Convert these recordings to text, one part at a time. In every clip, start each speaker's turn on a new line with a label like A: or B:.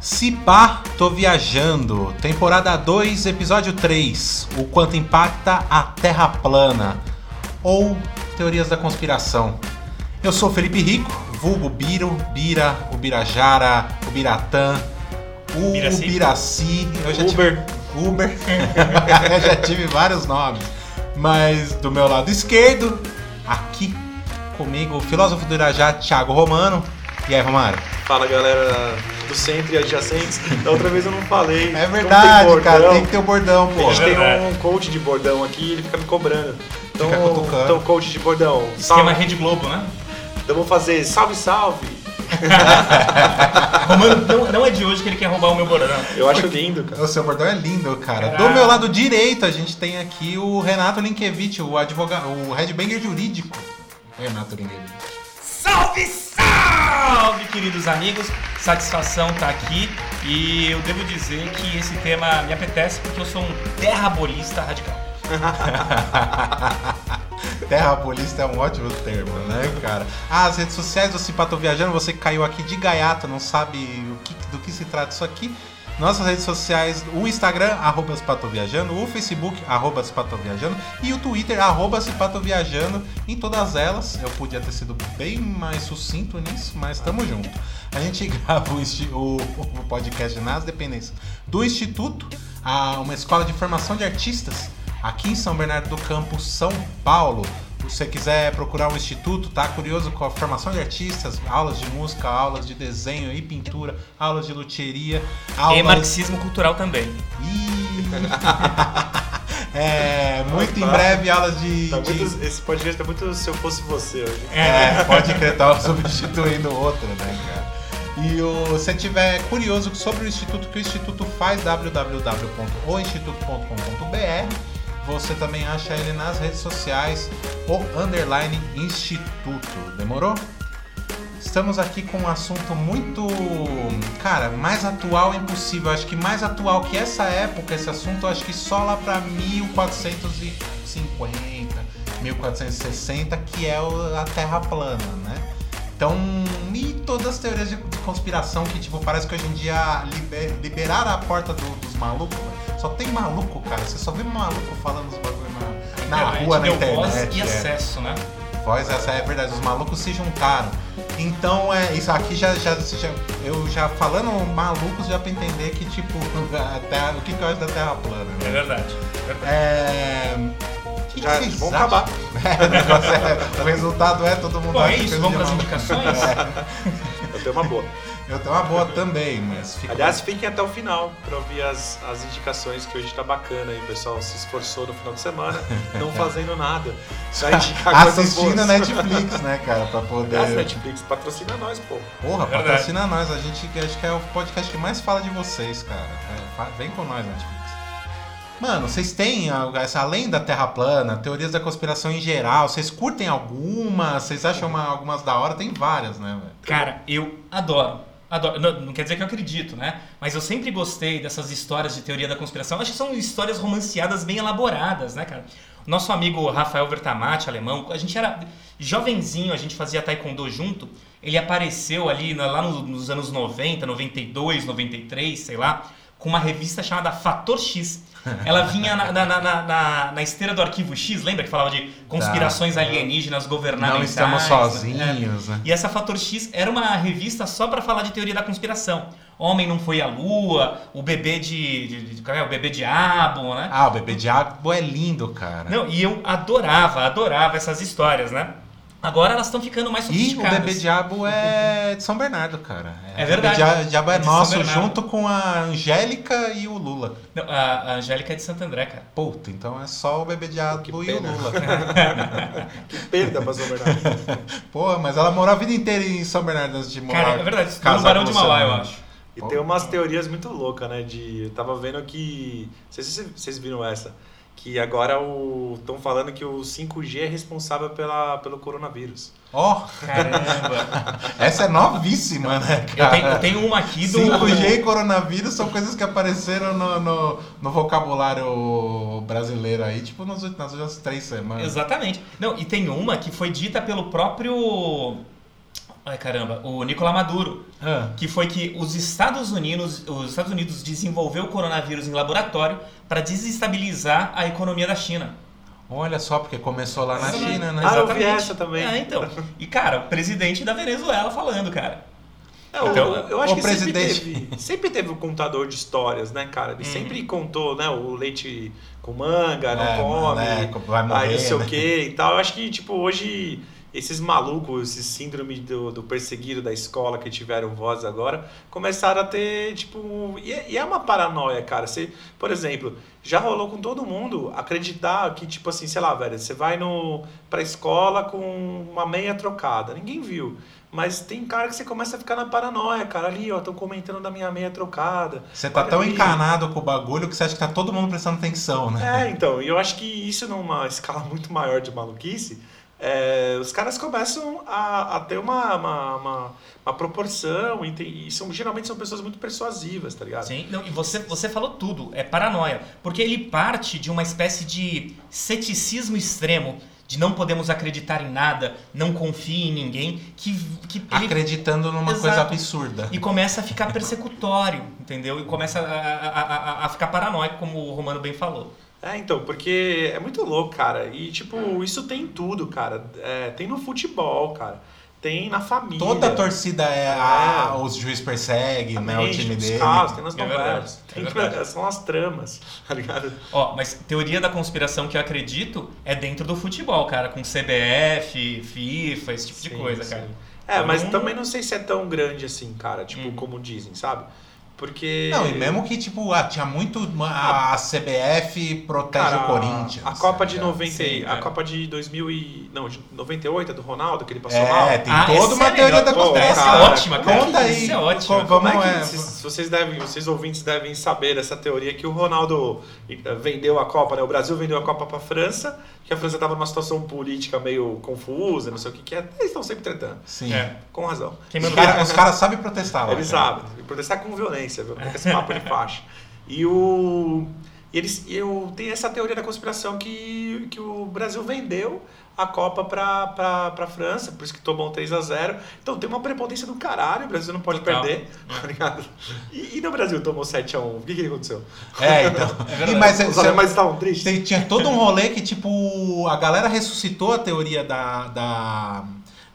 A: Se pá, tô viajando. Temporada 2, episódio 3. O quanto impacta a Terra plana. Ou teorias da conspiração. Eu sou Felipe Rico, vulgo Biro, Bira, o Birajara, o Biratã, o
B: Biraci.
A: Biraci. Eu já
C: Uber.
A: tive. Uber. eu já tive vários nomes. Mas do meu lado esquerdo, aqui comigo, o filósofo do Irajá, Thiago Romano. E aí, Romário?
C: Fala galera do centro e adjacentes. Da outra vez eu não falei.
A: É verdade,
C: tem
A: cara, tem que ter o bordão, pô.
C: A gente
B: É
C: tem um coach de bordão aqui e ele fica me cobrando. Então,
A: Fica
C: então coach de bordão.
B: Esquema
C: Salve.
B: Rede Globo, né?
C: Então vou fazer salve, salve.
B: Romano, não, não é de hoje que ele quer roubar o meu bordão.
C: Eu acho lindo, cara.
A: O seu bordão é lindo, cara.
B: Caraca.
A: Do meu lado direito, a gente tem aqui o Renato Linkevich, o advogado, o headbanger jurídico. Renato Linkevich.
B: Salve, salve, queridos amigos. Satisfação tá aqui. E eu devo dizer que esse tema me apetece porque eu sou um terrabolista radical.
A: Terrapolista é um ótimo termo, né, cara? Ah, as redes sociais do Cipato Viajando, você caiu aqui de gaiato, não sabe o que- do que se trata isso aqui. Nossas redes sociais, o Instagram, arroba Cipatoviajando, o Facebook, arroba Cipatoviajando e o Twitter, arroba Cipatoviajando. Em todas elas, eu podia ter sido bem mais sucinto nisso, mas tamo junto. A gente grava o, o- o podcast nas dependências do Instituto, a- uma escola de formação de artistas aqui em São Bernardo do Campo, São Paulo. Se você quiser procurar o instituto, tá curioso com a formação de artistas, aulas de música, aulas de desenho e pintura, aulas de luthieria, aulas
B: E marxismo cultural também.
A: Ih. é, muito em
C: Tá.
A: breve aulas de,
C: Tá
A: de-
C: muito- esse podcast tá muito se eu fosse você hoje.
A: é, pode crer, tava substituindo o outro, né, cara? E o, se você tiver curioso sobre o Instituto, que o Instituto faz, www.oinstituto.com.br. Você também acha ele nas redes sociais, o underline Instituto. Demorou? Estamos aqui com um assunto muito, cara, mais atual impossível. Acho que mais atual que essa época, esse assunto, acho que só lá pra 1450, 1460, que é a Terra plana, né? Então, e todas as teorias de, de conspiração que, tipo, parece que hoje em dia liber, liberaram a porta do- dos malucos. né? Só tem maluco, cara. Você só vê maluco falando os bagulho na, na
B: Internet
A: rua, na internet.
B: voz e
A: é.
B: acesso, né?
A: Voz, essa é verdade, os malucos se juntaram. Então, é, isso aqui já, já, já- Eu já falando malucos, já pra entender que, tipo, a terra, o que, que eu acho da Terra plana.
B: É
A: Né?
B: verdade.
A: É. o que
C: Já,
A: que
C: acabar.
A: É, o, é- o resultado é todo mundo
B: Bom, é
A: acha que
B: isso, vamos para as indicações?
C: Eu tenho uma boa.
A: Eu tenho uma boa também, mas fica.
C: Aliás, fiquem até o final pra ouvir as, as indicações que hoje tá bacana aí. O pessoal se esforçou no final de semana, não fazendo nada. Só indicar coisas
A: assistindo a. Netflix, né, cara, pra poder.
C: Aliás, Netflix, patrocina nós, pô.
A: Porra,
B: Verdade.
A: patrocina nós. A gente acho que é o podcast que mais fala de vocês, cara. É, vem com nós, Netflix. Mano, vocês têm, essa- além da Terra plana, teorias da conspiração em geral, vocês curtem alguma? Vocês acham uma- algumas da hora? Tem várias, né?
B: Cara, eu adoro. Adoro. Não, não quer dizer que eu acredito, né? Mas eu sempre gostei dessas histórias de teoria da conspiração. Acho que são histórias romanceadas bem elaboradas, né, cara? Nosso amigo Rafael Vertamati, alemão, a gente era jovenzinho, a gente fazia taekwondo junto. Ele apareceu ali na- lá no- nos anos 90, 92, 93, sei lá, com uma revista chamada Fator X. Ela vinha na, na, na, na- esteira do arquivo X, lembra que falava de conspirações alienígenas governamentais?
A: Não estamos
B: né?
A: sozinhos, né?
B: E essa Fator X era uma revista só pra falar de teoria da conspiração. Homem não foi à lua, o bebê de, de, de- é? o bebê diabo, né?
A: Ah, o bebê diabo é lindo, cara.
B: Não, e eu adorava, adorava essas histórias, né? Agora elas estão ficando mais
A: E o
B: sofisticadas.
A: bebê diabo é de São Bernardo, cara.
B: É
A: O
B: verdade.
A: bebê dia- diabo é,
B: É
A: nosso, junto com a Angélica e o Lula.
B: Não, a, Angélica é de Santo André, cara.
A: Puta, então é só o bebê diabo
C: Que
A: e o
C: pena.
A: Lula.
C: Que perda pra São Bernardo.
A: Pô, mas ela morou a vida inteira em São Bernardo antes de morar.
B: Cara, é verdade, no Barão de
A: você,
B: Mauá, eu
A: né?
B: acho.
C: E tem umas teorias muito loucas, né? De. Eu tava vendo que. Não sei se vocês viram essa. Que agora estão falando que o 5G é responsável pela, pelo coronavírus.
A: Ó,
B: Caramba.
A: essa é novíssima, né,
B: Eu
A: cara?
B: tenho, eu tenho uma aqui do.
A: 5G e coronavírus são coisas que apareceram no, no, no vocabulário brasileiro aí, tipo, nas, nas últimas três semanas.
B: Exatamente. Não, e tem uma que foi dita pelo próprio. Ai caramba, o Nicolás Maduro,
A: Ah,
B: que foi que os Estados Unidos, os Estados Unidos desenvolveu o coronavírus em laboratório para desestabilizar a economia da China.
A: olha só, porque começou lá na China, né?
C: Ah, eu vi
B: Exatamente.
C: essa também.
B: É, então. E cara, o presidente da Venezuela falando, cara.
C: É, o-
B: Então,
C: eu acho
A: o
C: que
A: presidente-
C: sempre teve, sempre teve um contador de histórias, né, cara? Ele
B: Uhum.
C: sempre contou, né, o leite com manga, não
A: É,
C: come,
A: né, vai morrer,
C: aí não sei
A: né?
C: o que e tal. Eu acho que, tipo, hoje, esses malucos, esse síndrome do, do perseguido da escola que tiveram voz agora, começaram a ter, tipo... E é, e é uma paranoia, cara. Você, por exemplo, já rolou com todo mundo acreditar que, tipo assim, sei lá, velho, você vai no, pra escola com uma meia trocada. Ninguém viu. Mas tem cara que você começa a ficar na paranoia, cara. Ali, ó, estão comentando da minha meia trocada.
A: Você tá
C: Olha
A: tão
C: ali.
A: encanado com o bagulho que você acha que tá todo mundo prestando atenção, né?
C: É, então, e eu acho que isso numa escala muito maior de maluquice, é, os caras começam a, a ter uma, uma, uma, uma proporção e, tem- e são, geralmente são pessoas muito persuasivas, tá ligado?
B: Sim, não, e você, você falou tudo, é paranoia. Porque ele parte de uma espécie de ceticismo extremo, de não podemos acreditar em nada, não confie em ninguém, que, que ele
A: Acreditando numa
B: Exato.
A: coisa absurda.
B: E começa a ficar persecutório, entendeu? E começa a, a, a, a ficar paranoico, como o Romano bem falou.
C: É, então, porque é muito louco, cara. E, tipo, isso tem em tudo, cara. É, tem no futebol, cara. Tem na família.
A: Toda torcida é, a, os juiz persegue, né, o time
C: nos
A: dele.
C: casos, tem nas
B: É verdade,
C: novelas.
B: é
C: Tem- são as tramas, tá ligado?
B: Ó, mas teoria da conspiração que eu acredito é dentro do futebol, cara, com CBF, FIFA, esse tipo de
C: Sim,
B: coisa,
C: sim.
B: cara.
C: É,
B: Eu
C: mas também não sei se é tão grande assim, cara, tipo,
B: Hum.
C: como dizem, sabe? Porque.
A: Não, e mesmo que, tipo, ah, tinha muito. A, a CBF protege
C: Cara,
A: o Corinthians.
C: A Copa de
A: tá ligado?
C: 90,
B: Sim,
C: a
B: é.
C: Copa de 2000 e, não, de 98 é do Ronaldo que ele passou
A: É,
C: mal.
A: tem
B: Ah,
A: toda uma
B: é
A: teoria da conspiração.
B: Essa é ótima, cara.
A: Conta aí.
B: Isso é ótimo.
A: Vamos,
C: é que
A: é,
C: vocês, vocês devem, vocês ouvintes devem saber essa teoria que o Ronaldo eh, vendeu a Copa, né? O Brasil vendeu a Copa para a França, que a França estava numa situação política meio confusa, não sei o que que é. Eles estão sempre tretando,
A: Sim.
B: É.
C: com razão.
B: Quem
A: Os caras cara sabem protestar lá.
C: Eles
A: cara.
C: sabem. Protestar com violência, viu? Com esse papo de faixa. E o. E eles, eu tenho essa teoria da conspiração que, que o Brasil vendeu a Copa pra, pra, pra França, por isso que tomou um 3x0. Então tem uma prepotência do caralho, o Brasil não pode
B: Total.
C: perder, tá ligado? E, e no Brasil tomou 7x1, o que, que aconteceu?
A: É, então. E, mas
C: Os
A: você-
C: alemães estavam tristes?
A: tem- tinha todo um rolê que, tipo, a galera ressuscitou a teoria da, da,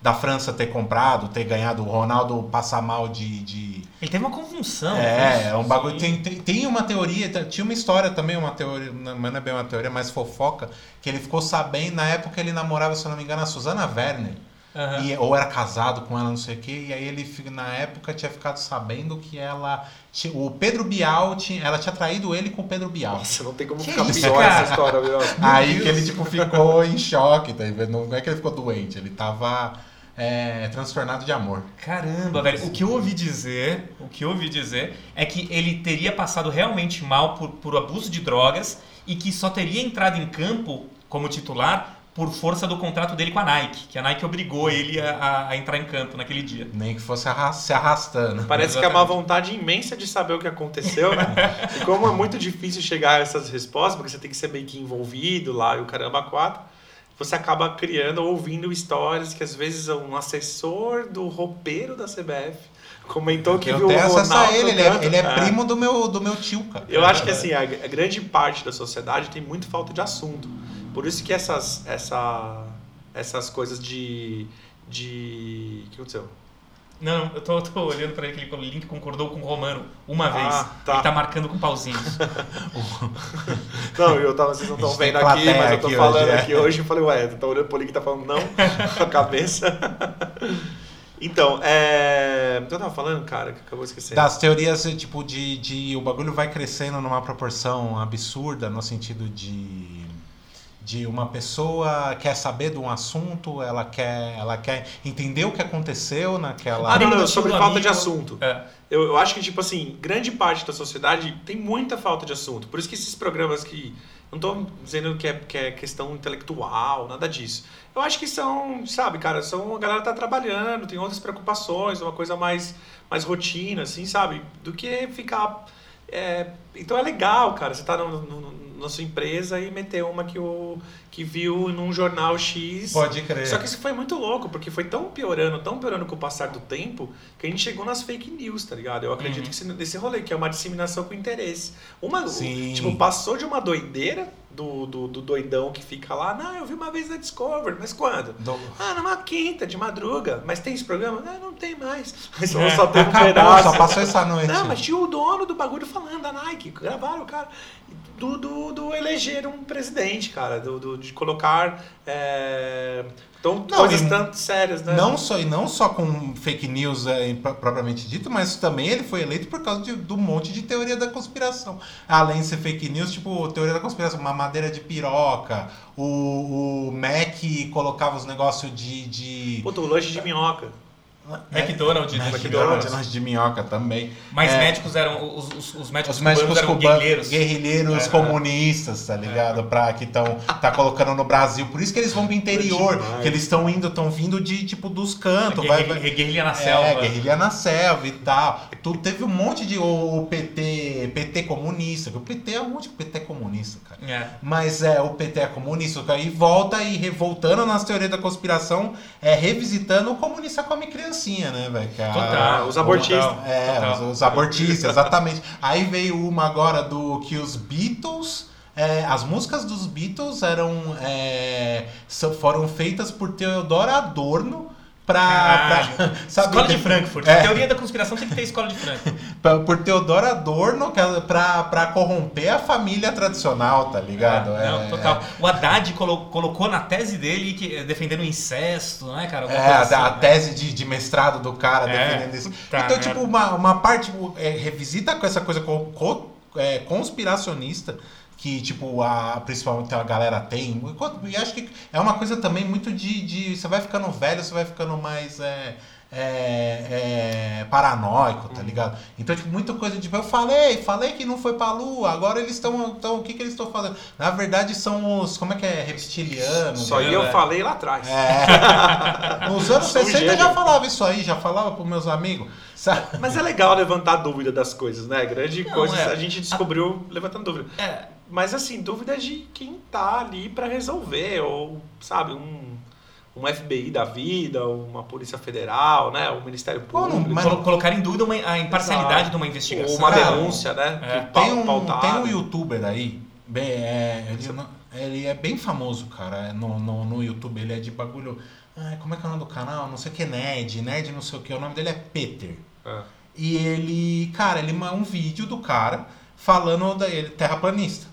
A: da França ter comprado, ter ganhado o Ronaldo passar mal de- de
B: Ele teve uma convulsão.
A: É, é um bagulho. Tem, tem, tem uma teoria, t- tinha uma história também, uma teoria, não- mas não é bem uma teoria, mas fofoca, que ele ficou sabendo, na época ele namorava, se eu não me engano, a Suzana Werner.
B: Aham.
A: E, ou era casado com ela, não sei o quê, e aí ele, na época, tinha ficado sabendo que ela. O Pedro Bial, tinha, ela tinha traído ele com o Pedro Bial.
C: Nossa, não tem como
B: Que
C: ficar
B: isso,
C: pior
B: cara?
C: essa história, viu?
A: Aí
B: Deus.
A: que ele, tipo, ficou em choque, tá vendo? Não é que ele ficou doente, ele tava é, transtornado de amor.
B: Caramba, velho. O que eu ouvi dizer, o que eu ouvi dizer é que ele teria passado realmente mal por, por abuso de drogas e que só teria entrado em campo como titular por força do contrato dele com a Nike, que a Nike obrigou ele a, a- a entrar em campo naquele dia.
A: Nem que fosse se arrastando.
C: Parece que é uma
B: Exatamente.
C: vontade imensa de saber o que aconteceu, né? e como é muito difícil chegar a essas respostas, porque você tem que ser meio que envolvido lá e o caramba quatro, você acaba criando ou ouvindo histórias que às vezes um assessor do roupeiro da CBF comentou que
A: eu
C: viu o
A: acesso a
C: Ronaldo
A: ele, ele é, ele é
C: É.
A: primo do meu, do meu tio, cara.
C: Eu acho que assim, a, a grande parte da sociedade tem muito falta de assunto. Por isso que essas, essa, essas coisas de. de. O que aconteceu?
B: Não, eu tô, tô olhando pra ele que ele falou, Link concordou com o Romano uma
C: Ah,
B: vez.
C: tá.
B: Ele tá marcando com pauzinhos.
C: Não, eu tava, vocês não estão vendo aqui, mas eu tô
A: aqui
C: falando
A: hoje, é.
C: aqui hoje. Eu falei, ué, tu tá olhando pro link tá falando não com a cabeça. Então, é. O que eu tava falando, cara, que acabou esquecendo.
A: Das teorias, tipo, de, de. O bagulho vai crescendo numa proporção absurda, no sentido de. De uma pessoa quer saber de um assunto, ela quer, ela quer entender o que aconteceu naquela.
C: Ah, não, não, sobre falta de
B: amigo.
C: assunto.
B: É.
C: Eu, eu acho que, tipo assim, grande parte da sociedade tem muita falta de assunto. Por isso que esses programas que. Não tô dizendo que é, que é questão intelectual, nada disso. Eu acho que são, sabe, cara, são. A galera tá trabalhando, tem outras preocupações, uma coisa mais, mais rotina, assim, sabe? Do que ficar. é, então é legal, cara, você tá no- no- na sua empresa e meter uma que, o, que viu num jornal X.
A: Pode crer.
C: Só que isso foi muito louco, porque foi tão piorando, tão piorando com o passar do tempo, que a gente chegou nas fake news, tá ligado? Eu acredito
B: Uhum.
C: que esse- desse rolê, que é uma disseminação com interesse. Uma,
A: Sim.
C: Tipo, passou de uma doideira do, do, do doidão que fica lá, não, eu vi uma vez na Discovery, mas quando?
A: Do-
C: Ah, numa quinta, de madruga. Mas tem esse programa? Não, não tem mais. Mas só,
B: É.
C: só teve um pedaço.
A: só passou essa noite.
C: Não, mas tinha o dono do bagulho falando da Nike. Gravaram o cara. Do, do, do eleger um presidente, cara. Do, do- de colocar. é, Então,
A: Não,
C: coisas
A: e
C: tanto sérias, né?
A: Não só, e não só com fake news é, pro- propriamente dito, mas também ele foi eleito por causa de, do monte de teoria da conspiração. Além de ser fake news, tipo, teoria da conspiração, uma madeira de piroca, o, o Mac colocava os negócios de. de
C: Puta, o lanche de minhoca.
B: McDonald's,
A: É,
B: né?
A: McDonald's, lanche de minhoca também.
B: Mas
A: É.
B: médicos eram. Os, os, os médicos,
A: Os médicos
B: cubanos eram
A: cubanos,
B: guerreiros.
A: guerrilheiros
B: É.
A: comunistas, tá ligado? Pra, que estão tá colocando no Brasil. Por isso que eles vão pro interior,
C: demais.
A: que eles estão indo, estão vindo de tipo dos cantos.
B: Guerrilha,
A: vai, vai,
B: guerrilha na
A: é,
B: selva.
A: guerrilha na selva e tal. Tu teve um monte de o, o PT, PT comunista. que O PT é um monte de PT comunista, cara.
B: É.
A: Mas é, o PT é comunista, aí volta e revoltando nas teorias da conspiração, é revisitando o comunista come criancinha, né, velho?
B: Total.
C: os abortistas.
B: Total,
A: é,
B: total.
A: os, os abortistas, exatamente. Aí veio uma agora do que os Beatles. é, as músicas dos Beatles eram é, foram feitas por Theodor Adorno pra, pra- sabe,
B: Escola de Frankfurt.
A: É.
B: A teoria da conspiração tem que ter escola de Frankfurt.
A: por Theodor Adorno é pra, pra corromper a família tradicional, tá ligado?
B: É, não, total. O Haddad colo- colocou na tese dele que, defendendo o incesto, né, cara? Alguma
A: É, a,
B: coisa
A: a
B: assim, né?
A: tese de, de mestrado do cara
B: É,
A: defendendo isso.
B: puta
A: então, tipo,
B: merda.
A: uma, uma parte tipo, é, revisita com essa coisa co- co- é, conspiracionista que, tipo, a, principalmente a galera tem. E acho que é uma coisa também muito de. de você vai ficando velho, você vai ficando mais. É, é, é, paranoico, tá ligado? Então, tipo, muita coisa tipo, eu falei, falei que não foi pra lua, agora eles estão. Então, o que, que eles estão fazendo? Na verdade, são os. Como é que é? Reptilianos.
C: Só
A: né?
C: aí eu
B: é.
C: falei lá atrás.
A: É. Nos anos
C: Sou
A: 60 eu já falava isso aí, já falava pros meus amigos. Sabe?
C: Mas é legal levantar dúvida das coisas, né? Grande
B: Não,
C: coisa
B: é.
C: a gente descobriu levantando dúvida.
B: É,
C: Mas assim, dúvida de quem tá ali pra resolver, ou, sabe, um, um FBI da vida, uma Polícia Federal, né? O Ministério
A: Pô, não,
C: Público.
A: mas-
B: colo- colocar em dúvida uma- a imparcialidade
C: Exato.
B: de uma investigação.
C: Ou uma denúncia, né?
B: é.
C: Que
A: Tem um, tem um youtuber aí, bem, é, ele, ele é bem famoso, cara, no, no, no YouTube, ele é de bagulho... Ai, como é que é o nome do canal? Não sei o que, Nerd, Nerd não sei o que, o nome dele é Peter.
C: É.
A: E ele, cara, ele é um vídeo do cara falando da ele terraplanista.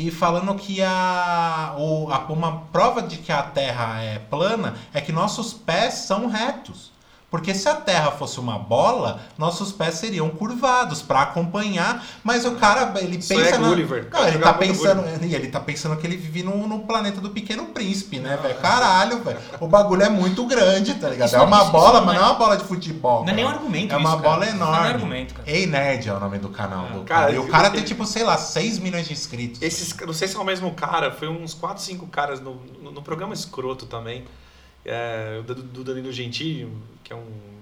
A: E falando que a, o, a- uma prova de que a Terra é plana é que nossos pés são retos. Porque se a Terra fosse uma bola, nossos pés seriam curvados para acompanhar. Mas o cara, ele
C: Isso
A: pensa
C: é
A: na-
C: Gulliver.
A: Não,
C: Cara,
A: ele tá
C: muito
A: pensando, e ele tá pensando que ele vive no, no planeta do Pequeno Príncipe, né, velho? Caralho, velho. O bagulho é muito grande, tá ligado?
B: Isso
A: é uma
B: isso-
A: bola, mas
B: é-
A: não é uma bola de futebol.
B: Não é nem um
A: cara.
B: argumento
A: É uma
B: isso, cara.
A: bola
B: Isso não é
A: enorme.
B: argumento, cara.
A: Ei Nerd é o nome do canal do
C: Cara,
A: cara. E o cara tem, tipo, sei lá, 6 milhões de inscritos.
C: Esses, não sei se é o mesmo cara, foi uns 4, 5 caras no, no, no programa Escroto também, é, do, do Danilo Gentili, que é um,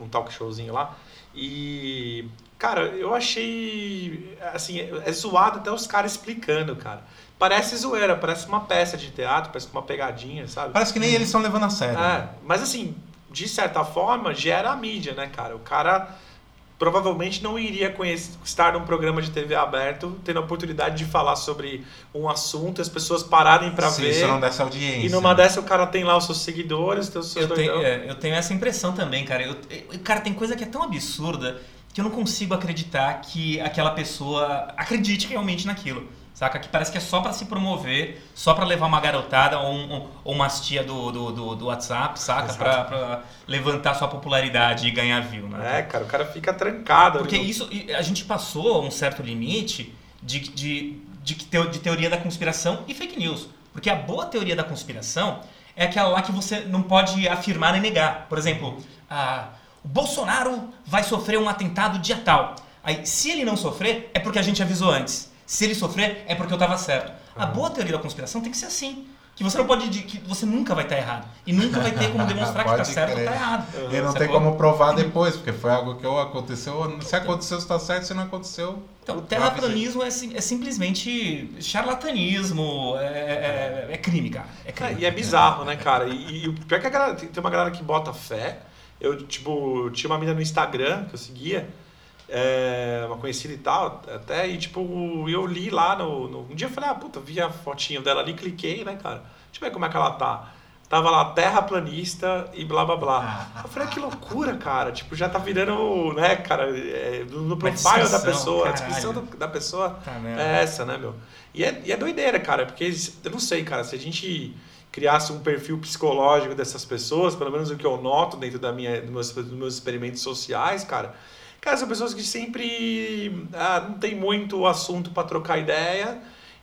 C: um talk showzinho lá. E, cara, eu achei, assim, é zoado até os caras explicando, cara. Parece zoeira, parece uma peça de teatro, parece uma pegadinha, sabe?
A: Parece que nem eles estão levando a sério.
C: É,
A: né?
C: mas assim, de certa forma, gera a mídia, né, cara? O cara provavelmente não iria conhecer, estar num programa de TV aberto, tendo a oportunidade de falar sobre um assunto, as pessoas pararem pra
A: Se
C: ver.
A: isso não desse audiência.
C: E numa dessa o cara tem lá os seus seguidores, tem os seus
B: Eu tenho,
C: doidão.
B: é, eu tenho essa impressão também, cara. Eu, eu- cara, tem coisa que é tão absurda que eu não consigo acreditar que aquela pessoa acredite realmente naquilo. Saca? Que parece que é só pra se promover, só pra levar uma garotada ou, um, ou umas tia do, do, do, do WhatsApp, saca? Pra, pra levantar sua popularidade e ganhar view, né?
C: É, cara, o cara fica trancado.
B: Porque
C: no-
B: isso, a gente passou um certo limite de, de, de, de teoria da conspiração e fake news. Porque a boa teoria da conspiração é aquela lá que você não pode afirmar nem negar. Por exemplo, ah, o Bolsonaro vai sofrer um atentado dia tal. Aí, se ele não sofrer, é porque a gente avisou antes. Se ele sofrer, é porque eu estava certo. A boa teoria da conspiração tem que ser assim. Que você não pode. de- que você nunca vai estar errado. E nunca vai ter como demonstrar que está certo ou está errado.
A: E não tem
B: Sacou?
A: como provar depois, porque foi algo que ou aconteceu. Se aconteceu, está certo. Se não aconteceu.
B: Então,
A: eu
B: terraplanismo é, é simplesmente charlatanismo, é, é- é crime, cara. É
C: É,
B: crime.
C: e é bizarro, né, cara? E, e o pior é que a galera, tem tem uma galera que bota fé. Eu, tipo, tinha uma menina no Instagram que eu seguia, é, uma conhecida e tal, até, e tipo, eu li lá no, no- Um dia eu falei, ah, puta, vi a fotinho dela ali, cliquei, né, cara? Deixa eu ver como é que ela tá. Tava lá, terraplanista e blá blá blá. Eu falei, ah, que loucura, cara. Tipo, já tá virando, né, cara, é, no, profile da pessoa. A
B: caralho.
C: descrição do- da pessoa
B: Tá
C: é essa, né, meu? E é, e é doideira, cara, porque eu não sei, cara, se a gente criasse um perfil psicológico dessas pessoas, pelo menos o que eu noto dentro da minha, dos, meus, dos meus experimentos sociais, cara, cara, são pessoas que sempre ah, não tem muito assunto para trocar ideia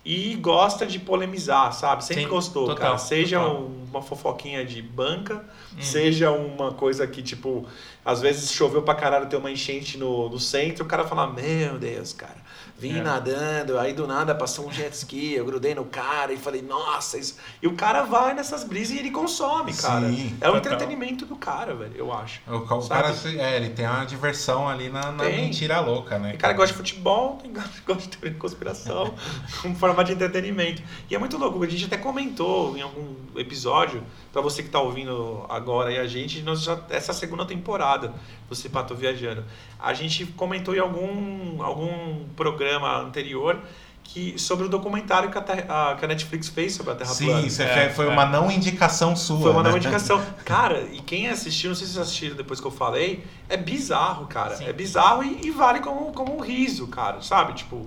C: e gosta de polemizar, sabe? Sempre
B: Sim,
C: gostou,
B: total,
C: cara. Seja
B: total.
C: um- uma fofoquinha de banca,
B: Hum.
C: seja uma coisa que, tipo, às vezes choveu pra caralho, tem uma enchente no, no centro, o cara fala, meu Deus, cara, vim
B: É.
C: nadando, aí do nada passou um jet ski, eu grudei no cara e falei, nossa, isso... E o cara vai nessas brisas e ele consome, cara.
A: Sim,
C: é o entretenimento do cara, velho, eu acho.
A: O, ca- o cara, é, ele tem uma diversão ali na, na mentira louca, né?
C: Tem cara que gosta de futebol, tem cara que gosta de teoria de conspiração, como forma de entretenimento. E é muito louco, a gente até comentou em algum episódio, pra você que tá ouvindo agora e a gente, nós já, essa segunda temporada do Cipato Viajando, a gente comentou em algum, algum programa anterior que, sobre o documentário que a, Terra- a- que a Netflix fez sobre a Terra
A: Sim,
C: plana.
A: você
B: É,
A: fez- foi
B: é.
A: uma não indicação sua.
C: Foi uma
A: né?
C: nova indicação. Cara, e quem assistiu, não sei se vocês assistiram depois que eu falei, é bizarro, cara.
B: Sim.
C: É bizarro e, e vale como, como um riso, cara, sabe? Tipo,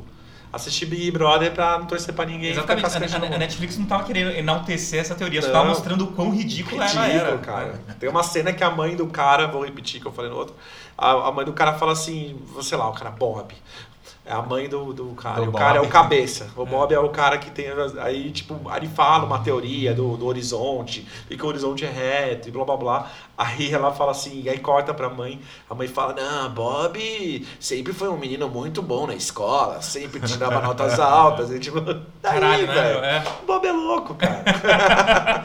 C: assistir Big Brother pra não torcer pra ninguém.
B: Exatamente. A, a- Netflix não tava querendo enaltecer essa teoria, só
C: Não.
B: tava mostrando o quão ridícula ela
C: Ridículo,
B: era.
C: cara. Tem uma cena que a mãe do cara, vou repetir que eu falei no outro, a, a mãe do cara fala assim, sei lá, o cara Bob. É a mãe do, do cara.
A: Do
C: o cara é
A: Bob.
C: o cabeça. O Bob é o cara que tem. Aí, tipo, aí ele fala uma teoria do, do horizonte, e que o horizonte é reto, e blá blá blá. Aí ela fala assim, e aí corta pra mãe. A mãe fala: Não, Bob sempre foi um menino muito bom na escola, sempre tirava notas altas. E, tipo, daí,
B: Caralho, né?
C: velho.
B: É.
C: O Bob é louco, cara.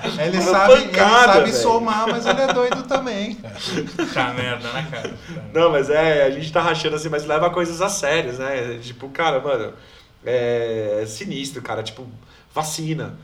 A: Ele
C: Uma
A: sabe, ele
C: pancada,
A: sabe
C: velho.
A: somar, mas ele é doido também.
B: Tá merda, né, cara?
C: Não, mas é, a gente tá rachando assim, mas leva coisas a sérios, né? Tipo, cara, mano, é sinistro, cara. Tipo, vacina,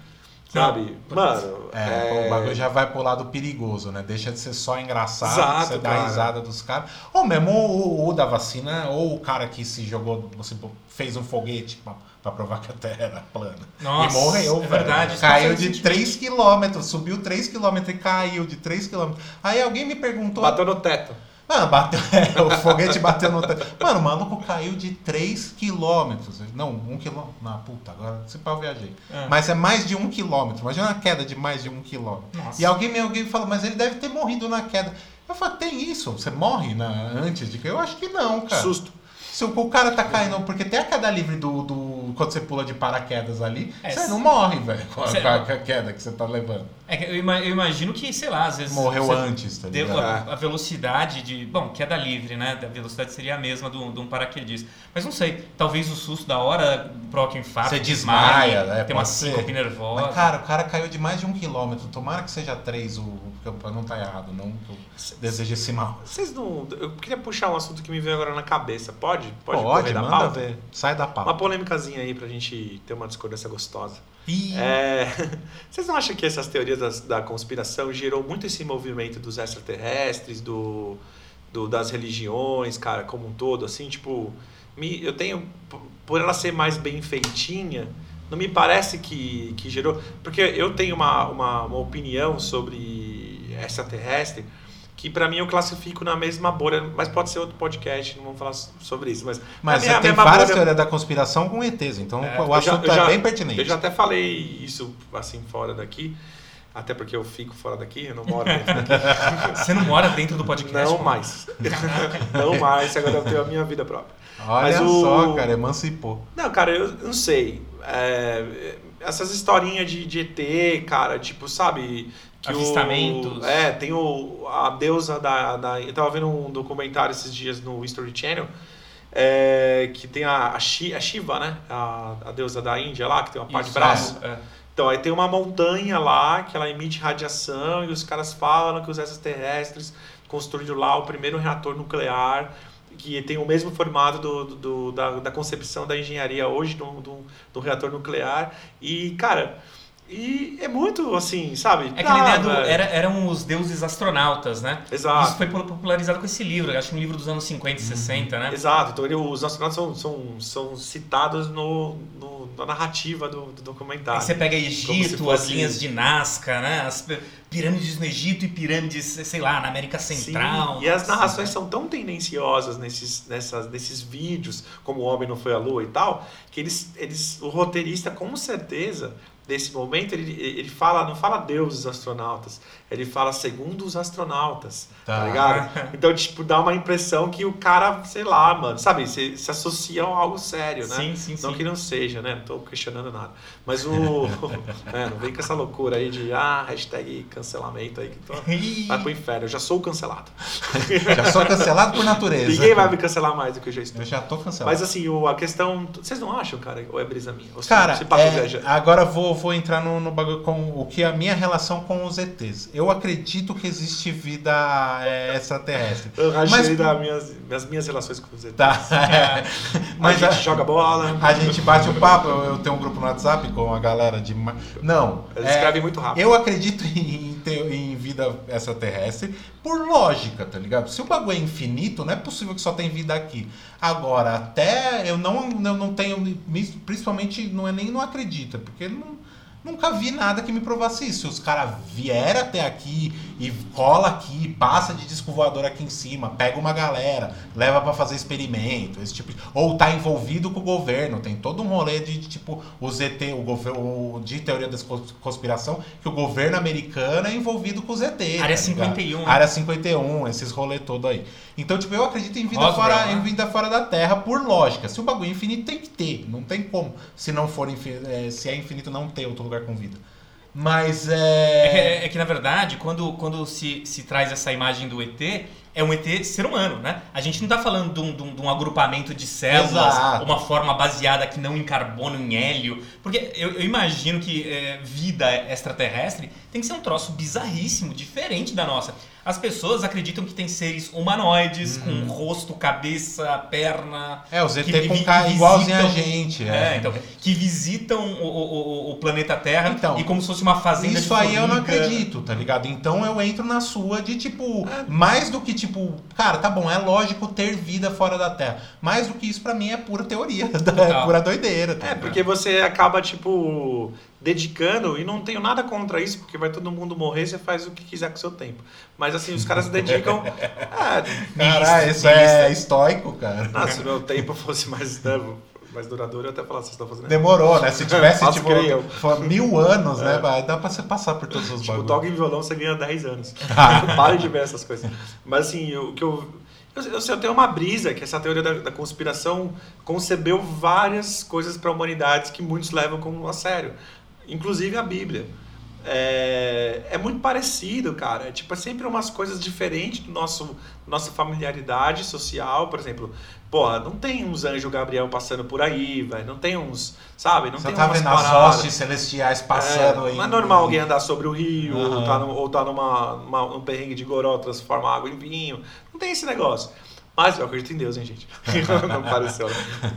C: sabe? Mano,
A: É, o bagulho já vai pro lado perigoso, né? Deixa de ser só engraçado,
C: Exato,
A: você dá
C: cara.
A: risada dos caras. Ou mesmo o, o da vacina, ou o cara que se jogou, você fez um foguete pra, pra provar que a Terra era plana.
B: Nossa,
A: e morreu,
B: é
A: velho.
B: verdade,
A: Caiu de
B: sentido.
A: 3 km, subiu 3 km e caiu de 3 km. Aí alguém me perguntou.
C: bateu no teto.
A: Mano, bateu, é, o foguete bateu no. te- Mano, o maluco caiu de 3 quilômetros. Não, 1 quilômetro. Não, puta, agora se pau eu viajei.
B: É.
A: Mas é mais de 1 quilômetro. Imagina uma queda de mais de 1 quilômetro.
B: Nossa.
A: E alguém me alguém fala, mas ele deve ter morrido na queda. Eu falo, tem isso? Você morre na, antes de? Eu acho que não, cara.
C: Susto.
A: Se o, o cara tá caindo, porque tem a queda livre do, do. Quando você pula de paraquedas ali,
B: É,
A: você não morre, velho, com, com a, queda que você tá levando.
B: É que eu, ima- eu imagino que, sei lá, às vezes.
A: Morreu antes, tá ligado?
B: a, a velocidade de. Bom, queda livre, né? A velocidade seria a mesma de um paraquedista. Mas não sei, talvez o susto da hora provoque um infarto.
A: Você
B: desmaie,
A: desmaia, né?
B: Tem uma síncope nervosa.
A: Mas, cara, o cara caiu de mais de um quilômetro. Tomara que seja três, o, eu não tá errado, não deseje esse mal.
C: Vocês não. Eu queria puxar um assunto que me veio agora na cabeça. Pode? Pode,
A: Pode,
C: da
A: manda
C: pauta?
A: ver. Sai da
C: Uma
A: pauta.
C: polêmicazinha aí pra gente ter uma discordância gostosa.
A: Ih,
C: É, vocês não acham que essas teorias das- da conspiração gerou muito esse movimento dos extraterrestres, do, do- das religiões, cara, como um todo, assim, tipo, me, eu tenho, por ela ser mais bem feitinha, não me parece que, que gerou, porque eu tenho uma, uma, uma opinião sobre extraterrestre, que pra mim eu classifico na mesma bolha, mas pode ser outro podcast, não vamos falar sobre isso, mas...
A: mas
C: mim é
A: tem várias
C: bolha-
A: teorias da conspiração com ETs, então
B: É,
A: o
C: eu já-
A: assunto
C: já-
A: é bem pertinente.
C: eu já até falei isso assim fora daqui. Até porque eu fico fora daqui, eu não moro dentro daqui.
B: Você não mora dentro do podcast?
C: Não
B: mano?
C: mais. não mais, agora eu tenho a minha vida própria.
A: Olha
C: Mas o-
A: só, cara, emancipou.
C: Não, cara, eu não sei. É, essas historinhas de, de ET, cara, tipo, sabe? Que o-
B: Avistamentos.
C: é, tem o, a deusa da, da. Eu tava vendo um documentário esses dias no History Channel. é, que tem a, a, a Shiva, né? A, a deusa da Índia lá, que tem uma parte de braço.
B: é.
C: Então, aí tem uma montanha lá que ela emite radiação e os caras falam que os extraterrestres construíram lá o primeiro reator nuclear que tem o mesmo formato do, do- do- da, da concepção da engenharia hoje do, do, do reator nuclear. E, cara, e é muito assim, sabe?
B: É aquela
C: Tá,
B: ideia do.
C: velho.
B: Era, eram os deuses astronautas, né?
C: Exato.
B: Isso foi popularizado com esse livro, acho que um livro dos anos 50 e 60, né?
C: Exato, então ele- os astronautas são, são, são citados no, no- na narrativa do, do documentário.
B: Aí você pega Egito,
C: fosse-
B: as linhas de Nazca, né? As pi- pirâmides no Egito e pirâmides, sei lá, na América Central.
C: Sim, e as narrações são tão tendenciosas nesses, nessas, nesses vídeos, como o homem não foi à lua e tal, que eles, eles, o roteirista, com certeza, desse momento, ele, ele fala, não fala deuses astronautas, ele fala segundo os astronautas, tá,
A: Tá.
C: ligado? Então, tipo, dá uma impressão que o cara, sei lá, mano, sabe, se, se associa a algo sério, né?
B: Sim, sim,
C: Não
B: sim.
C: que não seja, né? Não tô questionando nada. Mas o. é, não vem com essa loucura aí de ah, hashtag cancelamento aí que tô. Vai pro inferno, eu já sou cancelado.
A: Já sou cancelado por natureza.
C: Ninguém vai me cancelar mais do que eu já estou.
A: Eu já tô cancelado.
C: Mas assim, o, a questão. Vocês não acham, cara? Ou é brisa minha? Ou
A: Cara,
C: se
A: é, agora vou, vou entrar no, no bagulho com o que é a minha relação com os ETs. Eu acredito que existe vida é, extraterrestre.
C: Eu rachei das minhas, das minhas relações com os ETs.
A: Tá.
C: Mas
A: Mas
C: a gente joga bola.
A: a gente bate o papo. Eu, eu tenho um grupo no WhatsApp com a galera de. Não.
C: Eles
A: é,
C: escrevem muito rápido.
A: Eu acredito em, ter- em vida extraterrestre por lógica, tá ligado? Se o bagulho é infinito, não é possível que só tem vida aqui. Agora, até eu não, eu não tenho. Principalmente, não é nem não acredita, porque não, nunca vi nada que me provasse isso. Se os caras vieram até aqui e cola aqui, passa de disco voador aqui em cima, pega uma galera, leva pra fazer experimento, esse tipo de... Ou tá envolvido com o governo, tem todo um rolê de, de, tipo, o ZT, o governo de teoria da cons- conspiração, que o governo americano é envolvido com o ZT.
B: Área
A: tá ligado?
B: 51, né?
A: Área 51, esses rolê todo aí. Então, tipo, eu acredito em vida, fora,
B: né?
A: em vida fora da Terra por lógica. Se o bagulho é infinito, tem que ter. Não tem como. Se não for infin- é, se é infinito, não ter outro lugar com vida. Mas
B: É,
A: é.
B: que- é que, na verdade, quando, quando se, se traz essa imagem do ET, é um ET ser humano, né? A gente não tá falando de um, de um- de um agrupamento de células,
A: Exato.
B: uma forma baseada aqui não em carbono, em hélio. Porque eu, eu imagino que é, vida extraterrestre tem que ser um troço bizarríssimo, diferente da nossa. As pessoas acreditam que tem seres humanoides, com rosto, cabeça, perna.
A: É, os ET
B: que
A: com cara
B: que
A: igualzinho a gente.
B: É,
A: É,
B: então, que visitam o, o, o- planeta Terra
A: Então,
B: e como se fosse uma fazenda
A: Isso
B: de
A: aí eu não acredito, tá ligado? Então eu entro na sua de tipo, mais do que tipo, cara, tá bom, é lógico ter vida fora da Terra. Mais do que isso pra mim é pura teoria, é pura doideira. Tá
C: É, porque você acaba, tipo, dedicando, e não tenho nada contra isso, porque vai todo mundo morrer, você faz o que quiser com o seu tempo. Mas assim, os caras dedicam. É,
A: Caralho, isso é estoico, cara.
C: ah, se o meu tempo fosse mais, né, mais duradouro, eu até falar, vocês estão fazendo.
A: Demorou, né? Se tivesse, tipo, for mil anos, né? vai- Dá pra você passar por todos os
C: Tipo,
A: bagulhos.
C: toca em violão, você ganha 10 anos. Pare de ver essas coisas. Mas assim, o que eu. Eu, eu, eu tenho uma brisa que essa teoria da, da conspiração concebeu várias coisas para a humanidade que muitos levam como a sério, inclusive a Bíblia. É, é muito parecido, cara. É, tipo, é sempre umas coisas diferentes do nosso nossa familiaridade social, por exemplo. Porra, não tem uns anjos Gabriel passando por aí, velho. Não tem uns, sabe? Não
A: Você
C: tem
A: tá
C: umas
A: vendo as hostes celestiais passando
C: É,
A: aí.
C: não é normal alguém andar sobre o rio,
A: Aham.
C: ou tá, no, ou tá numa, num perrengue de goró, transformar água em vinho. Não tem esse negócio. Mas eu acredito em Deus, hein, gente? não pareceu?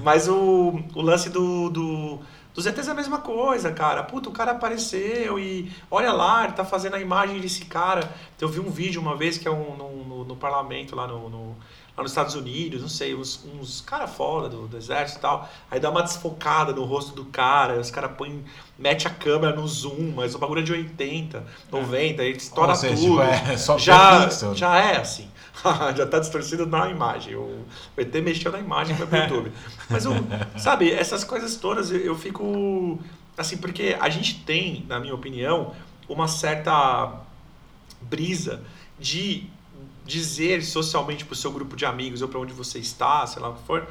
C: Mas o, o lance do, do, dos ETs é a mesma coisa, cara. Puta, o cara apareceu e olha lá, ele tá fazendo a imagem desse cara. Eu vi um vídeo uma vez que é um, no, no, no parlamento lá no, no- lá nos Estados Unidos, não sei, uns, uns caras fora do, do exército e tal. Aí dá uma desfocada no rosto do cara, os caras põem, mete a câmera no zoom, mas o bagulho é de 80, 90, aí estoura
A: Ou seja,
C: tudo.
A: é só
C: já, já é assim. já tá distorcido na imagem. O ET mexeu na imagem foi pro YouTube. Mas, o, sabe, essas coisas todas eu, eu fico. Assim, porque a gente tem, na minha opinião, uma certa brisa de dizer socialmente para o seu grupo de amigos ou para onde você está, sei lá o que for,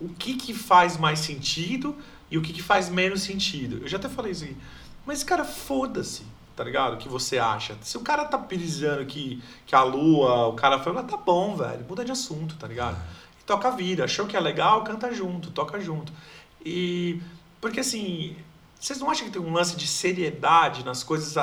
C: o que, que faz mais sentido e o que, que faz menos sentido. Eu já até falei isso aqui. Mas, cara, foda-se, tá ligado? O que você acha. Se o cara tá pisando que, que a lua, o cara falou, tá bom, velho, muda de assunto, tá ligado? E toca a vida. Achou que é legal, canta junto, toca junto. E. Porque assim. Vocês não acham que tem um lance de seriedade nas coisas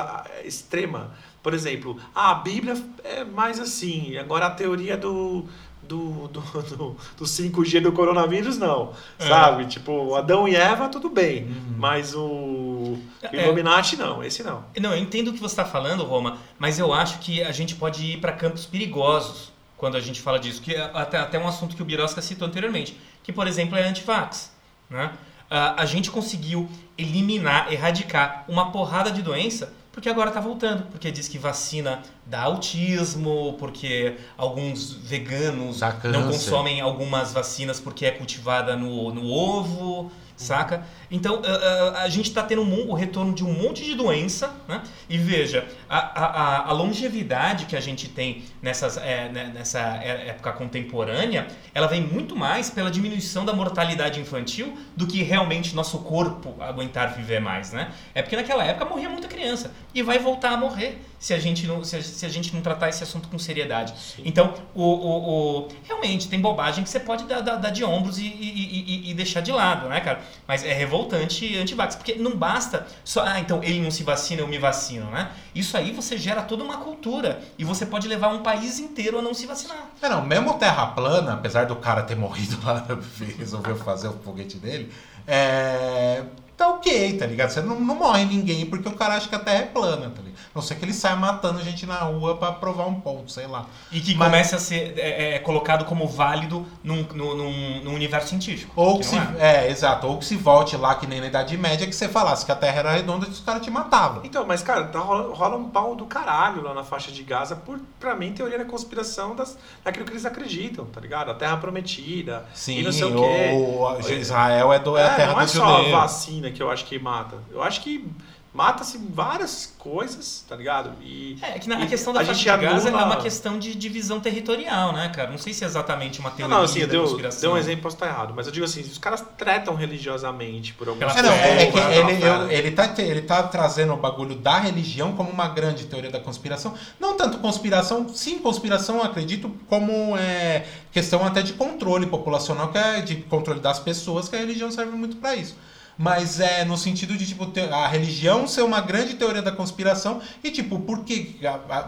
C: extrema? Por exemplo, ah, a Bíblia é mais assim, agora a teoria do, do, do, do, do 5G do coronavírus, não. É. Sabe? Tipo, Adão e Eva, tudo bem. Uhum. Mas o é. Illuminati, não. Esse não.
B: Não, eu entendo o que você está falando, Roma, mas eu acho que a gente pode ir para campos perigosos quando a gente fala disso. Que é até, até um assunto que o Birosca citou anteriormente, que, por exemplo, é antivax. Né? a gente conseguiu eliminar, erradicar uma porrada de doença porque agora está voltando, porque diz que vacina dá autismo, porque alguns veganos não consomem algumas vacinas porque é cultivada no, no ovo, saca? Então, a, a gente está tendo um, o retorno de um monte de doença, né? E veja, a, a, a longevidade que a gente tem nessas, é, né, nessa é, época contemporânea, ela vem muito mais pela diminuição da mortalidade infantil do que realmente nosso corpo aguentar viver mais, né? É porque naquela época morria muita criança e vai voltar a morrer se a gente não, se a, se a gente não tratar esse assunto com seriedade. Sim. Então, o, o, o, realmente, tem bobagem que você pode dar, dar, dar de ombros e, e, e, e, deixar de lado, né, cara? Mas é revoltante antivax, porque não basta só, ah, então ele não se vacina, eu me vacino, né? Isso aí você gera toda uma cultura e você pode levar um país inteiro a não se vacinar.
A: É, não, mesmo terra plana, apesar do cara ter morrido lá, resolveu fazer o foguete dele, é tá ok, tá ligado? Você não, não morre ninguém porque o cara acha que a Terra é plana, tá ligado? Não sei que ele saia matando gente na rua para provar um ponto, sei lá.
B: E que Mas... comece a ser é, é, colocado como válido num, num, num universo científico.
A: Ou que se, é. é. exato. Ou que se volte lá, que nem na Idade Média, que você falasse que a Terra era redonda e os caras te matavam.
C: Então, mas, cara, tá, rola, rola, um pau do caralho lá na faixa de Gaza por, pra mim, teoria da conspiração das, daquilo que eles acreditam, tá ligado? A Terra Prometida.
A: Sim, e não sei o quê. Israel é, do, é, a é, terra
C: não
A: é
C: só a vacina que eu acho que mata. Eu acho que mata-se várias coisas, tá ligado?
B: E, é, que na e questão da faixa de anula... é uma questão de divisão territorial, né, cara? Não sei se é exatamente uma teoria
C: não, não, assim, da deu, conspiração. Deu um exemplo, posso estar errado, mas eu digo assim, os caras tretam religiosamente por alguma
A: coisa. É, é que ele, eu, ele, tá, ele tá trazendo o bagulho da religião como uma grande teoria da conspiração. Não tanto conspiração, sim, conspiração, acredito, como é, questão até de controle populacional, que é de controle das pessoas, que a religião serve muito para isso mas é no sentido de tipo a religião ser uma grande teoria da conspiração e tipo por que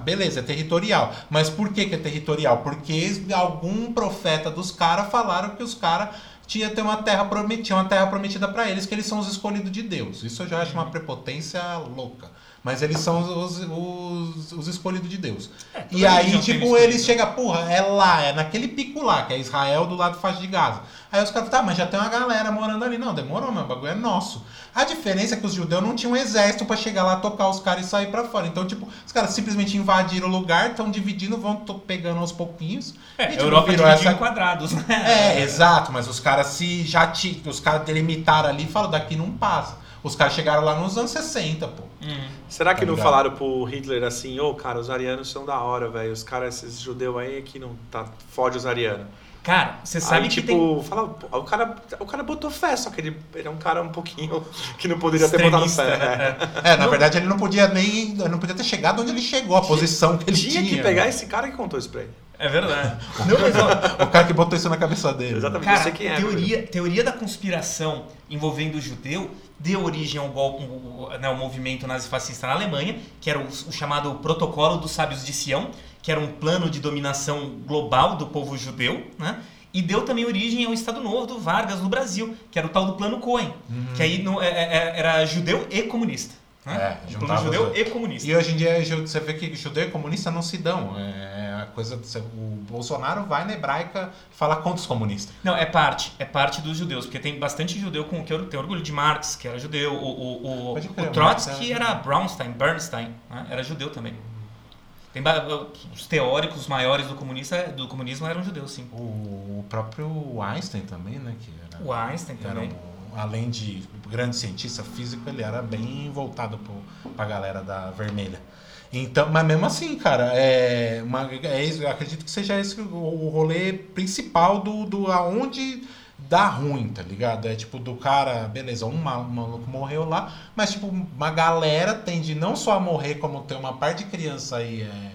A: beleza é territorial. Mas por que, que é territorial? Porque algum profeta dos caras falaram que os caras tinha ter uma terra prometida uma terra prometida para eles que eles são os escolhidos de Deus. Isso eu já acho uma prepotência louca mas eles são os, os, os escolhidos de Deus. É, e aí, tipo, eles chegam, porra, é lá, é naquele pico lá, que é Israel do lado do faixa de Gaza. Aí os caras, tá, mas já tem uma galera morando ali. Não, demorou, meu, o bagulho é nosso. A diferença é que os judeus não tinham um exército para chegar lá, tocar os caras e sair para fora. Então, tipo, os caras simplesmente invadiram o lugar, estão dividindo, vão pegando aos pouquinhos.
B: É, e, tipo, a Europa virou essa... em quadrados, né?
A: É, exato, mas os caras se já t... os caras delimitaram ali e falaram, daqui não passa. Os caras chegaram lá nos anos 60, pô.
C: Uhum. Será que tá não ligado? falaram pro Hitler assim, ô, oh, cara, os arianos são da hora, velho. Os caras, esses judeus aí que não tá. Fode os arianos.
B: Cara, você sabe
C: Aí,
B: que
C: tipo,
B: tem...
C: fala, o cara, o cara botou fé, só que ele, ele é um cara um pouquinho que não poderia ter botado fé.
A: Né? É, na não. verdade ele não podia nem, não podia ter chegado onde ele chegou, a posição que ele tinha.
C: Tinha que pegar esse cara que contou isso pra ele.
B: É verdade.
A: não, mas, ó, o cara que botou isso na cabeça dele.
C: Exatamente,
B: cara,
C: eu sei quem é.
B: Teoria, teoria da conspiração envolvendo o judeu deu origem ao, golpe, né, ao movimento nazifascista na Alemanha, que era o, o chamado Protocolo dos Sábios de Sião, que era um plano de dominação global do povo judeu, né? E deu também origem ao Estado Novo do Vargas no Brasil, que era o tal do Plano Cohen, uhum. que aí no, é, é, é era judeu e comunista. Né? É, judeu e comunista.
A: E hoje em dia você vê que judeu e comunista não se dão. É a coisa, o Bolsonaro vai na hebraica falar contra os comunistas.
B: Não, é parte, é parte dos judeus, porque tem bastante judeu com que tem orgulho de Marx, que era judeu, o, o, o, o Trotsky era Brownstein, Bernstein, né? era judeu também. Tem os teóricos maiores do, comunista, do comunismo eram judeus, sim.
A: O próprio Einstein também, né? Que
B: era, o Einstein também.
A: Além de grande cientista físico, ele era bem voltado para a galera da vermelha. Então, mas mesmo assim, cara, é, uma, é isso, acredito que seja esse o, rolê principal do, do aonde dá ruim, tá ligado? É tipo do cara, beleza, um maluco morreu lá, mas tipo, uma galera tende não só a morrer, como ter uma parte de criança aí é,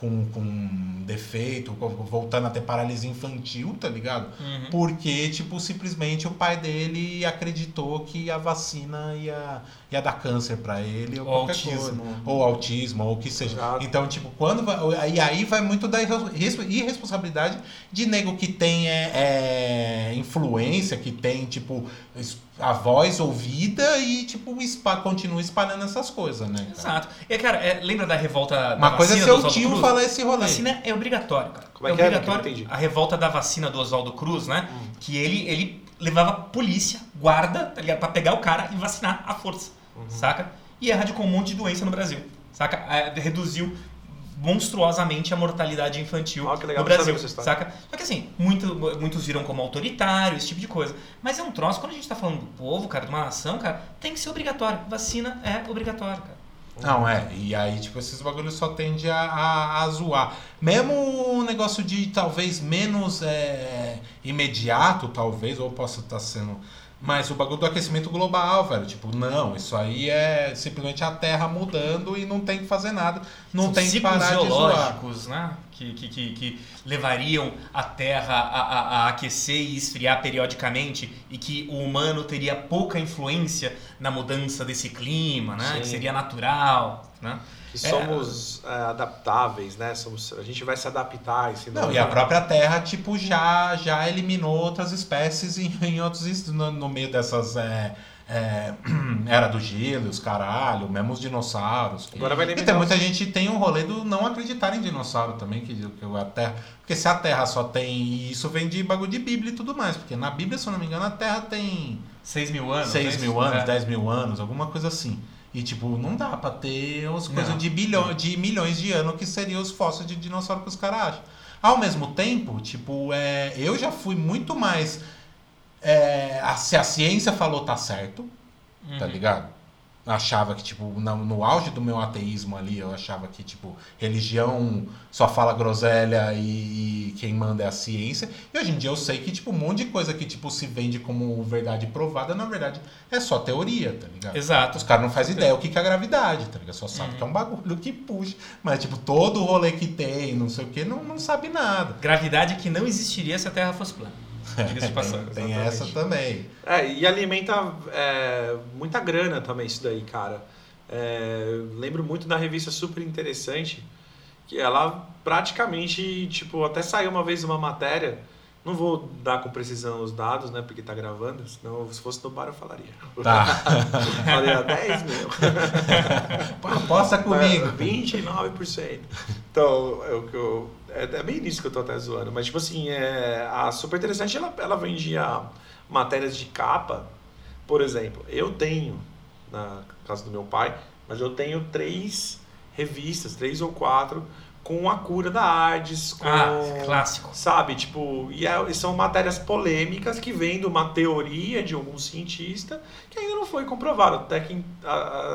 A: com, com defeito, voltando a ter paralisia infantil, tá ligado?
B: Uhum.
A: Porque, tipo, simplesmente o pai dele acreditou que a vacina ia, ia dar câncer para ele ou,
B: ou
A: qualquer
B: autismo.
A: coisa. Ou autismo, ou o que seja.
C: Exato.
A: Então, tipo, quando vai, E aí vai muito da irres- irresponsabilidade de nego que tem é, é, influência, que tem, tipo, a voz ouvida e, tipo, espa, continua espalhando essas coisas, né? cara?
B: Exato. E, cara, é, lembra da revolta da
A: Uma coisa é seu tio
B: Cruz?
A: falar esse rolê.
B: Vacina é obrigatório, cara.
C: Como é que é?
B: obrigatório.
C: Que eu não entendi.
B: A revolta da vacina do Oswaldo Cruz, né? Que ele, ele levava polícia, guarda, tá ligado? Pra pegar o cara e vacinar à força,
C: Uhum.
B: saca? E erradicou um monte de doença no Brasil, saca? É, reduziu monstruosamente a mortalidade infantil
C: Ah, que legal,
B: no Brasil, saca? Só que assim, muito, muitos viram como autoritário, esse tipo de coisa. Mas é um troço, quando a gente tá falando do povo, cara, de uma nação, cara, tem que ser obrigatório. Vacina é obrigatório, cara.
A: Não, é. E aí, tipo, esses bagulhos só tende a, a, a zoar. Mesmo um negócio de talvez menos é, imediato, talvez, ou possa estar sendo. Mas o bagulho do aquecimento global, velho. Tipo, não, isso aí é simplesmente a Terra mudando e não tem que fazer nada. Não
B: São
A: tem que parar de zoar.
B: geológicos, né? Que, que, que, que levariam a Terra a, a, a aquecer e esfriar periodicamente e que o humano teria pouca influência na mudança desse clima, né?
C: Sim.
B: Que seria natural, né?
C: Que somos é, adaptáveis, né? Somos, a gente vai se adaptar a esse
A: Não, e a própria Terra, tipo, já, já eliminou outras espécies em, em outros no, no meio dessas. É, é, era do gelo, os caralho, mesmo os dinossauros.
C: Agora vai
A: E
C: eliminar
A: tem
C: os-
A: muita gente tem um rolê do não acreditar em dinossauro também, que, que a Terra. Porque se a Terra só tem. E isso vem de bagulho de Bíblia e tudo mais. Porque na Bíblia, se eu não me engano, a Terra tem
B: 6 mil anos.
A: 6
B: né?
A: mil anos,
B: É.
A: 10 mil anos, alguma coisa assim. E tipo, não dá pra ter as coisas de, bilhões, de milhões de anos que seriam os fósseis de dinossauro que os caras acham. Ao mesmo tempo, tipo, é, eu já fui muito mais. é, a- se a ciência falou tá certo, tá
B: Uhum.
A: ligado? Achava que, tipo, no, no auge do meu ateísmo ali, eu achava que, tipo, religião só fala groselha e, e quem manda é a ciência. E hoje em dia eu sei que, tipo, um monte de coisa que, tipo, se vende como verdade provada, na verdade, é só teoria, tá ligado?
B: Exato.
A: Os caras não fazem ideia o que que é a gravidade, tá ligado? Só sabe
B: Uhum.
A: que é um bagulho que puxa. Mas, tipo, todo o rolê que tem, não sei o que, não, não sabe nada.
B: Gravidade que não existiria se a Terra fosse plana. Diga-se de passagem.
A: Tem,
C: exatamente.
A: essa também.
C: É, e alimenta é, muita grana também isso daí, cara. É, lembro muito da revista super interessante, que ela praticamente, tipo, até saiu uma vez uma matéria, não vou dar com precisão os dados, né, porque tá gravando, senão se fosse no bar eu falaria.
A: Tá.
C: Falaria 10 mil.
A: Aposta comigo.
C: 29%. Então, é o que eu. É, é bem nisso que eu tô até zoando. Mas, tipo assim, é, a Super Interessante ela, ela vendia matérias de capa. Por exemplo, eu tenho, na casa do meu pai, mas eu tenho três revistas, três ou quatro, com a cura da AIDS, com.
B: Ah, clássico.
C: Sabe, tipo, e, é- são matérias polêmicas que vêm de uma teoria de algum cientista que ainda não foi comprovado. Até, que,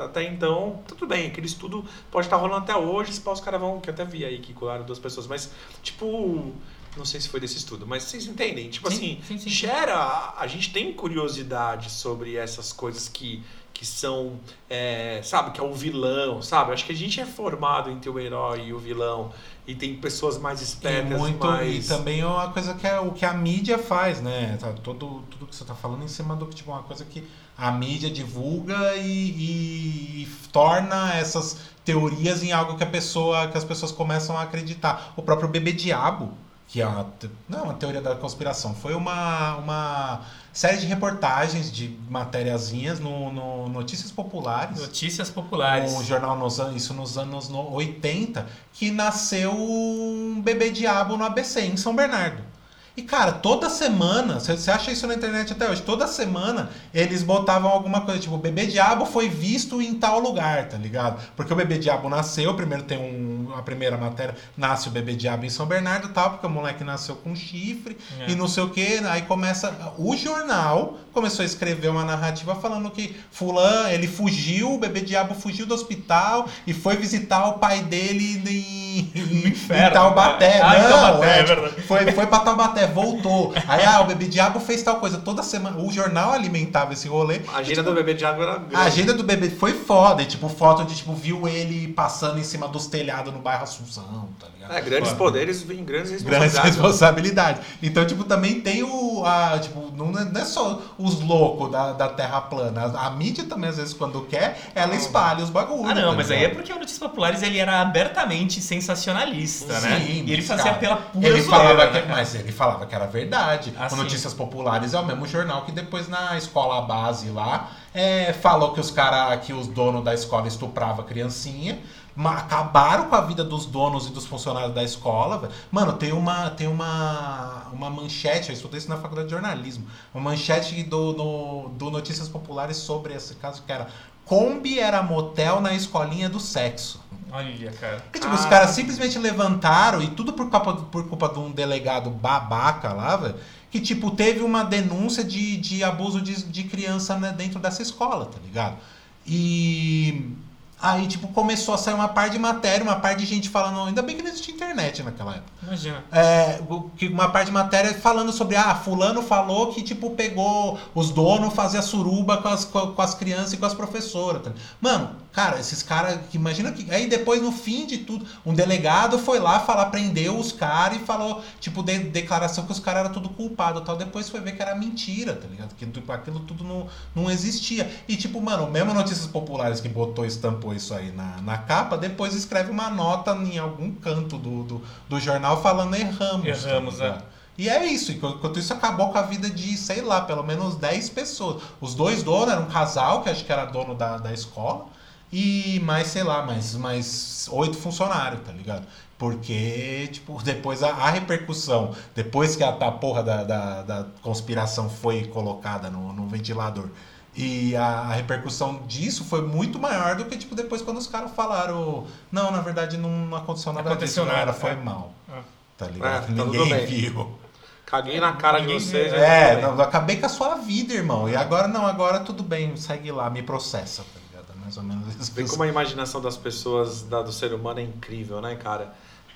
C: até então, tudo bem, aquele estudo pode estar rolando até hoje, se os caras vão, que até vi aí que curaram duas pessoas, mas, tipo, não sei se foi desse estudo, mas vocês entendem? Tipo
B: Sim,
C: assim,
B: sim, sim.
C: gera, a gente tem curiosidade sobre essas coisas que, que são, é, sabe, que é o vilão, sabe? Acho que a gente é formado entre o herói e o vilão, e tem pessoas mais
A: E
C: espertas,
A: muito
C: mais...
A: e também é uma coisa que é o que a mídia faz, né? Tá, todo tudo que você tá falando em cima do que tipo uma coisa que a mídia divulga e, e- e torna essas teorias em algo que a pessoa que as pessoas começam a acreditar. O próprio bebê diabo, que é uma não é uma teoria da conspiração, foi uma uma série de reportagens de matériazinhas no, no Notícias Populares.
B: Notícias populares.
A: Um jornal nos anos, isso nos anos no- 80, que nasceu um bebê diabo no ABC, em São Bernardo. E, cara, toda semana, você acha isso na internet até hoje, toda semana eles botavam alguma coisa, tipo, o bebê diabo foi visto em tal lugar, tá ligado? Porque o bebê diabo nasceu, primeiro tem um, a primeira matéria, nasce o bebê diabo em São Bernardo e tal, porque o moleque nasceu com chifre
B: É.
A: e não sei o que, aí começa, o jornal começou a escrever uma narrativa falando que fulano, ele fugiu, o bebê diabo fugiu do hospital e foi visitar o pai dele em,
B: No inferno,
A: em Taubaté.
B: né? Ah, em
A: não,
B: Taubaté,
A: é,
B: é
A: tipo, foi, foi pra Taubaté, voltou. Aí, ah, o bebê diabo fez tal coisa. Toda semana, o jornal alimentava esse rolê.
C: A agenda do bebê de água era grande.
A: A agenda do bebê foi foda. E, tipo, foto de, tipo, viu ele passando em cima dos telhados no bairro Assunção, tá ligado?
C: É, grandes
A: Foda.
C: poderes vêm grandes
A: Grandes
C: responsabilidades.
A: responsabilidades. Então, tipo, também tem o. A, tipo, não é, não é só os loucos da, da Terra plana. A, a mídia também, às vezes, quando quer, ela espalha os bagulhos.
B: Ah, não,
A: tá
B: mas aí é porque o Notícias Populares ele era abertamente sensacionalista, né?
A: Sim,
B: E ele fazia
A: cara,
B: pela pura
A: Ele
B: zoeira,
A: falava
B: né,
A: que, mas ele falava que era verdade.
B: Ah,
A: o. Notícias Populares é o mesmo jornal que depois na escola base lá é, falou que os cara, que os donos da escola estuprava criancinha. ma- Acabaram com a vida dos donos e dos funcionários da escola. Mano, tem uma tem uma, uma manchete, eu estudei isso na faculdade de jornalismo. Uma manchete do, no- do Notícias Populares sobre esse caso que era Kombi era motel na escolinha do sexo.
B: Olha, cara.
A: Porque, tipo, os
C: Ah.
A: caras simplesmente levantaram e tudo por culpa, por culpa de um delegado babaca lá, velho. Que, tipo, teve uma denúncia de, de abuso de, de criança né, dentro dessa escola, tá ligado? E aí, tipo, começou a sair uma par de matéria, uma par de gente falando. Ainda bem que não existia internet naquela época.
B: Imagina.
A: É, uma parte de matéria falando sobre, ah, fulano falou que, tipo, pegou os donos fazer a suruba com as, com, com as crianças e com as professoras. tá? Mano, cara, esses caras, que imagina que. Aí depois, no fim de tudo, um delegado foi lá falar, prendeu os caras e falou, tipo, de, declaração que os caras eram tudo culpado tal. Depois foi ver que era mentira, tá ligado? Que tipo, aquilo tudo não, não existia. E, tipo, mano, mesmo Notícias Populares que botou, estampou isso aí na, na capa, depois escreve uma nota em algum canto do, do, do jornal falando erramos.
B: Erramos,
A: tá ligado? E é isso, enquanto enquanto isso acabou com a vida de, sei lá, pelo menos 10 pessoas. Os dois donos eram um casal, que acho que era dono da, da escola, e mais, sei lá, mais, mais oito funcionários, tá ligado? Porque, tipo, depois a, a repercussão, depois que a, a porra da, da, da conspiração foi colocada no, no ventilador, e a, a repercussão disso foi muito maior do que, tipo, depois quando os caras falaram, não, na verdade não, não aconteceu nada
B: Aconteceu
A: disso,
B: nada,
A: foi
B: é.
A: mal.
B: Ah.
A: Tá
C: É,
A: ligado?
C: tudo
A: Ninguém viu.
C: Caguei na cara de
B: Ninguém
C: vocês.
A: É, não, acabei com a sua vida, irmão. E agora não, agora tudo bem, segue lá, me processa, tá ligado? É mais ou menos isso.
C: Vê como a imaginação das pessoas, da- do ser humano é incrível, né, cara?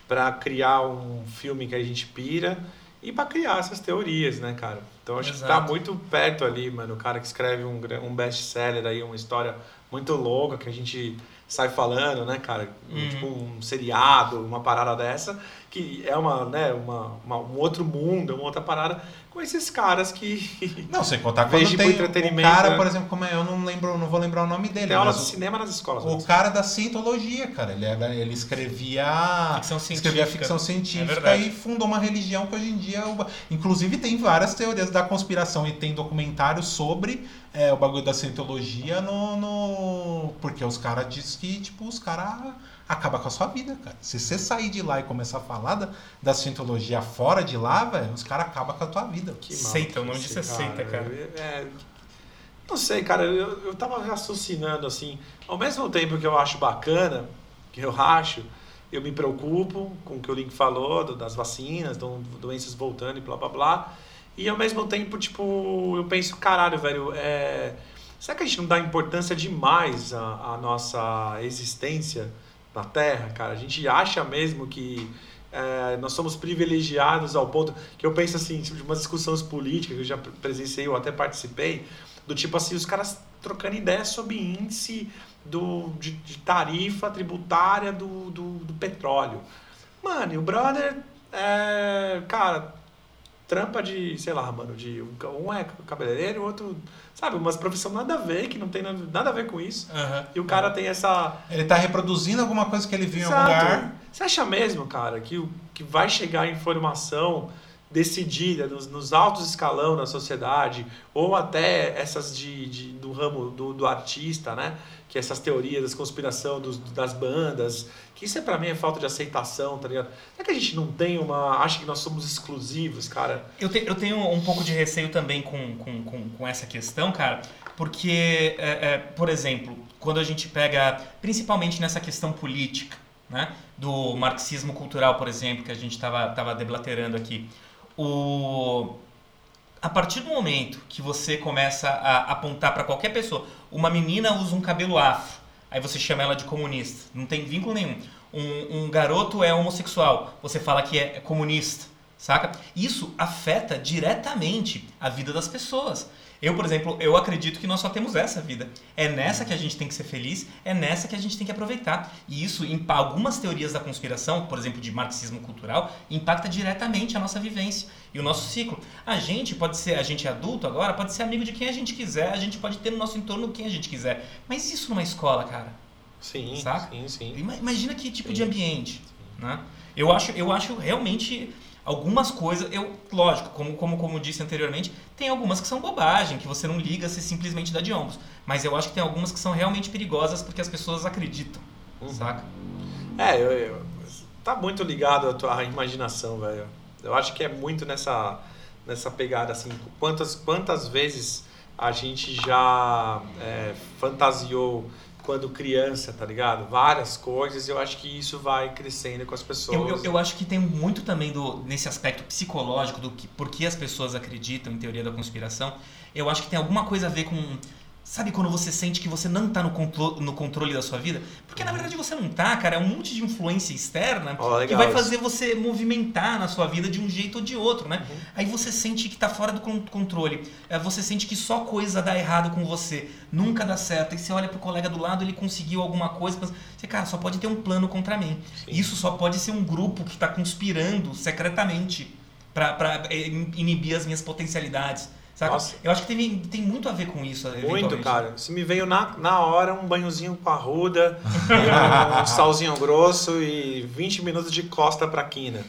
C: Pra criar um filme que a gente pira e pra criar essas teorias, né, cara? Então acho que tá
B: Exato.
C: muito perto ali, mano. O cara que escreve um, um best-seller aí, uma história muito louca que a gente sai falando, né, cara?
B: Uhum.
C: Tipo um seriado, uma parada dessa, que é uma, né, uma, uma- um outro mundo, uma outra parada, com esses caras que.
A: Não, sem contar quando
C: Vejo
A: tem o
C: entretenimento,
A: cara,
C: né?
A: por exemplo, como é, eu não lembro, não vou lembrar o nome dele,
C: Tem aula
A: mas
C: de
A: o-
C: cinema nas escolas.
A: O
C: né?
A: cara da cientologia, cara, ele, era, ele escrevia
B: Ficção
A: escrevia
B: científica.
A: ficção
B: É
A: científica
B: verdade.
A: e fundou uma religião que hoje em dia, é inclusive tem várias teorias da conspiração e tem documentários sobre é, o bagulho da cientologia no, no- porque os caras dizem que tipo os caras acabam com a sua vida, cara. Se você sair de lá e começar a falar da, da cientologia fora de lá, velho, os caras acabam com a tua vida.
C: Que
B: Seita, o nome disso é seita, cara.
C: É, não sei, cara, eu, eu tava raciocinando assim, ao mesmo tempo que eu acho bacana, que eu acho, eu me preocupo com o que o Link falou, do- das vacinas, do- doenças voltando e blá blá blá. E ao mesmo tempo, tipo, eu penso, caralho, velho, é, será que a gente não dá importância demais à, à nossa existência na Terra, cara? A gente acha mesmo que é, nós somos privilegiados ao ponto que eu penso assim, tipo, de umas discussões políticas que eu já presenciei ou até participei, do tipo assim, os caras trocando ideias sobre índice do, de, de tarifa tributária do, do, do petróleo. Mano, e o brother, é, cara, trampa de, sei lá, mano, de um, um é cabeleireiro, o outro, sabe, umas profissões nada a ver, que não tem nada, a ver com isso.
B: Aham.
C: E o cara tem essa,
A: Ele tá reproduzindo alguma coisa que ele viu em algum
C: Exato.
A: lugar.
C: Você acha mesmo, cara, que, o- que vai chegar informação decidir né, nos, nos altos escalão da sociedade, ou até essas de, de do ramo do, do artista, né? Que essas teorias das conspiração dos, das bandas, que isso é para mim é falta de aceitação, tá ligado? É que a gente não tem uma. acha que nós somos exclusivos, cara.
B: Eu, te, eu tenho um pouco de receio também com, com, com, com essa questão, cara, porque, é, é, por exemplo, quando a gente pega, principalmente nessa questão política, né, do marxismo cultural, por exemplo, que a gente estava tava deblaterando aqui, o, a partir do momento que você começa a apontar para qualquer pessoa, uma menina usa um cabelo afro, aí você chama ela de comunista, não tem vínculo nenhum. Um, um garoto é homossexual, você fala que é comunista, saca? Isso afeta diretamente a vida das pessoas. Eu, por exemplo, eu acredito que nós só temos essa vida. É nessa que a gente tem que ser feliz, é nessa que a gente tem que aproveitar. E isso, em algumas teorias da conspiração, por exemplo, de marxismo cultural, impacta diretamente a nossa vivência e o nosso ciclo. A gente pode ser, a gente é adulto agora, pode ser amigo de quem a gente quiser, a gente pode ter no nosso entorno quem a gente quiser. Mas isso numa escola, cara?
C: Sim,
B: Saca?
C: sim, sim.
B: Imagina que tipo
C: Sim.
B: de ambiente, né? Eu acho, eu acho realmente algumas coisas, eu, lógico, como, como, como disse anteriormente, tem algumas que são bobagem, que você não liga, você simplesmente dá de ombros. Mas eu acho que tem algumas que são realmente perigosas porque as pessoas acreditam,
C: Uhum.
B: saca?
C: É, eu, eu- tá muito ligado à tua imaginação, velho. Eu acho que é muito nessa, nessa pegada, assim, quantas, quantas vezes a gente já é, fantasiou quando criança, tá ligado? Várias coisas, e eu acho que isso vai crescendo com as pessoas.
B: Eu, eu, eu acho que tem muito também do, nesse aspecto psicológico do que por que as pessoas acreditam em teoria da conspiração. Eu acho que tem alguma coisa a ver com. Sabe quando você sente que você não tá no, contro no controle da sua vida? Porque na verdade você não tá, cara. É um monte de influência externa
C: Ó,
B: que vai fazer você movimentar na sua vida de um jeito ou de outro, né?
C: Uhum.
B: Aí você sente que tá fora do con- controle. É, Você sente que só coisa dá errado com você. Nunca dá certo. Aí você olha pro colega do lado, ele conseguiu alguma coisa. Você, cara, só pode ter um plano contra mim.
C: Sim.
B: Isso só pode ser um grupo que está conspirando secretamente para inibir as minhas potencialidades. Saca?
C: Nossa.
B: Eu acho que tem, tem muito a ver com isso.
C: Muito,
B: eventualmente.
C: cara. Se me veio na, na hora um banhozinho com arruda, um salzinho grosso e 20 minutos de costa pra quina.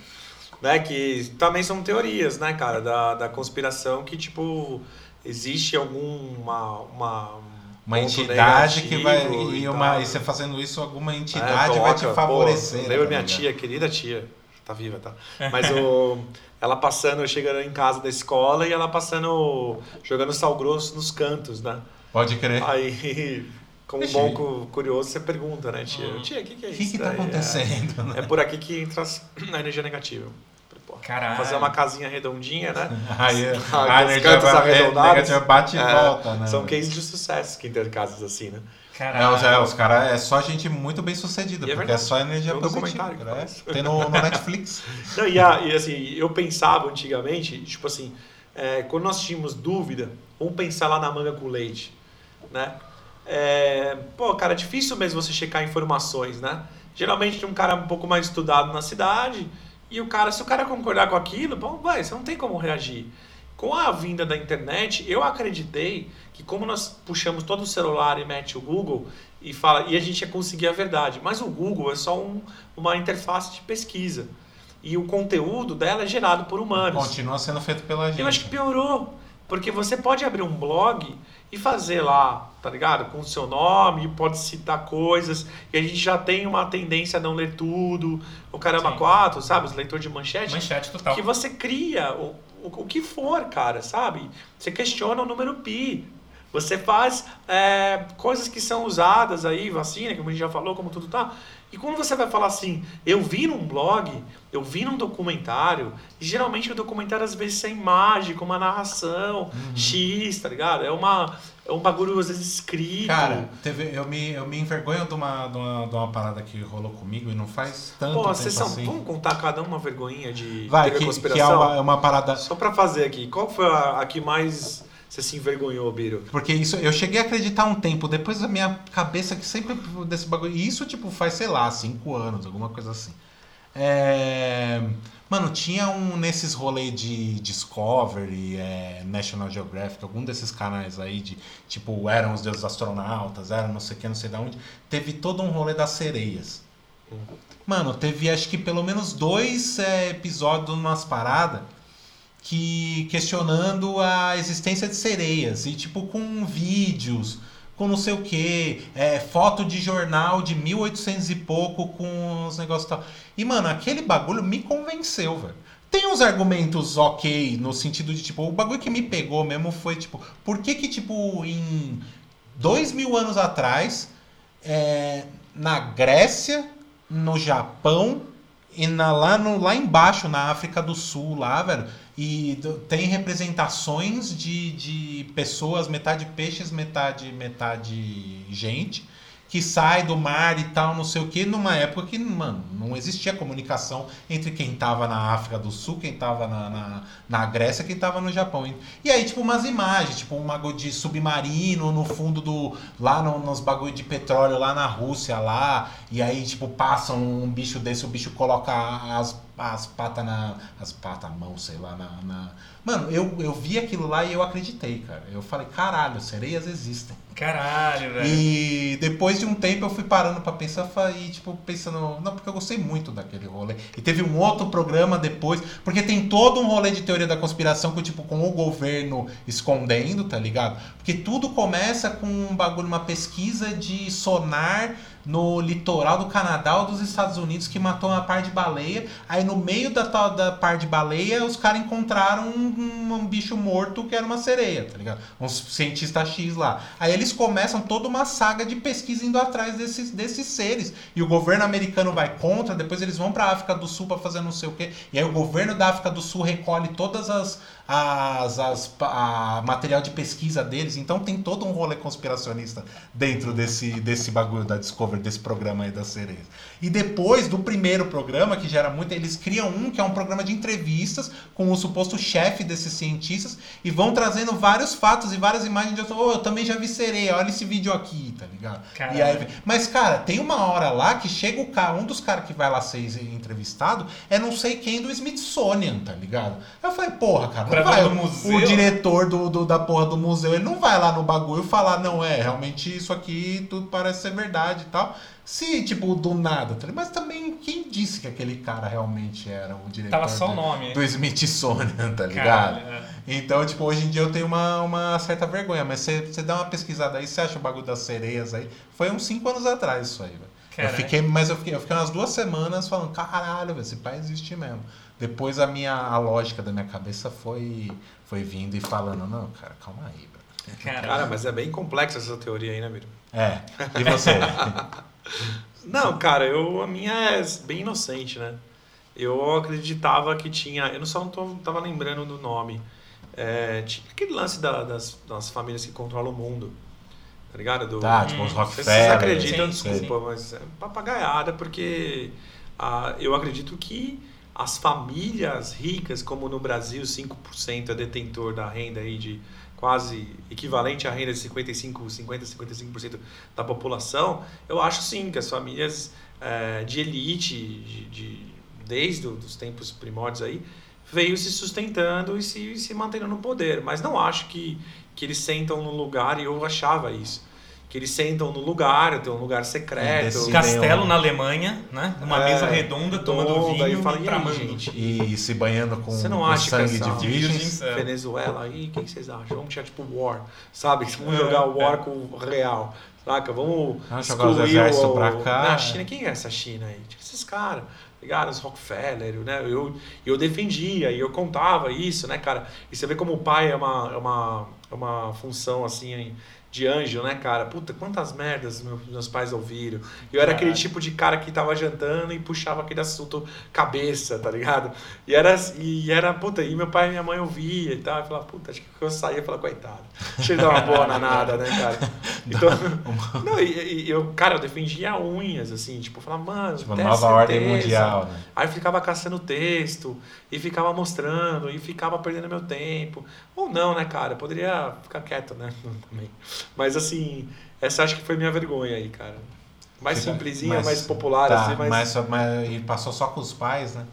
C: Né? Que também são teorias, né, cara, da, da conspiração que, tipo, existe alguma uma,
A: Uma entidade que vai. E,
C: e
A: uma, e você fazendo isso, alguma
C: É,
A: entidade vai te
C: coloca,
A: favorecer.
C: Pô, lembra
A: tá
C: minha
A: ligado?
C: tia, querida tia, tá viva, tá? Mas o, ela passando, chegando em casa da escola e ela passando, jogando sal grosso nos cantos, né?
A: Pode crer.
C: Aí, como
A: Ixi.
C: bom cu- curioso, você pergunta, né, tia?
B: Hum.
C: Tia, o que, que é
A: O
C: isso?
A: que que tá
C: daí?
A: acontecendo? né?
C: É, é por aqui que entra a energia negativa.
B: Caralho.
C: Fazer uma casinha redondinha, né?
A: Aí
C: Ah,
A: a
C: os
A: energia
C: cantos arredondados.
A: negativa bate e
C: É,
A: volta, né?
C: São cases de sucesso que tem casas assim, né?
A: É,
B: Caralho.
A: os, é, os caras é só gente muito bem sucedida,
C: é
A: porque é só energia
C: Tem um
A: positiva. né? Tem no, no Netflix.
C: Não, e, a- e, assim, eu pensava antigamente, tipo assim, é, quando nós tínhamos dúvida, vamos pensar lá na manga com leite, né? É, pô, cara, é difícil mesmo você checar informações, né? Geralmente tem um cara um pouco mais estudado na cidade e o cara, se o cara concordar com aquilo, bom, vai, você não tem como reagir. Com a vinda da internet, eu acreditei que como nós puxamos todo o celular e mete o Google e fala e a gente ia conseguir a verdade, mas o Google é só um- uma interface de pesquisa e o conteúdo dela é gerado por humanos.
A: Continua sendo feito pela gente.
C: Eu acho que piorou. Porque você pode abrir um blog e fazer lá, tá ligado? Com o seu nome, pode citar coisas. E a gente já tem uma tendência a não ler tudo. O caramba
B: Sim.
C: 4, sabe? Os leitores de manchete.
B: Manchete total.
C: Que você cria o, o, o que for, cara, sabe? Você questiona o número pi. Você faz é, coisas que são usadas aí, vacina, como a gente já falou, como tudo tá. E quando você vai falar assim, eu vi num blog, eu vi num documentário, e geralmente o documentário às vezes é imagem, com uma narração,
A: Uhum.
C: X, tá ligado? É, uma, é um bagulho às vezes escrito.
A: Cara, teve, eu, me, eu me envergonho de uma, de, uma, de uma parada que rolou comigo e não faz tanto
C: Pô,
A: tempo
C: vocês são.
A: assim.
C: Vamos contar cada um uma vergonhinha de
A: Vai, que,
C: da
A: que é
C: conspiração?
A: uma, é uma parada.
C: Só pra fazer aqui, qual foi a, a que mais você se envergonhou, Biro?
A: Porque isso eu cheguei a acreditar um tempo, depois a minha cabeça que sempre desse bagulho. E isso, tipo, faz, sei lá, cinco anos, alguma coisa assim. É, Mano, tinha um nesses rolês de Discovery, é, National Geographic, algum desses canais aí de tipo, eram os deuses astronautas, eram não sei o que, não sei de onde. Teve todo um rolê das sereias. Mano, teve acho que pelo menos dois é, episódios umas paradas que questionando a existência de sereias e tipo com vídeos, com não sei o que, é, foto de jornal de 1800 e pouco com os negócios tal. E mano, aquele bagulho me convenceu, velho. Tem uns argumentos ok, no sentido de, tipo, o bagulho que me pegou mesmo foi, tipo, por que que, tipo, em dois mil anos atrás, é, na Grécia, no Japão e na, lá, no, lá embaixo, na África do Sul, lá, velho, e do- tem representações de, de pessoas, metade peixes, metade, metade gente, que sai do mar e tal, não sei o que, numa época que, mano, não existia comunicação entre quem tava na África do Sul, quem tava na, na, na Grécia, quem tava no Japão. E- aí, tipo, umas imagens, tipo, um bagulho de submarino no fundo do. lá no- nos bagulho de petróleo lá na Rússia, lá, e aí, tipo, passa um bicho desse, o bicho coloca as, as patas na. as patas, mão, sei lá, na. na- Mano, eu, eu vi aquilo lá e eu acreditei, cara. Eu falei, caralho, sereias existem.
B: Caralho, velho.
A: E depois de um tempo eu fui parando pra pensar e, tipo, pensando. Não, porque eu gostei muito daquele rolê. E teve um outro programa depois, porque tem todo um rolê de teoria da conspiração com, tipo, com o governo escondendo, tá ligado? Porque tudo começa com um bagulho, uma pesquisa de sonar no litoral do Canadá ou dos Estados Unidos que matou uma par de baleia. Aí no meio da da par de baleia, os caras encontraram um, um bicho morto que era uma sereia, tá ligado? Uns cientistas X lá. Aí eles começam toda uma saga de pesquisa indo atrás desses, desses seres. E o governo americano vai contra, depois eles vão pra África do Sul pra fazer não sei o quê. E aí o governo da África do Sul recolhe todas as. as, as a material de pesquisa deles. Então tem todo um rolê conspiracionista dentro desse, desse bagulho da Discovery, desse programa aí das sereias. E depois do primeiro programa, que já era muito, eles criam um que é um programa de entrevistas com o suposto chefe desses cientistas e vão trazendo vários fatos e várias imagens de oh, eu também já vi sereia, olha esse vídeo aqui, tá ligado?
B: Caralho.
A: E aí, mas cara, tem uma hora lá que chega o cara, um dos caras que vai lá ser entrevistado é não sei quem do Smithsonian, tá ligado? Eu falei, porra, cara, não
B: Pra
A: vai, o-
B: museu?
A: o diretor do, do- da porra do museu, ele não vai lá no bagulho falar, não, é, realmente isso aqui tudo parece ser verdade e tal. Se, tipo, do nada, tá mas também quem disse que aquele cara realmente era o diretor
B: Tava só o
A: do-
B: nome.
A: do Smithsonian, tá ligado?
B: Caralho, é.
A: Então, tipo, hoje em dia eu tenho uma, uma certa vergonha, mas você você dá uma pesquisada aí, você acha o bagulho das sereias aí? Foi uns 5 anos atrás isso aí, velho. Eu fiquei, mas eu fiquei, eu fiquei umas duas semanas falando, caralho, esse pai existe mesmo. Depois a minha a lógica da minha cabeça foi, foi vindo e falando, não, cara, calma aí,
B: Caralho.
C: Cara, mas é bem complexa essa teoria aí, né, Miro?
A: É. E você?
C: Não, cara, eu, a minha é bem inocente, né? Eu acreditava que tinha. Eu não só não tô, tava lembrando do nome. É, tinha aquele lance da- das, das famílias que controlam o mundo. Tá ligado? Do,
A: tá, tipo, uns
B: Hum,
C: Não sei se
A: Rockefeller.
C: vocês acreditam,
B: sim,
C: desculpa, mas é papagaiada, porque ah, eu acredito que as famílias ricas, como no Brasil 5% é detentor da renda aí de quase equivalente à renda de 55, 50, 55% da população, eu acho sim que as famílias eh, de elite, de, de- desde os tempos primórdios aí, veio se sustentando e se, se mantendo no poder. Mas não acho que, que eles sentam no lugar, e eu achava isso, que eles sentam no lugar, tem um lugar secreto.
A: Desse-
B: Castelo na Alemanha, né? Numa
C: É,
B: mesa redonda, tomando
C: redonda,
B: vinho
C: e fala,
B: e
C: e aí, gente?
A: E se banhando com,
C: Você não
A: com
C: acha que
A: sangue
C: essa-
A: de?
B: É.
C: Venezuela aí, o que, que vocês acham? Vamos tirar tipo War, sabe? Vamos
B: É,
C: jogar o War
B: é.
C: com o real, saca? Vamos
A: os
C: excluir
A: exércitos
C: o-
A: pra cá.
C: Na China, quem é essa China aí? Tipo, esses caras, ligaram? Os Rockefeller, né? Eu, eu defendia e eu contava isso, né, cara? E você vê como o pai é uma, é uma, é uma função assim de anjo, né, cara? Puta, quantas merdas meus, pais ouviram. Eu era aquele
B: Caralho.
C: tipo de cara que tava jantando e puxava aquele assunto cabeça, tá ligado? E era, e era, puta, e meu pai e minha mãe ouvia e tal. E falava, puta, acho que eu saía e falava, coitado. Deixa ele dar uma boa nanada, né, cara? Então, não, e, e eu, cara, eu defendia unhas, assim, tipo, falava, mano,
A: Tipo, nova ordem
C: certeza.
A: mundial, né?
C: Aí eu ficava caçando texto e ficava mostrando e ficava perdendo meu tempo. Ou não, né, cara? Eu poderia ficar quieto, né? Também. Mas assim, essa acho que foi minha vergonha aí, cara. Mais
A: Fica-
C: simplesinha,
A: mas-
C: mais popular,
A: Tá,
C: assim, mas...
A: mas... só- mas ele passou só com os pais, né?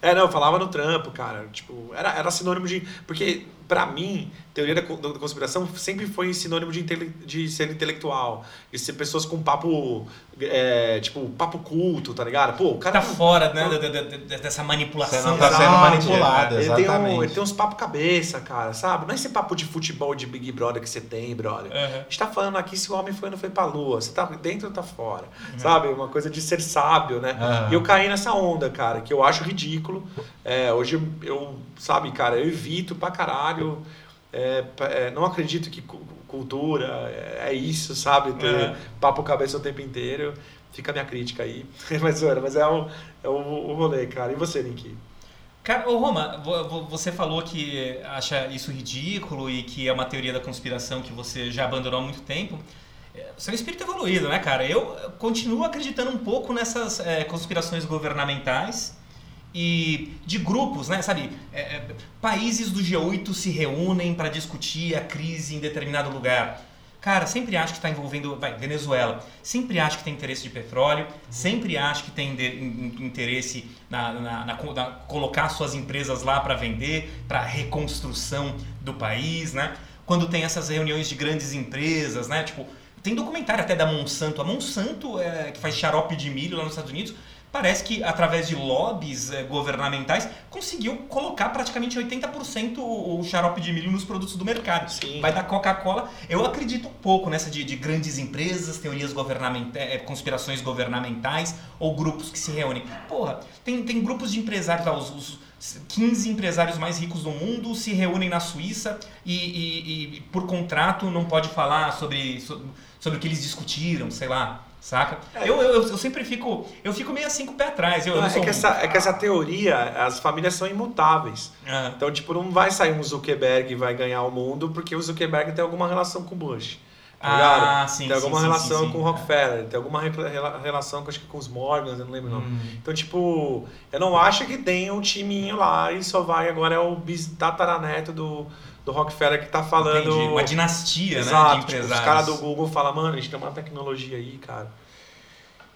C: É, não, eu falava no trampo, cara. Tipo, era, era sinônimo de. Porque pra mim, teoria da, da conspiração sempre foi sinônimo de, intele- de ser intelectual. De ser pessoas com papo, é, tipo, papo culto, tá ligado? Pô, o cara
B: Tá fora né, dessa manipulação.
A: Você não tá sendo manipulado,
C: ele tem, um,
A: exatamente.
C: ele tem uns papo cabeça, cara, sabe? Não é esse papo de futebol de Big Brother que você tem, brother.
B: Aham.
C: A gente tá falando aqui se o homem foi ou não foi pra lua. Você tá dentro ou tá fora. Sabe? Uma coisa de ser sábio, né?
A: Aham.
C: E eu caí nessa onda, cara, que eu acho ridículo. É, hoje eu, eu, sabe, cara, eu evito pra caralho. É, pa- é, não acredito que cu- cultura é, é isso, sabe? Ter
B: Aham.
C: papo cabeça o tempo inteiro. Fica a minha crítica aí. mas, olha, mas é, o, é o, o rolê, cara. E você, Link?
B: Cara, ô Roma, vo- vo- você falou que acha isso ridículo e que é uma teoria da conspiração que você já abandonou há muito tempo. É, é um espírito evoluído, né, cara? Eu continuo acreditando um pouco nessas é, conspirações governamentais e de grupos, né? Sabe, é, é, países do G8 se reúnem para discutir a crise em determinado lugar. Cara, sempre acho que está envolvendo, vai, Venezuela, sempre acho que tem interesse de petróleo, sempre acho que tem interesse na, na- na na colocar suas empresas lá para vender, para reconstrução do país, né? Quando tem essas reuniões de grandes empresas, né? Tipo, tem documentário até da Monsanto. A Monsanto, é, que faz xarope de milho lá nos Estados Unidos, parece que através de lobbies é, governamentais conseguiu colocar praticamente 80% o o xarope de milho nos produtos do mercado.
C: Sim.
B: Vai da Coca-Cola. Eu acredito um pouco nessa de, de grandes empresas, teorias governamentais, conspirações governamentais ou grupos que se reúnem. Porra, tem, tem grupos de empresários lá, os, os 15 empresários mais ricos do mundo se reúnem na Suíça e, e- e, por contrato não pode falar sobre, sobre, sobre o que eles discutiram, sei lá. Saca?
C: É.
B: Eu, eu, eu sempre fico. Eu fico meio assim com o pé atrás. Eu, eu não
C: é,
B: sou
C: que
B: um-
C: essa, é que essa teoria, as famílias são imutáveis.
B: Ah.
C: Então, tipo, não vai sair um Zuckerberg e vai ganhar o mundo porque o Zuckerberg tem alguma relação com o Bush. Tá
B: Ah, sim,
C: Tem alguma
B: sim,
C: relação
B: sim,
C: com o Rockefeller, tem alguma re- rela- relação com, acho que com os Morgans, eu não lembro.
A: Hum.
C: Então, tipo, eu não acho que tem um timinho lá e só vai agora é o bis tataraneto do, do Rockefeller que tá falando.
B: Entendi. Uma dinastia,
C: Exato,
B: né? De
C: tipo, os caras do Google falam, mano, a gente tem uma tecnologia aí, cara.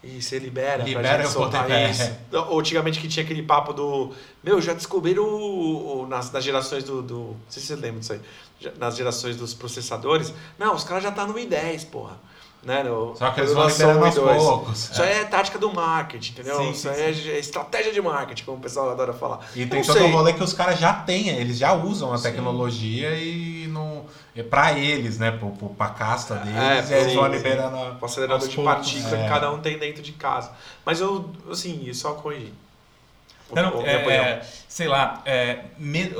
C: E você libera,
A: Libera
C: pra gente soltar isso. Ou antigamente que tinha aquele papo do. Meu, já descobriram o- o- nas, nas gerações do, do. Não sei se você lembra disso aí. Já- Nas gerações dos processadores. Não, os caras já tá no i10, porra. Né? No,
A: Só que eles vão liberando
C: o
A: aos
C: i2.
A: poucos.
C: Isso aí é tática do marketing, entendeu?
B: Sim,
C: Isso
B: sim,
C: aí é estratégia de marketing, como o pessoal adora falar.
A: E tem
C: Não
A: todo
C: sei.
A: um rolê que os caras já têm, eles já usam a tecnologia e não. É pra eles, né? Pro, pro, pra casta deles,
C: É,
A: eles
C: sim,
A: vão
C: sim.
A: liberando. a-
C: O acelerador de
A: poucos.
C: partícula
A: É.
C: que cada um tem dentro de casa. Mas eu, assim, só corrigi.
B: Não,
C: O- o-
B: é, é, sei lá, é, me-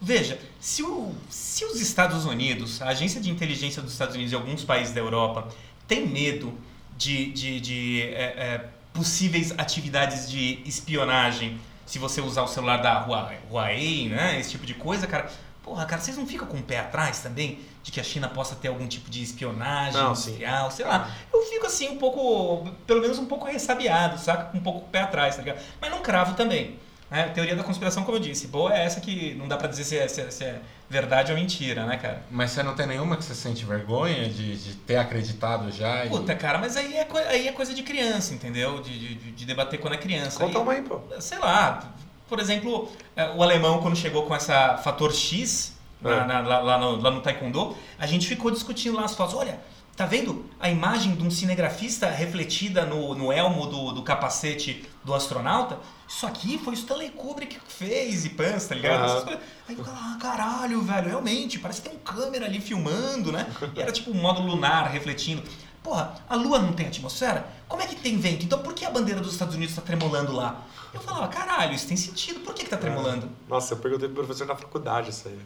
B: veja, se, o- se os Estados Unidos, a agência de inteligência dos Estados Unidos e alguns países da Europa tem medo de, de, de, é, é, possíveis atividades de espionagem, se você usar o celular da Huawei, Huawei, né, esse tipo de coisa, cara, porra, cara, vocês não ficam com o pé atrás também de que a China possa ter algum tipo de espionagem
C: Não, sim.
B: industrial, sei lá. Eu fico assim um pouco, pelo menos um pouco ressabiado, saca? Com um pouco o pé atrás, tá ligado? Mas não cravo também. Né? Teoria da conspiração, como eu disse, boa é essa que não dá pra dizer se é, se é- se é verdade ou mentira, né, cara?
A: Mas você não tem nenhuma que você sente vergonha de, de ter acreditado já? e-
B: Puta, cara, mas aí é, aí é coisa de criança, entendeu? De, de, de- de debater quando é criança.
C: Conta
B: Aí-
C: uma aí, pô.
B: sei lá, por exemplo, é, o alemão quando chegou com essa fator X na-
C: É.
B: na- lá, lá no, lá no Taekwondo, a gente ficou discutindo lá as fotos. Olha, tá vendo a imagem de um cinegrafista refletida no, no elmo do, do capacete do astronauta? Isso aqui foi o Stanley Kubrick que fez e pans, tá ligado? Coisas. Aí eu ah, caralho, velho, realmente, parece que tem um câmera ali filmando, né? E era tipo um módulo lunar refletindo. Porra, a Lua não tem atmosfera? Como é que tem vento? Então por que a bandeira dos Estados Unidos está tremulando lá? Eu falava, caralho, isso tem sentido, por que, que tá tremulando?
C: Nossa, eu perguntei pro professor na faculdade isso aí.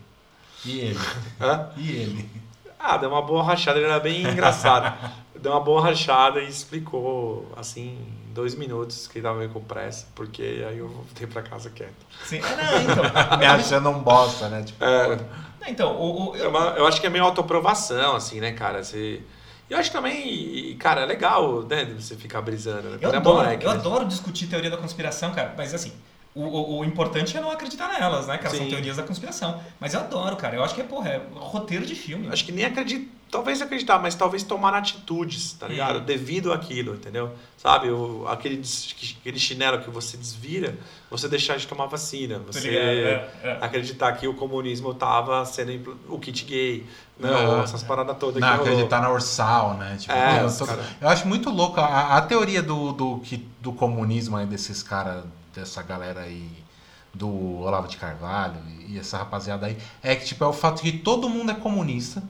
A: E ele?
C: Hã?
A: E ele?
C: Ah, deu uma boa rachada, ele era bem engraçado. deu uma boa rachada e explicou, assim, dois minutos que ele tava meio com pressa, porque aí eu voltei pra casa quieto.
B: Assim, ah, não, então.
A: Me achando um bosta, né? Tipo,
C: É,
B: Não, então, o, o-
C: é
B: eu,
C: uma- eu acho que é meio autoaprovação, assim, né, cara? Você... Eu acho também, e, cara, é legal, né, você ficar brisando, né?
B: eu,
C: é
B: adoro,
C: moleque,
B: eu
C: né?
B: adoro discutir teoria da conspiração, cara, mas assim, o, o, o importante é não acreditar nelas, né, cara? São
C: Sim.
B: teorias da conspiração. Mas eu adoro, cara. Eu acho que é, porra, é roteiro de filme.
C: Acho que nem acredito. talvez acreditar, mas talvez tomar atitudes, tá ligado?
B: Hum.
C: Devido àquilo, entendeu? Sabe, o, aquele, aquele chinelo que você desvira, você deixar de tomar vacina, você
B: ligado, é, é.
C: acreditar que o comunismo tava sendo impl- o kit gay, não,
A: Não,
C: essas paradas todas
A: Não,
C: que rolou.
A: acreditar na Ursal, né? Tipo,
C: É,
A: eu, tô-
C: cara-
A: eu acho muito louco a, a teoria do, do, que, do comunismo aí, desses caras, dessa galera aí, do Olavo de Carvalho e essa rapaziada aí, é que tipo, é o fato de que todo mundo é comunista.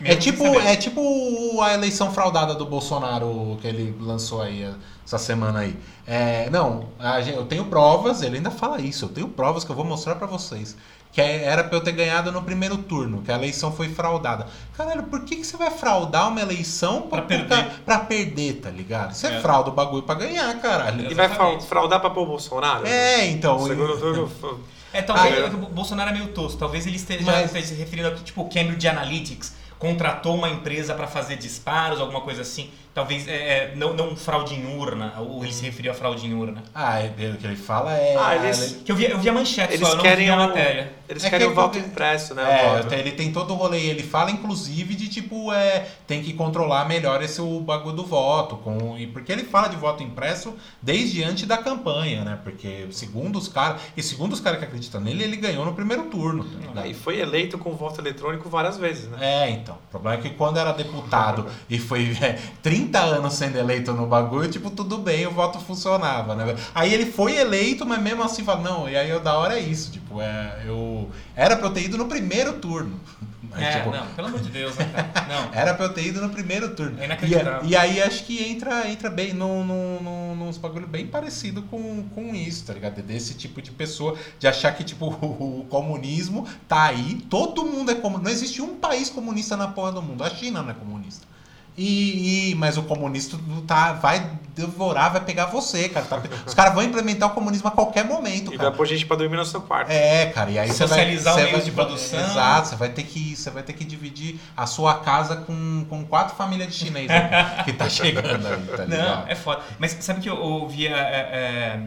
A: É
B: Mesmo sem
A: tipo, é tipo a eleição fraudada do Bolsonaro que ele lançou aí essa semana aí. É, não, gente- eu tenho provas, ele ainda fala isso, eu tenho provas que eu vou mostrar pra vocês. Que é- era pra eu ter ganhado no primeiro turno, que a eleição foi fraudada. Caralho, por que, que você vai fraudar uma eleição
B: Pra
A: pro
B: perder.
A: pra perder, tá ligado? Você
B: É.
A: frauda o bagulho pra ganhar, caralho.
C: E vai
B: Exatamente.
C: fraudar pra pôr o Bolsonaro?
A: É, então.
C: Segundo turno,
B: É, talvez
C: Ah, é.
B: o Bolsonaro é meio tosco. Talvez ele esteja,
A: Mas-
B: esteja se referindo aqui, tipo, o Cambridge Analytics contratou uma empresa para fazer disparos, alguma coisa assim. Talvez é, é, não, não fraude em urna, ou ele se referiu a fraude em urna.
A: Ah, é, o que ele fala é.
C: Ah, eles-
B: Que eu vi, eu vi a manchete
C: Eles
B: só, eu não
C: querem
B: vi a
C: o-
B: matéria.
C: Eles
A: É
C: querem
A: que-
C: o voto impresso, né? o
A: É,
C: voto.
A: ele tem todo o rolê. Ele fala, inclusive, de tipo, é, tem que controlar melhor esse o bagulho do voto. Com, e porque ele fala de voto impresso desde antes da campanha, né? Porque segundo os caras, e segundo os caras que acreditam nele, ele ganhou no primeiro turno. tá?
C: E foi eleito com voto eletrônico várias vezes, né?
A: É, então. O problema é que quando era deputado e foi é, 30 anos sendo eleito no bagulho, tipo, tudo bem, o voto funcionava, né? Aí ele foi eleito, mas mesmo assim fala, não, e aí o da hora é isso, tipo, é, eu. Era pra eu ter ido no primeiro turno. Mas,
B: É,
A: tipo,
B: não, pelo amor de Deus, né, cara? Não.
A: Era pra eu ter ido no primeiro turno.
B: É inacreditável.
A: E, e aí acho que entra, entra bem num, num, num, bagulho bem parecido com, com isso, tá ligado? Desse tipo de pessoa, de achar que, tipo, o, o comunismo tá aí, todo mundo é comunista. Não existe um país comunista na porra do mundo. A China não é comunista. E, e- mas o comunista tá, vai devorar, vai pegar você, cara. Tá- os caras vão implementar o comunismo a qualquer momento,
C: E
A: cara.
C: vai pôr gente pra dormir no seu quarto.
A: É, cara, e aí você vai
B: Socializar
A: você
B: os meios
A: vai-
B: de produção.
A: Exato, você vai ter que você vai ter que dividir a sua casa com, com quatro famílias de chinês né, que tá chegando aí, tá
B: Não,
A: ligado?
B: é foda. Mas sabe que eu ouvia. É, é,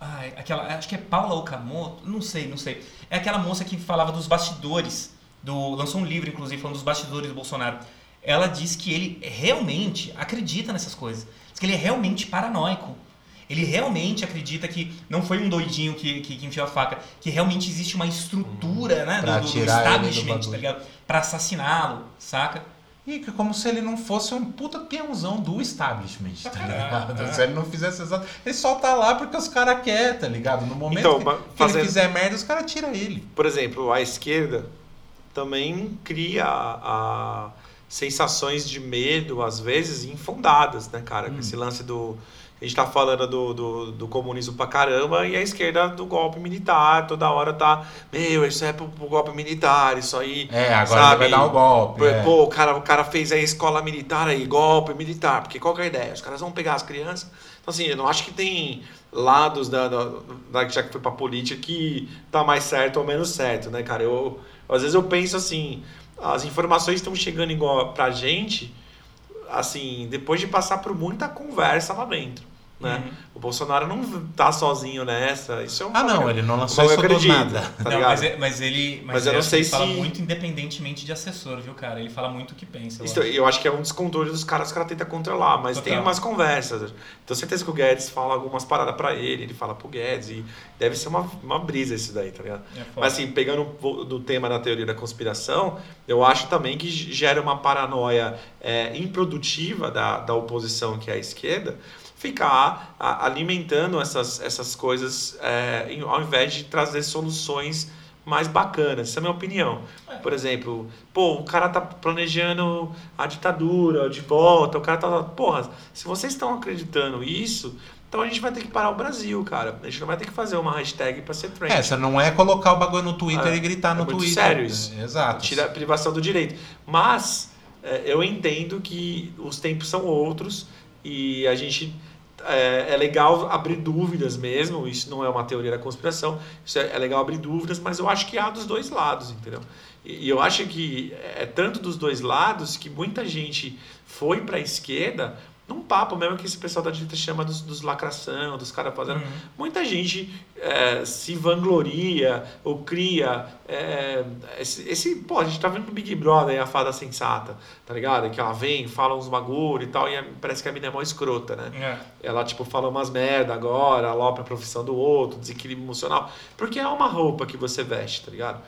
B: ai, aquela, acho que é Paula Okamoto, não sei, não sei. É aquela moça que falava dos bastidores, do, lançou um livro, inclusive, falando dos bastidores do Bolsonaro. Ela diz que ele realmente acredita nessas coisas. Diz que ele é realmente paranoico. Ele realmente acredita que não foi um doidinho que, que, que enfiou a faca, que realmente existe uma estrutura né,
A: Pra
B: do, do, do
A: do
B: establishment,
A: bagulho.
B: tá ligado? Pra assassiná-lo, saca?
A: E que como se ele não fosse um puta peãozão do establishment, tá ligado?
B: é.
A: Se ele não fizesse exato. Ele só tá lá porque os caras querem, tá ligado? No momento
C: Então,
A: que
C: fazendo-
A: ele fizer merda, os caras tiram ele.
C: Por exemplo, a esquerda também cria a, sensações de medo, às vezes, infundadas, né, cara? Com Esse lance do. A gente tá falando do, do, do comunismo pra caramba e a esquerda do golpe militar, toda hora tá. Meu, isso é pro, pro golpe militar, isso aí.
A: É, agora
C: sabe?
A: vai dar o golpe.
C: Pô,
A: é.
C: Pô, o cara, o cara fez a escola militar aí, golpe militar, porque qual que é a ideia? Os caras vão pegar as crianças. Então, assim, eu não acho que tem lados da, da, da já que foi pra política que tá mais certo ou menos certo, né, cara? Eu, às vezes eu penso assim, as informações estão chegando igual pra gente, assim, depois de passar por muita conversa lá dentro. Né?
B: Uhum.
C: O Bolsonaro não tá sozinho nessa. Isso é um
A: Ah, não, ele não lançou isso
C: acredito,
A: nada.
C: Tá
B: não,
C: ligado?
B: mas, é- mas ele, mas,
C: Mas eu não sei
B: ele fala
C: se-
B: muito independentemente de assessor, viu, cara? Ele fala muito o que pensa. eu
C: Isso,
B: acho.
C: eu acho que é um descontrole dos caras que o cara tenta controlar, mas tem
B: Total.
C: umas conversas. Tenho certeza que o Guedes fala algumas paradas pra ele, ele fala pro Guedes, e deve ser uma, uma brisa isso daí, tá ligado?
B: É.
C: Mas assim, pegando do tema da teoria da conspiração, eu acho também que gera uma paranoia é, improdutiva da, da oposição, que é a esquerda, ficar alimentando essas, essas coisas é, ao invés de trazer soluções mais bacanas. Essa é a minha opinião. Por exemplo, pô, o cara tá planejando a ditadura de volta, o cara tá. Porra, se vocês estão acreditando isso, então a gente vai ter que parar o Brasil, cara. A gente não vai ter que fazer uma hashtag pra ser trend.
A: É, você não é colocar o bagulho no Twitter
C: É,
A: e gritar
C: é
A: no Twitter.
C: sério isso.
A: É, Exato.
C: Tira a privação do direito. Mas é, eu entendo que os tempos são outros e a gente. É, é legal abrir dúvidas mesmo, isso não é uma teoria da conspiração, isso é, é legal abrir dúvidas, mas eu acho que há dos dois lados, entendeu? E, e eu acho que é tanto dos dois lados que muita gente foi para a esquerda num papo mesmo que esse pessoal da direita chama dos, dos lacração, dos caras fazendo.
B: Uhum.
C: Muita gente é, se vangloria ou cria é, esse, esse. Pô, a gente tá vendo no Big Brother a fada sensata, tá ligado? Que ela vem, fala uns bagulho e tal, e parece que a mina é mó escrota, né?
B: É.
C: Ela, tipo, fala umas merda agora, alopra a profissão do outro, desequilíbrio emocional. Porque é uma roupa que você veste, tá ligado?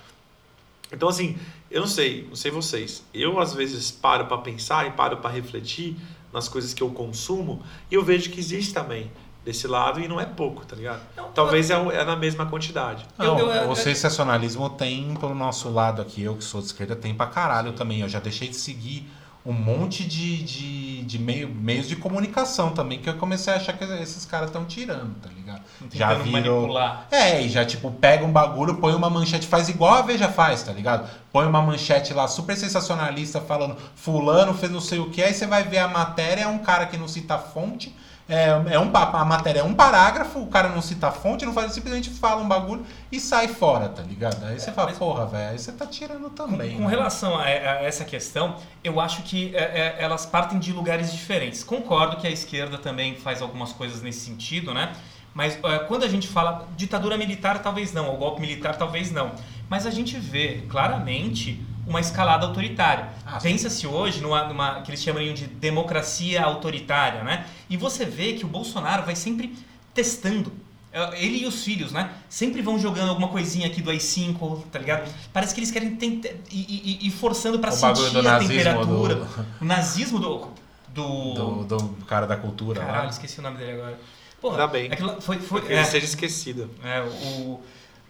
C: Então, assim, eu não sei, não sei vocês. Eu, às vezes, paro para pensar e paro para refletir nas coisas que eu consumo e eu vejo que existe também desse lado e não é pouco, tá ligado?
B: Não,
C: Talvez é, é na mesma quantidade.
A: Não,
B: Eu- eu-
A: o sensacionalismo tem pelo nosso lado aqui, eu que sou de esquerda, tem pra caralho também. Eu já deixei de seguir um monte de, de, de meio, meios de comunicação também, que eu comecei a achar que esses caras estão tirando, tá ligado? Já
B: Tentando
A: virou.
B: manipular.
A: É, e já tipo, pega um bagulho, põe uma manchete, faz igual a Veja faz, tá ligado? Põe uma manchete lá super sensacionalista falando fulano fez não sei o que, aí você vai ver a matéria, é um cara que não cita a fonte. É, é um, a matéria é um parágrafo, o cara não cita a fonte, não faz, simplesmente fala um bagulho e sai fora, tá ligado? Aí você fala,
B: mas-
A: porra, velho, aí você tá tirando também.
B: Com, com
A: né?
B: relação a, a essa questão, eu acho que é, é, elas partem de lugares diferentes. Concordo que a esquerda também faz algumas coisas nesse sentido, né? Mas é, quando a gente fala ditadura militar, talvez não, ou golpe militar, talvez não. Mas a gente vê claramente uma escalada autoritária.
A: Ah.
B: Pensa-se hoje numa, numa que eles chamariam de democracia autoritária, né? E você vê que o Bolsonaro vai sempre testando. É, Ele e os filhos, né? Sempre vão jogando alguma coisinha aqui do AI-5, tá ligado? Parece que eles querem tentar e, e- e forçando
A: bagulho
B: sentir
A: do
B: a temperatura.
A: do-
B: O nazismo do. Do.
A: Do, do cara da cultura
B: Caralho,
A: lá.
B: esqueci o nome dele agora. Porra,
C: Ainda bem.
B: aquilo foi, foi,
C: Que
B: é,
C: ele seja esquecido.
B: é, o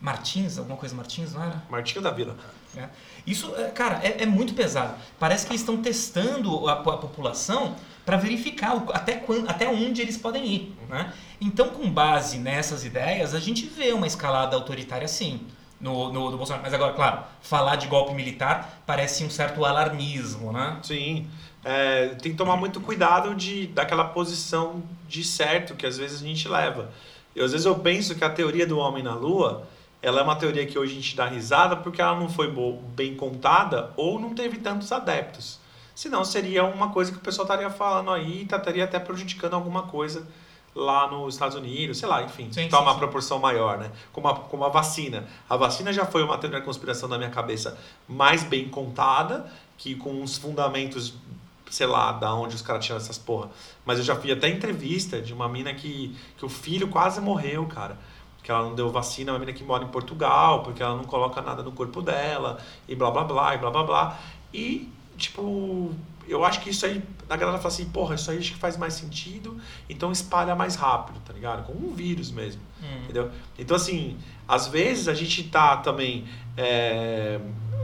B: Martins, alguma coisa Martins, não era?
C: Martinho da Vila.
B: É. Isso, é, cara, é, é muito pesado. Parece que eles estão testando a, a população para verificar o- até, quando, até onde eles podem ir. Né? Então, com base nessas ideias, a gente vê uma escalada autoritária sim. No, no, Bolsonaro. Mas agora, claro, falar de golpe militar parece um certo alarmismo, né?
C: Sim. É, tem que tomar muito cuidado de, daquela posição de certo que às vezes a gente leva. Eu, às vezes eu penso que a teoria do homem na lua ela é uma teoria que hoje a gente dá risada porque ela não foi bem contada ou não teve tantos adeptos. Senão seria uma coisa que o pessoal estaria falando aí e estaria até prejudicando alguma coisa lá nos Estados Unidos, sei lá, enfim,
B: Sim,
C: toma
B: sim,
C: uma
B: sim.
C: proporção maior, né? Como a, como a vacina. A vacina já foi uma teoria da conspiração na minha cabeça mais bem contada, que com uns fundamentos, sei lá, da onde os caras tiram essas porra. Mas eu já vi até entrevista de uma mina que, que o filho quase morreu, cara. Que ela não deu vacina, uma mina que mora em Portugal, porque ela não coloca nada no corpo dela, e blá blá blá, e blá blá blá. E, tipo, eu acho que isso aí, a galera fala assim, porra, isso aí acho que faz mais sentido, então espalha mais rápido, tá ligado? Como um vírus mesmo.
B: Hum.
C: Entendeu? Então, assim, às vezes a gente tá também é,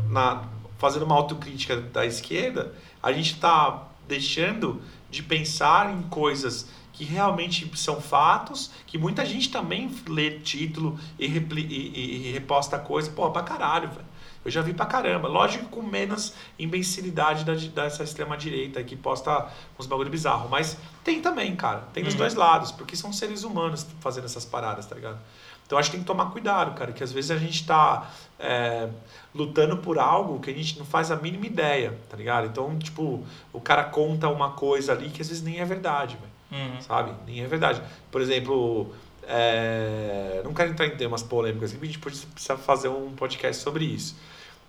C: na, fazendo uma autocrítica da esquerda, a gente tá deixando de pensar em coisas que realmente são fatos, que muita gente também lê título e, repli, e, e- e reposta coisa, pô, pra caralho, velho. Eu já vi pra caramba. Lógico que com menos imbecilidade da, dessa extrema-direita que posta uns bagulho bizarro. Mas tem também, cara. Tem dos
B: Uhum.
C: dois lados, porque são seres humanos fazendo essas paradas, tá ligado? Então acho que tem que tomar cuidado, cara, que às vezes a gente tá é, lutando por algo que a gente não faz a mínima ideia, tá ligado? Então, tipo, o cara conta uma coisa ali que às vezes nem é verdade, velho
B: Uhum.
C: sabe? Nem é verdade. Por exemplo, é, não quero entrar em temas polêmicos aqui, a gente precisa fazer um podcast sobre isso.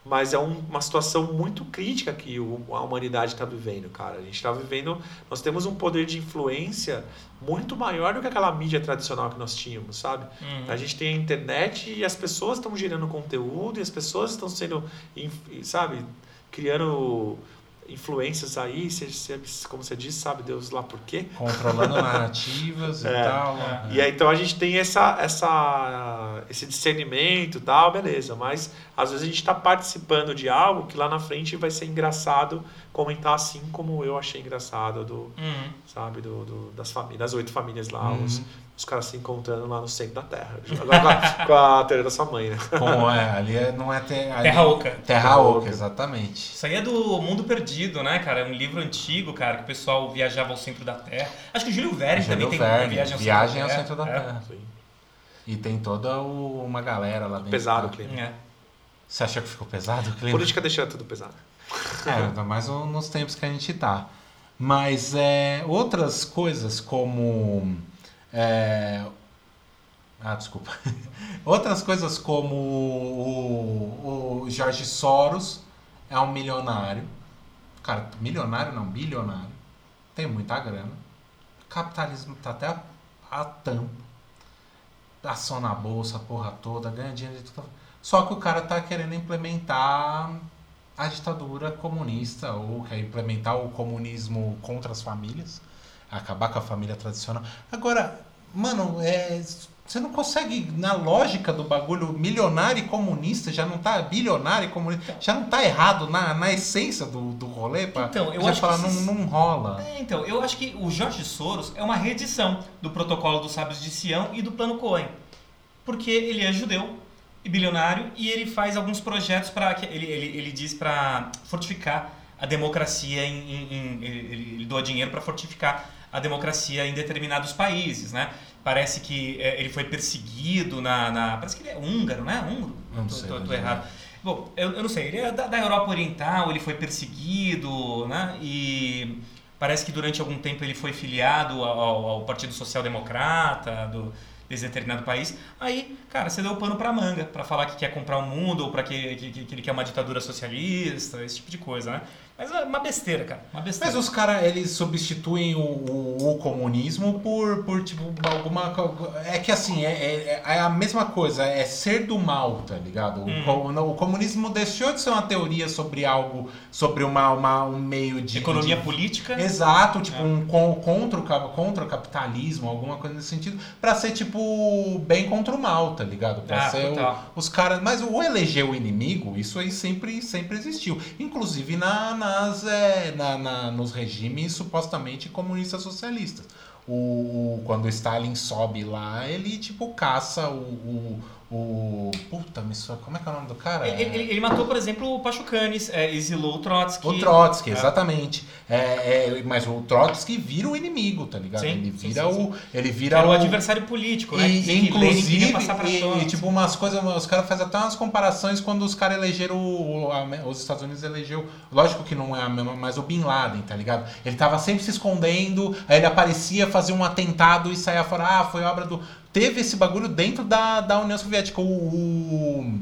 C: Mas é um- uma situação muito crítica que o- a humanidade está vivendo, cara. A gente está vivendo. Nós temos um poder de influência muito maior do que aquela mídia tradicional que nós tínhamos, sabe?
B: Uhum.
C: A gente tem a internet e as pessoas estão gerando conteúdo e as pessoas estão sendo, sabe, criando influências aí, como você disse, sabe Deus lá por quê.
A: Controlando narrativas e
C: É.
A: tal.
B: É.
C: E aí, então a gente tem essa, essa, esse discernimento e tal, beleza. Mas às vezes a gente está participando de algo que lá na frente vai ser engraçado comentar assim como eu achei engraçado do,
B: Uhum.
C: sabe, do, do- das famílias, das oito famílias lá,
A: Uhum.
C: os, os caras se encontrando lá no centro da Terra. Agora com a, com a teoria da sua mãe, né?
A: Como é, ali é- não é ter, ali-
B: Terra Oca.
A: Terra
C: Terra
A: Oca,
C: Oca.
A: exatamente.
B: Isso aí é do Mundo Perdido, né, cara? É um livro antigo, cara, que o pessoal viajava ao centro da Terra. Acho que o Júlio Verne
A: Júlio
B: também tem
A: Verne,
B: viagem ao
A: Viagem ao
B: centro
A: Centro da
B: É.
A: Terra.
C: Sim.
A: E tem toda o- uma galera lá dentro.
C: Pesado o
A: tá?
C: clima.
B: É.
A: Você achou que ficou pesado o clima?
C: Política deixando tudo pesado.
A: É, ainda mais nos tempos que a gente tá. Mas é, outras coisas como. É, ah, desculpa. Outras coisas como o, o Jorge Soros é um milionário. Cara, milionário não, bilionário. Tem muita grana. Capitalismo tá até a, a tampa. Ação na bolsa, porra toda, ganha dinheiro. Só que o cara tá querendo implementar a ditadura comunista ou quer implementar o comunismo contra as famílias, acabar com a família tradicional. Agora, mano, é, você não consegue, na lógica do bagulho, milionário e comunista, já não tá bilionário e comunista, já não tá errado na, na essência do, do rolê, pra
B: Então, eu
A: já
B: acho
A: falar,
B: que
A: não, não rola.
B: É, então, eu acho que o Jorge Soros é uma reedição do protocolo dos sábios de Sião e do plano Cohen. Porque ele é judeu e bilionário e ele faz alguns projetos para ele, ele, ele diz para fortificar a democracia em, em- em- ele, ele doa dinheiro para fortificar a democracia em determinados países, né? Parece que é, ele foi perseguido na, na- parece que ele é húngaro, né? Húngaro?
A: Não
B: Tô-
A: sei
B: tô- tô
A: onde é.
B: errado. Bom, eu, eu não sei, ele é da, da Europa Oriental, ele foi perseguido, né? E parece que durante algum tempo ele foi filiado ao, ao Partido Social Democrata do, desse determinado país. Aí, cara, você deu o pano pra manga, pra falar que quer comprar o mundo, ou pra que, que, que ele quer uma ditadura socialista, esse tipo de coisa, né? Mas é uma besteira, cara, uma besteira.
A: Mas os caras, eles substituem o, o, o comunismo por, por, tipo, alguma... É que, assim, é, é, é a mesma coisa, é ser do mal, tá ligado? O,
B: Hum.
A: co- o comunismo deixou de ser uma teoria sobre algo, sobre uma, uma, um meio de...
B: Economia
A: de-
B: política.
A: Exato, tipo,
B: É.
A: um con- contra, o, contra o capitalismo, alguma coisa nesse sentido, pra ser, tipo, bem contra o mal, tá ligado? Pra
B: Ah,
A: ser o- os caras. Mas o eleger o inimigo, isso aí sempre, sempre existiu. Inclusive na, nas, é, na, na- nos regimes supostamente comunistas socialistas. O, o- quando Stalin sobe lá, ele, tipo, caça o. o, o puta, me só- como é que é o nome do cara?
B: Ele, ele- ele matou, por exemplo, o Pachucanes, é, exilou o Trotsky.
A: O Trotsky,
B: É.
A: exatamente. É, é, mas o Trotsky vira o inimigo, tá ligado?
B: Sim,
A: ele
B: sim,
A: vira
B: sim,
A: o. Ele vira
B: era o
A: o.
B: adversário político, né?
A: E,
B: Lenin
A: inclusive, e, e, tipo, umas coisas, os caras fazem até umas comparações quando os caras elegeram, o- a- os Estados Unidos elegeu, lógico que não é a mesma, mas o Bin Laden, tá ligado? Ele tava sempre se escondendo, aí ele aparecia, fazia um atentado e saía fora, ah, foi obra do... Teve esse bagulho dentro da, da União Soviética, o,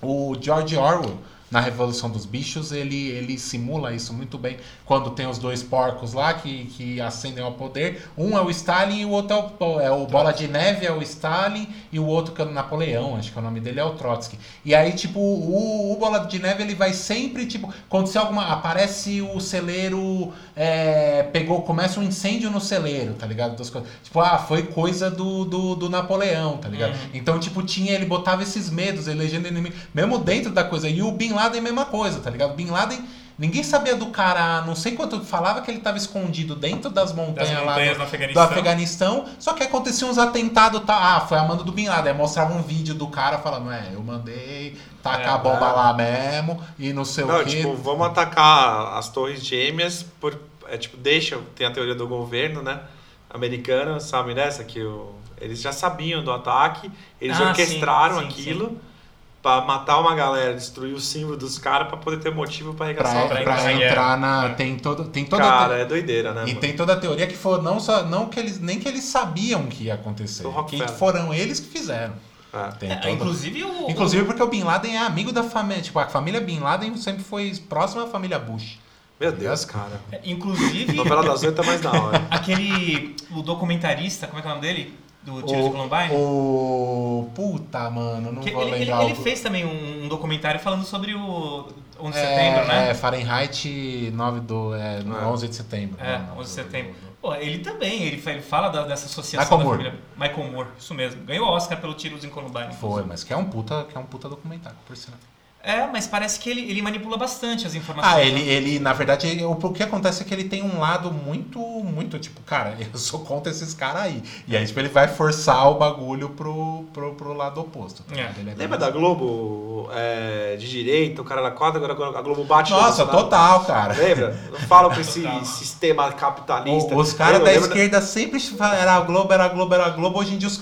A: o, o George Orwell, na Revolução dos Bichos, ele, ele simula isso muito bem. Quando tem os dois porcos lá que, que ascendem ao poder. Um é o Stalin e o outro é o, é o Bola de Neve, é o Stalin, e o outro que é o Napoleão, acho que o nome dele é o Trotsky. E aí, tipo, o, o Bola de Neve, ele vai sempre, tipo, acontecer alguma. Aparece o celeiro, é, pegou, começa um incêndio no celeiro, tá ligado? Das coisas. Tipo, ah, foi coisa do, do, do Napoleão, tá ligado?
B: Uhum.
A: Então, tipo, tinha, ele botava esses medos, elegendo inimigo, mesmo dentro da coisa. E o Bin Laden, mesma coisa, tá ligado? Bin Laden, ninguém sabia do cara, não sei quanto, falava que ele tava escondido dentro das montanhas,
B: das
A: lá
B: montanhas
A: do,
B: no
A: do
B: Afeganistão.
A: Afeganistão, só que aconteciam uns atentados, tá? Ah, foi a mando do Bin Laden. Aí mostrava um vídeo do cara falando, é, eu mandei tacar
B: É,
A: a bomba
C: é.
A: lá mesmo, e não sei
C: Não,
A: o quê.
C: tipo, vamos atacar as torres gêmeas por. É, tipo, deixa. Tem a teoria do governo, né? Americano, sabe dessa? Que o, eles já sabiam do ataque, eles
B: Ah,
C: orquestraram
B: sim, sim,
C: aquilo pra matar uma galera, destruir o símbolo dos caras pra poder ter motivo pra arregaçar
A: Pra,
C: o
B: pra
A: pra
B: entrar na
A: entrar na. Tem, todo, tem toda.
C: Cara, é doideira, né?
A: E
C: mano?
A: tem toda a teoria que for não só não que eles nem que eles sabiam que ia acontecer, que foram eles que fizeram.
C: É.
B: É,
A: toda-
B: inclusive o.
A: Inclusive porque o Bin Laden é amigo da família, tipo, a família Bin Laden sempre foi próxima à família Bush.
C: Meu Deus, cara.
B: é, Inclusive,
C: Novela das oito é mais da hora.
B: aquele. O documentarista, como é que é o nome dele? Do Tiro de Columbine?
A: o puta, mano, não
B: Que
A: vou
B: ele, ele-
A: lembrar.
B: ele
A: o-
B: fez também um, um documentário falando sobre o 11 de
A: é,
B: setembro, né?
A: É, Fahrenheit 9 do é, no
C: É.
A: 11 de setembro.
B: É,
A: Não, não,
B: 11 de setembro.
A: do-
B: Pô, ele também, ele, fa- ele fala da- dessa associação
A: Michael
B: da
A: Moore.
B: família. Michael Moore, isso mesmo. Ganhou Oscar pelo Tiros em Columbine.
A: Foi, mas que é um puta, que é um puta documentário, por sinal.
B: É, mas parece que ele, ele manipula bastante as informações.
A: Ah, ele, ele, na verdade, ele- o, o que acontece é que ele tem um lado muito, muito, tipo, cara, eu sou contra esses caras aí. E aí, tipo, ele vai forçar o bagulho pro, pro, pro lado oposto. tá
B: É.
A: Ele é
C: Lembra da Globo é, de direita, o cara na quadra, agora a Globo bate no
A: Nossa,
C: Bolsonaro?
A: total, cara.
C: Lembra? Não falam com esse sistema capitalista.
A: O- Os caras da esquerda sempre falam, era a Globo, era a Globo, era a Globo. Hoje em dia os,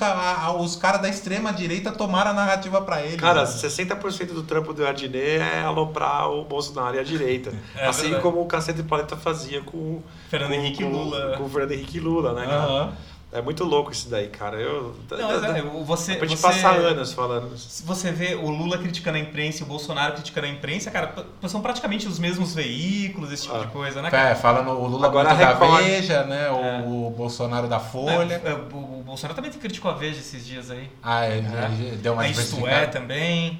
A: os caras da extrema direita tomaram a narrativa pra eles.
C: Cara,
A: né?
C: 60% do trampo do Adnet é aloprar o Bolsonaro e a direita.
B: É
C: assim
B: verdade.
C: como o Cacete Planeta fazia com,
B: Fernando
C: com,
B: Henrique
C: com,
B: Lula.
C: Com o Fernando Henrique Lula, né, cara?
A: Aham.
C: É muito louco isso daí, cara. Eu,
B: Não, é, você,
C: pra gente
B: você,
C: passar anos falando.
B: Se você vê o Lula criticando a imprensa e o Bolsonaro criticando a imprensa, cara, são praticamente os mesmos veículos, esse tipo
C: Ah.
B: de coisa, né? cara?
A: É, fala no o Lula
C: Agora
A: da. Veja, né? O,
B: É.
A: o Bolsonaro da Folha.
B: É, o, o Bolsonaro também criticou a Veja esses dias aí.
A: Ah, ele,
B: É.
A: ele deu uma
B: Isto É também.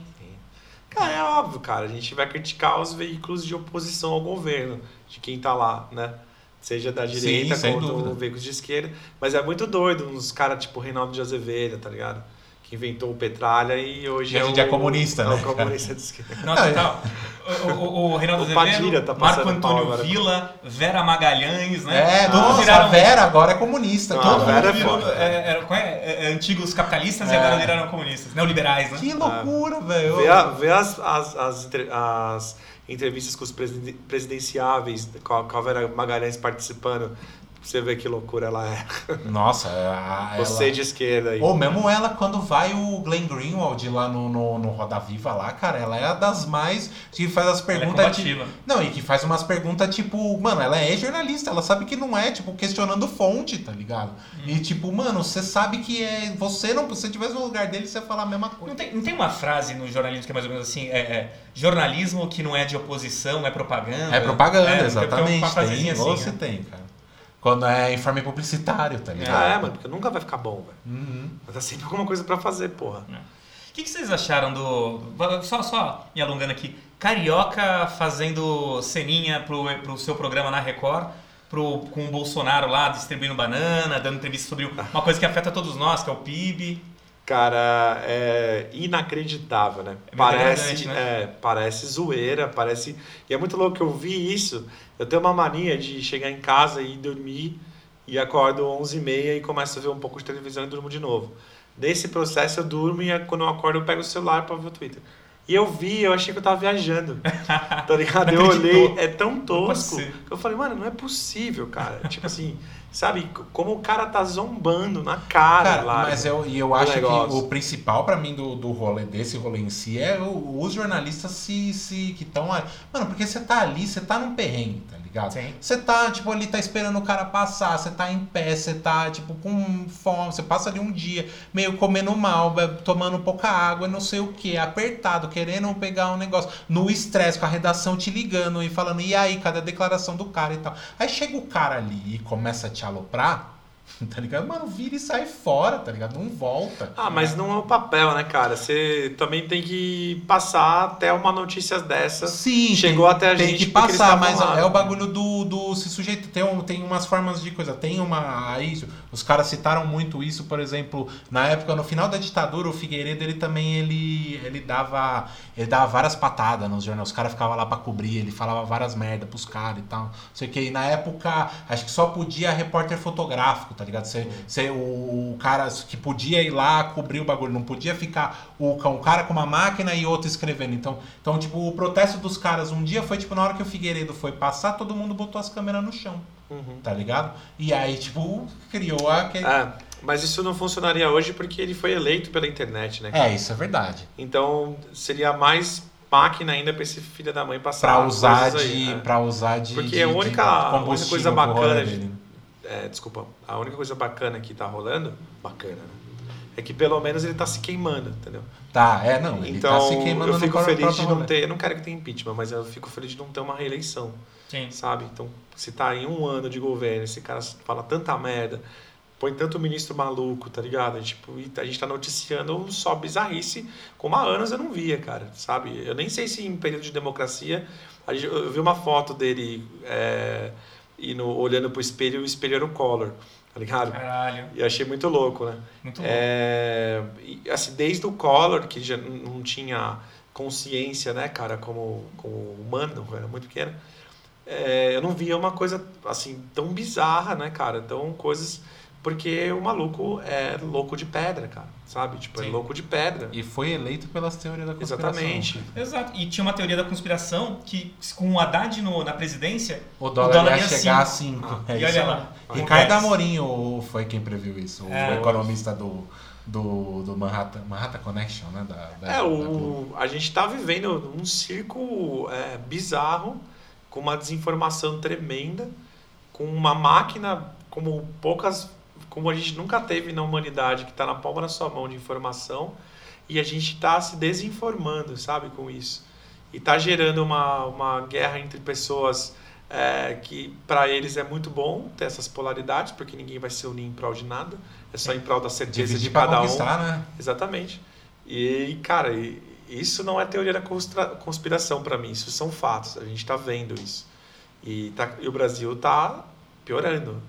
C: Cara, é óbvio, cara. A gente vai criticar os veículos de oposição ao governo, de quem tá lá, né? Seja da direita quanto
A: dúvida.
C: veículos de esquerda. Mas é muito doido, uns caras tipo Reinaldo de Azevedo, tá ligado? Inventou o Petralha e hoje
A: E
C: é o...
A: é comunista,
C: é
A: né,
C: o comunista de esquerda.
B: Não,
A: Ah,
B: total. O, o, o Reinaldo Azevedo,
C: tá
B: Marco Antônio
C: agora.
B: Vila, Vera Magalhães, né?
A: É,
B: Todos
A: nossa,
B: viraram-
A: a Vera agora é comunista.
C: Ah,
A: todo
C: Vera é
A: virou-
C: foda.
B: é, é? É, é, antigos capitalistas e
A: É.
B: agora viraram comunistas, neoliberais, né?
A: Que loucura, velho.
C: Vê, a- vê as, as, as, as entrevistas com os presiden- presidenciáveis, com a, com a Vera Magalhães participando, você ver que loucura ela é.
A: Nossa, a, ela...
C: Você de esquerda aí.
A: Ou mesmo ela, quando vai o Glenn Greenwald lá no, no, no Roda Viva lá, cara, ela é a das mais. que faz as
B: Ela é
A: perguntas.
B: combativa.
A: não, e que faz umas perguntas, tipo, mano, ela é jornalista, ela sabe que não é, tipo, questionando fonte, tá ligado? E tipo, mano, você sabe que é. Você não. Se você tivesse no lugar dele, você ia falar a mesma
B: Não
A: coisa.
B: tem, não tem uma frase no jornalismo que é mais ou menos assim, é, é, jornalismo que não é de oposição, é propaganda.
A: É propaganda,
B: É,
A: exatamente.
B: uma
A: Tem,
B: assim,
A: você
B: né?
A: tem, cara. Quando é informe publicitário, tá ligado?
C: Ah, é, mano, porque nunca vai ficar bom, velho.
A: Uhum.
C: Mas tá sempre alguma coisa pra fazer, porra.
B: O que, que vocês acharam do. Só, só me alongando aqui. Carioca fazendo ceninha pro, pro seu programa na Record, pro, com o Bolsonaro lá distribuindo banana, dando entrevista sobre uma coisa que afeta todos nós, que é o PIB.
C: Cara, é inacreditável, né?
B: É
C: parece,
B: verdade, né?
C: é, parece zoeira, parece. E é muito louco que eu vi isso. Eu tenho uma mania de chegar em casa e dormir e acordo 11h30 e começo a ver um pouco de televisão e durmo de novo. Nesse processo eu durmo e quando eu acordo eu pego o celular pra ver o Twitter. E eu vi, eu achei que eu tava viajando. Tá ligado? Eu olhei, é tão tosco.
B: ser.
C: que Eu falei, mano, não é possível, cara. tipo assim, sabe? Como o cara tá zombando na cara,
A: Cara,
C: lá.
A: mas eu, e eu acho que
C: negócio.
A: o principal pra mim do, do rolê, desse rolê em si, é o- os jornalistas se, se que estão. Mano, porque você tá ali, você tá num perrengue, tá ligado? Você tá, tipo, ali, tá esperando o cara passar, você tá em pé, você tá, tipo, com fome, você passa ali um dia meio comendo mal, tomando pouca água, não sei o que, apertado, querendo pegar um negócio, no estresse, com a redação te ligando e falando, e aí, cadê a declaração do cara e tal. Aí chega o cara ali e começa a te aloprar, tá ligado? Mano, vira e sai fora, tá ligado? Não volta.
C: Ah, mas não é o papel, né, cara? Você também tem que passar até uma notícia dessa.
A: Sim,
C: Chegou
A: tem,
C: até a
A: tem
C: gente
A: que
C: porque eles
A: passar, mas
C: lá.
A: é o bagulho do, do se sujeito tem, um, tem umas formas de coisa, tem uma aí isso, os caras citaram muito isso, por exemplo, na época no final da ditadura, o Figueiredo ele também ele ele dava ele dava várias patadas nos jornais, os caras ficavam lá pra cobrir, ele falava várias merda pros caras e tal. Não sei o que, e na época acho que só podia repórter fotográfico, tá ligado? Você o, o cara que podia ir lá cobrir o bagulho, não podia ficar o, um cara com uma máquina e outro escrevendo. Então, então, tipo, o protesto dos caras um dia foi, tipo, na hora que o Figueiredo foi passar, todo mundo botou as câmeras no chão,
C: Uhum.
A: tá ligado? E aí, tipo, criou aquele...
C: É, mas isso não funcionaria hoje porque ele foi eleito pela internet, né?
A: É, isso é verdade.
C: Então seria mais máquina ainda pra esse filho da mãe passar.
A: Pra usar de,
C: aí, né?
A: pra usar de
C: Porque
A: de-
C: a única- a única coisa bacana de-. É, desculpa. A única coisa bacana que tá rolando, bacana, né? É que pelo menos ele tá se queimando, entendeu?
A: Tá, é, não, ele
C: então
A: tá se queimando
C: eu fico feliz de não ter. Eu não quero que tenha impeachment, mas eu fico feliz de não ter uma reeleição.
B: Sim.
C: sabe? Então, se tá em um ano de governo, esse cara fala tanta merda, põe tanto ministro maluco, tá ligado? Tipo, a gente tá noticiando só bizarrice, como há anos eu não via, cara, sabe? Eu nem sei se em período de democracia, gente- eu vi uma foto dele é, indo, olhando pro espelho e o espelho era o Collor, tá ligado?
B: Caralho.
C: E achei muito louco, né?
B: Muito.
C: É, e, assim, desde o Collor, que já não tinha consciência, né, cara, como, como humano, era muito pequeno, é, eu não via uma coisa, assim, tão bizarra, né, cara? Então, coisas Porque o maluco é louco de pedra, cara. Sabe? Tipo, é
B: Sim.
C: louco de pedra.
A: E foi eleito pelas teorias da conspiração.
C: Exatamente.
B: Exato. E tinha uma teoria da conspiração que com o Haddad no- na presidência,
A: O dólar,
B: dólar
A: ia
B: ia
A: chegar a
B: cinco.
A: 5.
C: Ah,
A: é
B: e
A: isso
B: olha lá.
A: Ricardo. Amorim o- foi quem previu isso, o
B: É.
A: economista do, do, do Manhattan, Manhattan Connection, né? Da, da,
C: É,
A: da
C: o, a gente tá vivendo um circo é, bizarro, com uma desinformação tremenda, com uma máquina como poucas, como a gente nunca teve na humanidade, que está na palma da sua mão de informação, e a gente está se desinformando, sabe, com isso. E tá gerando uma, uma guerra entre pessoas é, que para eles é muito bom ter essas polaridades, porque ninguém vai se unir em prol de nada, é só em prol da certeza
A: Dividir
C: de cada um.
A: né?
C: Exatamente. E, cara, e- isso não é teoria da conspiração para mim, isso são fatos, a gente está vendo isso. E, tá, e o Brasil está piorando.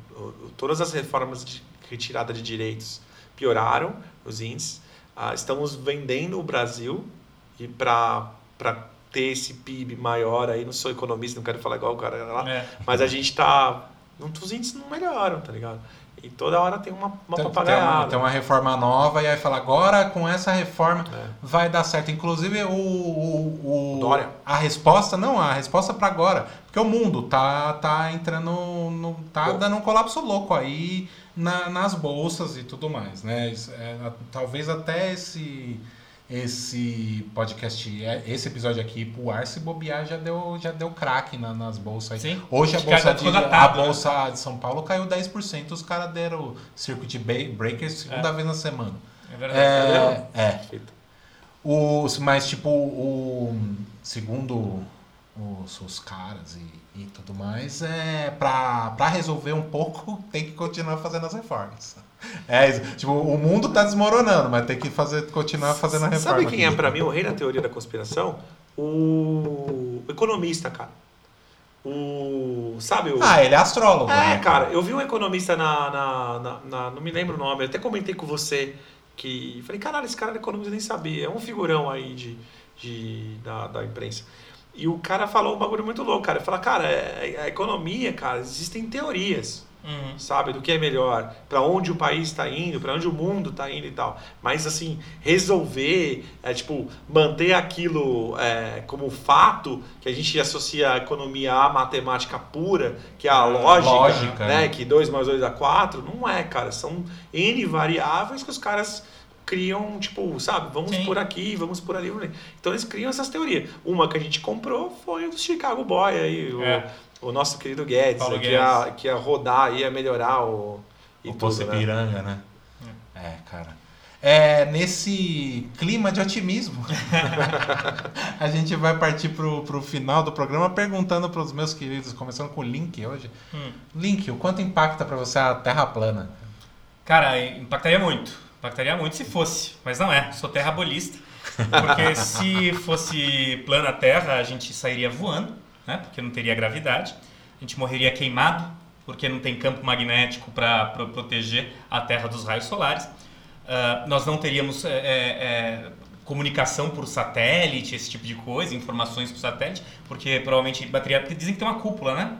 C: Todas as reformas de retirada de direitos pioraram os índices. Ah, estamos vendendo o Brasil e para ter esse PIB maior aí, não sou economista, não quero falar igual o cara lá,
B: É.
C: mas a gente tá. não- Os índices não melhoram, tá ligado? E toda hora tem uma, uma
A: Tem, tem,
C: papagaiada.
A: uma, tem uma reforma nova e aí fala, agora com essa reforma
C: É.
A: vai dar certo. Inclusive o, o, o-
C: Dória.
A: a resposta, não, a resposta para agora, porque o mundo tá, tá entrando, no, tá
C: Bom.
A: dando um colapso louco aí na- nas bolsas e tudo mais, né? É, talvez até esse esse podcast, é, esse episódio aqui pro ar se bobear já deu já deu craque na- nas bolsas.
B: Sim.
A: Hoje a bolsa, de, a
B: né?
A: bolsa de São Paulo caiu 10%, os caras deram circuit breakers segunda vez na semana.
B: É verdade.
A: É, é. Os, mas, tipo, o, segundo os, os caras e, e tudo mais, é pra resolver um pouco, tem que continuar fazendo as reformas. É isso. Tipo, o mundo tá desmoronando, mas tem que fazer, continuar fazendo a reforma.
C: Sabe quem é pra mim o rei da teoria da conspiração? O, economista, cara. O. Sabe o.
A: Ah, ele é astrólogo.
C: É,
A: né?
C: cara, eu vi um economista na, na, na- na- Não me lembro o nome, eu até comentei com você que. Falei, caralho, esse cara era economista, eu nem sabia. É um figurão aí de, de, da, da imprensa. E o cara falou um bagulho muito louco, cara. Ele falou, cara, é- a economia, cara, existem teorias
B: Uhum.
C: sabe? Do que é melhor, para onde o país está indo, para onde o mundo está indo e tal. Mas, assim, resolver, é, tipo, manter aquilo é, como fato, que a gente associa a economia à matemática pura, que é a lógica,
A: lógica,
C: né?
A: né?
C: Que 2 mais 2 dá 4, não é, cara. São N variáveis que os caras criam, tipo, sabe, vamos
B: Sim.
C: por aqui, vamos por ali. Então eles criam essas teorias. Uma que a gente comprou foi o do Chicago Boy aí, o,
B: É.
C: o nosso querido Guedes,
B: Paulo
C: que, ia, que ia rodar, ia melhorar o. E
A: O
C: tudo,
A: Poço
C: né?
A: Ipiranga, né? É, cara. É, nesse clima de otimismo, a gente vai partir pro, pro final do programa perguntando pros meus queridos, começando com o Link hoje.
B: Hum.
A: Link, o quanto impacta pra você a Terra plana?
B: Cara, impactaria muito. Impactaria muito se fosse, mas não é. Sou terrabolista. Porque se fosse plana a Terra, a gente sairia voando, né? Porque não teria gravidade. A gente morreria queimado, porque não tem campo magnético para proteger a Terra dos raios solares. Ah, nós não teríamos é, é, comunicação por satélite, esse tipo de coisa, informações por satélite, porque provavelmente bateria. Porque dizem que tem uma cúpula, né?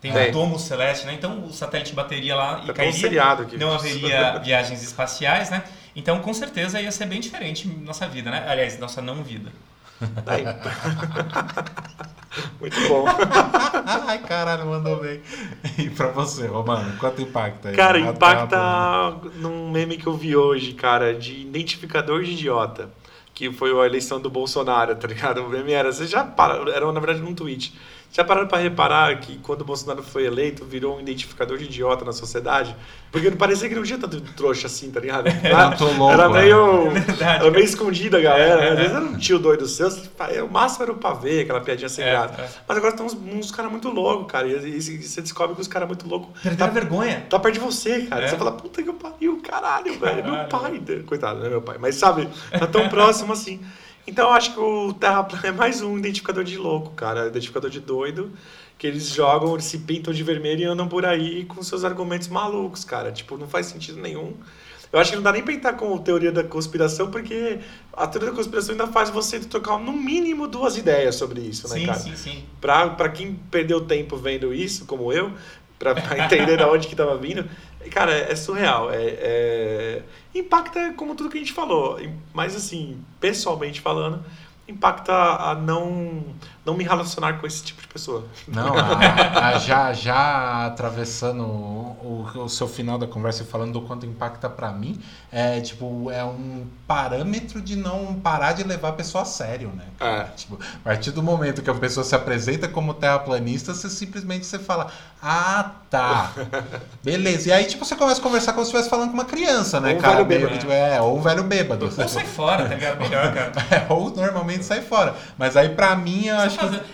B: Tem um domo celeste, né? Então o satélite bateria lá e
C: Tá um
B: cairia.
C: seriado aqui.
B: Não haveria viagens espaciais, né? Então, com certeza, ia ser bem diferente nossa vida, né? Aliás, nossa não vida.
C: Muito bom.
A: Ai, caralho, mandou bem. E pra você, Romano, quanto impacta aí?
C: Cara, impacta num meme que eu vi hoje, cara, de identificador de idiota. Que foi a eleição do Bolsonaro, tá ligado? O meme era. Vocês já pararam. Era, na verdade, num tweet. Já pararam pra reparar que quando o Bolsonaro foi eleito, virou um identificador de idiota na sociedade? Porque parecia que não tinha tanto trouxa assim, tá ligado?
A: Tanto louco,
C: Era meio.
B: É
C: Era meio escondida a galera.
B: É, é,
C: Às vezes
B: é.
C: era um tio doido seu. O máximo era o pavê, aquela piadinha sem
B: É,
C: graça.
B: é.
C: Mas agora tem uns, uns caras muito loucos, cara. E, e você descobre que os caras muito loucos.
B: Perderam a vergonha.
C: Tá perto de você, cara.
B: É.
C: Você fala, puta que pariu, caralho, velho. Meu
B: Caralho.
C: pai. Coitado, não é meu pai. Mas sabe, tá tão próximo assim. Então eu acho que o Terra plana é mais um identificador de louco, cara. Identificador de doido. Que eles jogam, eles se pintam de vermelho e andam por aí com seus argumentos malucos, cara. Tipo, não faz sentido nenhum. Eu acho que não dá nem pra entrar com teoria da conspiração, porque a teoria da conspiração ainda faz você trocar no mínimo duas ideias sobre isso, né,
B: Sim,
C: cara?
B: sim, sim.
C: Pra, pra quem perdeu tempo vendo isso, como eu, pra, pra entender de onde que tava vindo. Cara, é surreal. É, é... Impacta como tudo que a gente falou. Mas assim, pessoalmente falando, impacta a não, não me relacionar com esse tipo de pessoa.
A: Não, a, a, já, já atravessando o, o, seu final da conversa e falando do quanto impacta para mim, é tipo, é um parâmetro de não parar de levar a pessoa a sério, né?
C: É.
A: Tipo, a partir do momento que a pessoa se apresenta como terraplanista, você simplesmente você fala, ah, tá. Beleza. E aí, tipo, você começa a conversar como se estivesse falando com uma criança, né,
C: ou um
A: cara?
C: Velho bêbado.
A: Tipo, é, ou um velho bêbado.
B: Ou sai fora, tá ligado? Melhor, cara.
A: É, ou normalmente sai fora. Mas aí, pra mim, eu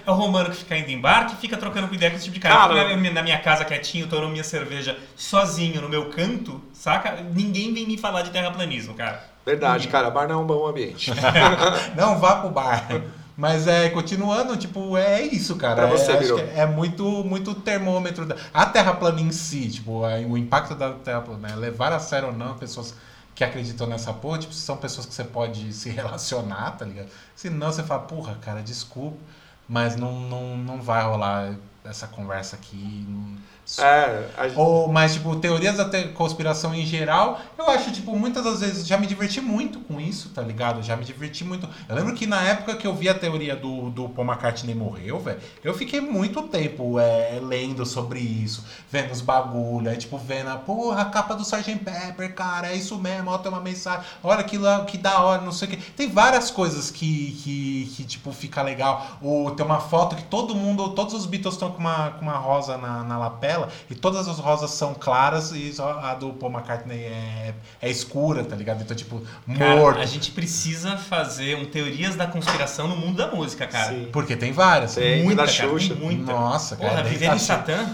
B: É o romano que fica indo em bar, que fica trocando com ideia com esse tipo de cara.
C: Cara,
B: Eu na minha casa quietinho, tomando minha cerveja sozinho no meu canto, saca? Ninguém vem me falar de terraplanismo, cara.
C: Verdade, cara, bar não é um bom ambiente.
A: Não vá pro bar. Mas é, continuando, tipo, é isso, cara.
C: Pra você,
A: é, é muito, muito termômetro. Da... A Terra plana em si, tipo, a- o impacto da Terra plana, né? levar a sério ou não pessoas que acreditam nessa porra, tipo, são pessoas que você pode se relacionar, tá ligado? Se não, você fala, porra, cara, desculpa, mas não, não, não vai rolar essa conversa aqui.
C: É, a-
A: ou, mas, tipo, teorias da te- conspiração em geral, eu acho, tipo, muitas das vezes já me diverti muito com isso, tá ligado? Já me diverti muito. Eu lembro que na época que eu vi a teoria do, do Paul McCartney morreu, velho, eu fiquei muito tempo é, lendo sobre isso, vendo os bagulho, aí, tipo, vendo a porra, a capa do Sgt. Pepper, cara, é isso mesmo, ó, tem uma mensagem, olha que, que da hora, não sei o que. Tem várias coisas que, que, que tipo, fica legal. Ou tem uma foto que todo mundo, todos os Beatles estão com uma, com uma rosa na, na lapela, e todas as rosas são claras, e só a do Paul McCartney é, é escura, tá ligado? Então, tipo,
B: Cara,
A: morto.
B: a gente precisa fazer um teorias da conspiração no mundo da música, cara.
C: Sim.
A: Porque tem várias.
C: Tem,
B: Muita,
C: da
B: cara,
C: Xuxa.
B: tem muita.
A: Nossa, cara.
B: Porra,
A: desde
B: vivendo
A: a
B: em. Satã.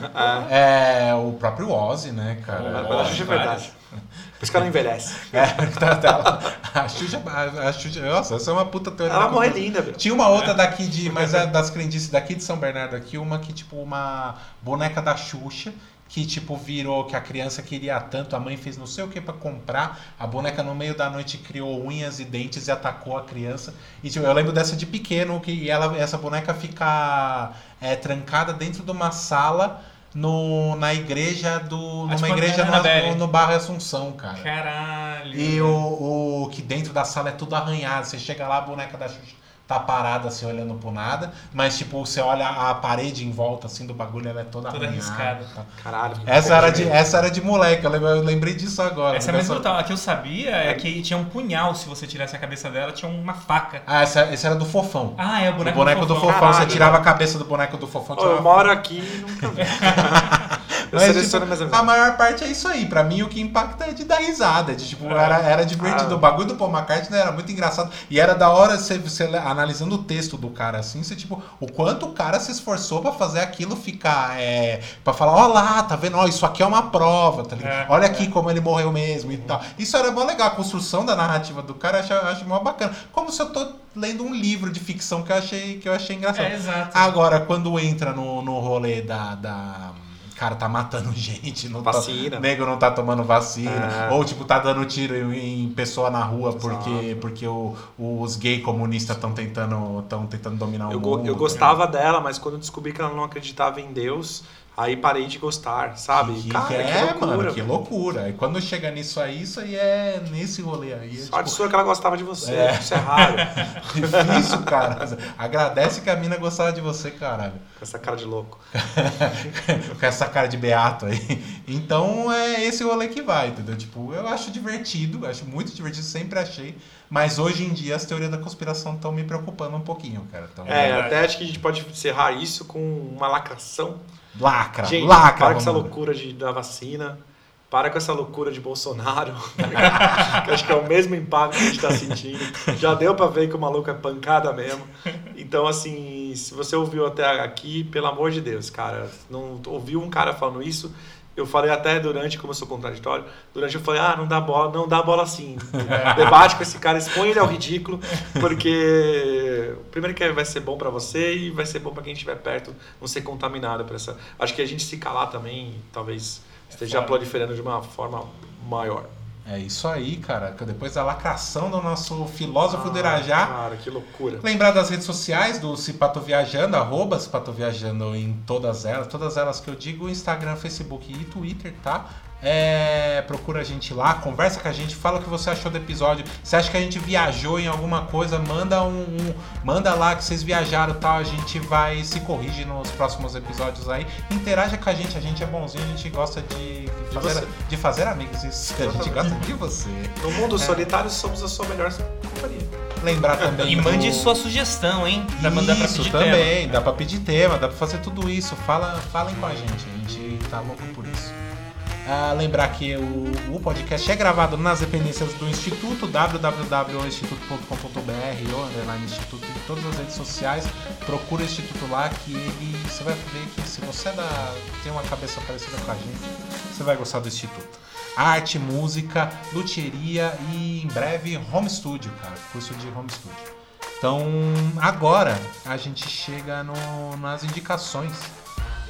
C: É,
A: É, o próprio Ozzy, né, cara?
C: mas
B: Porra,
C: a Xuxa é verdade. Por isso que ela não envelhece.
A: É, tá, tá. A Xuxa, a, Xuxa, nossa, essa é uma puta teoria.
C: Ela
A: conspiração.
C: linda, velho.
A: Tinha uma outra daqui de, mas é das crendices daqui de São Bernardo aqui, uma que tipo uma boneca da Xuxa que tipo virou que a criança queria tanto, a mãe fez não sei o que pra comprar, a boneca no meio da noite criou unhas e dentes e atacou a criança. E tipo, eu lembro dessa de pequeno que ela essa boneca fica é, trancada dentro de uma sala no, na igreja do numa
B: tipo
A: igreja no, no bairro Assunção, cara.
B: Caralho.
A: E o, o que dentro da sala é tudo arranhado. Você chega lá, a boneca da Xuxa tá parada assim, olhando pro nada. Mas, tipo, você olha a parede em volta assim do bagulho, ela é toda,
B: Toda
A: arranhada.
B: riscada.
A: tá.
C: Caralho.
A: Essa era, de, essa era de moleque, eu lembrei, eu lembrei disso agora.
B: Essa é mais
A: Essa-
B: brutal. A que eu sabia é que tinha um punhal, se você tirasse a cabeça dela, tinha uma faca.
A: Ah, essa, esse era do fofão.
B: Ah, é o
A: O
B: boneco,
A: boneco do fofão,
C: Caralho.
A: você tirava a cabeça do boneco do fofão.
C: Ô, eu moro aqui e nunca vi. Eu
A: Mas,
C: seleciono
A: tipo,
C: minhas
A: a maior parte é isso aí. Pra mim, o que impacta é de dar risada. De, tipo, era, era divertido.
C: Ah.
A: O bagulho do Paul McCartney era muito engraçado. E era da hora você, você analisando o texto do cara assim, você, tipo, o quanto o cara se esforçou pra fazer aquilo ficar. É, pra falar, ó lá, tá vendo? Ó, isso aqui é uma prova, tá ligado?
B: É,
A: Olha aqui como ele morreu mesmo e tal. Isso era mó legal. A construção da narrativa do cara eu acho, eu acho mó bacana. Como se eu tô lendo um livro de ficção que eu achei, que eu achei engraçado.
B: É, exato.
A: Agora, quando entra no, no rolê da, da. Cara, tá matando gente, não
C: Vacina.
A: tá, nego não tá tomando vacina,
C: É.
A: ou tipo, tá dando tiro em, em pessoa na rua
C: Exato.
A: porque, porque o- os gay comunistas estão tentando, tentando dominar o
C: Eu, go-
A: mundo.
C: eu gostava dela, mas quando eu descobri que ela não acreditava em Deus, aí parei de gostar, sabe?
A: Que,
C: Cara,
A: que
C: que
A: é,
C: loucura,
A: mano, que loucura. E quando chega nisso aí, isso aí é nesse rolê aí. É,
C: Sorte
A: tipo,
C: sua que ela gostava de você,
A: É.
C: isso é raro.
A: difícil, cara. Agradece que a mina gostava de você, caralho.
C: Com essa cara de louco.
A: com essa cara de beato aí. Então é esse rolê que vai, entendeu? Tipo, eu acho divertido, acho muito divertido, sempre achei. Mas hoje em dia as teorias da conspiração estão me preocupando um pouquinho, cara. Tão...
C: É, até acho que a gente pode encerrar isso com uma lacração.
A: Lacra,
C: Gente,
A: lacra.
C: para com essa loucura de, da vacina. Para com essa loucura de Bolsonaro. que acho que é o mesmo impacto que a gente tá sentindo. Já deu pra ver que o maluco é pancada mesmo. Então, assim, se você ouviu até aqui, pelo amor de Deus, cara, não ouviu um cara falando isso. Eu falei até durante, como eu sou contraditório, durante eu falei, ah, não dá bola, não dá bola assim. Debate com esse cara, expõe ele ao ridículo, porque primeiro que vai ser bom pra você e vai ser bom pra quem estiver perto não ser contaminado por essa. Acho que a gente se calar também, talvez esteja
B: foda.
C: proliferando de uma forma maior.
A: É isso aí, cara. que Depois da lacração do nosso filósofo do Irajá.
C: Cara, que loucura.
A: Lembrar das redes sociais do Cipato Viajando, arroba Cipato Viajando em todas elas. Todas elas que eu digo, Instagram, Facebook e Twitter, tá? É, procura a gente lá, conversa com a gente, fala o que você achou do episódio. Se acha que a gente viajou em alguma coisa, manda um, um- manda lá que vocês viajaram, tal. A gente vai se corrigir nos próximos episódios aí. Interaja com a gente, a gente é bonzinho, a gente gosta de fazer, de fazer amigos. Isso, a gente gosta de você.
C: No mundo solitário somos a sua melhor companhia.
A: Lembrar também
B: E mande
A: do-
B: sua sugestão, hein? Pra mandar pra
A: isso
B: pedir
A: também,
B: tema.
A: dá pra pedir tema, dá pra fazer tudo isso. Fala, falem com a gente, a gente tá louco por isso. Lembrar que o, o podcast é gravado nas dependências do Instituto, www.instituto.com.br ou underline Instituto em todas as redes sociais. Procura o Instituto lá que ele. Você vai ver que se você é da, tem uma cabeça parecida com a gente, você vai gostar do Instituto. Arte, música, luthieria e em breve home studio, cara. Curso de home studio. Então, agora a gente chega no- nas indicações.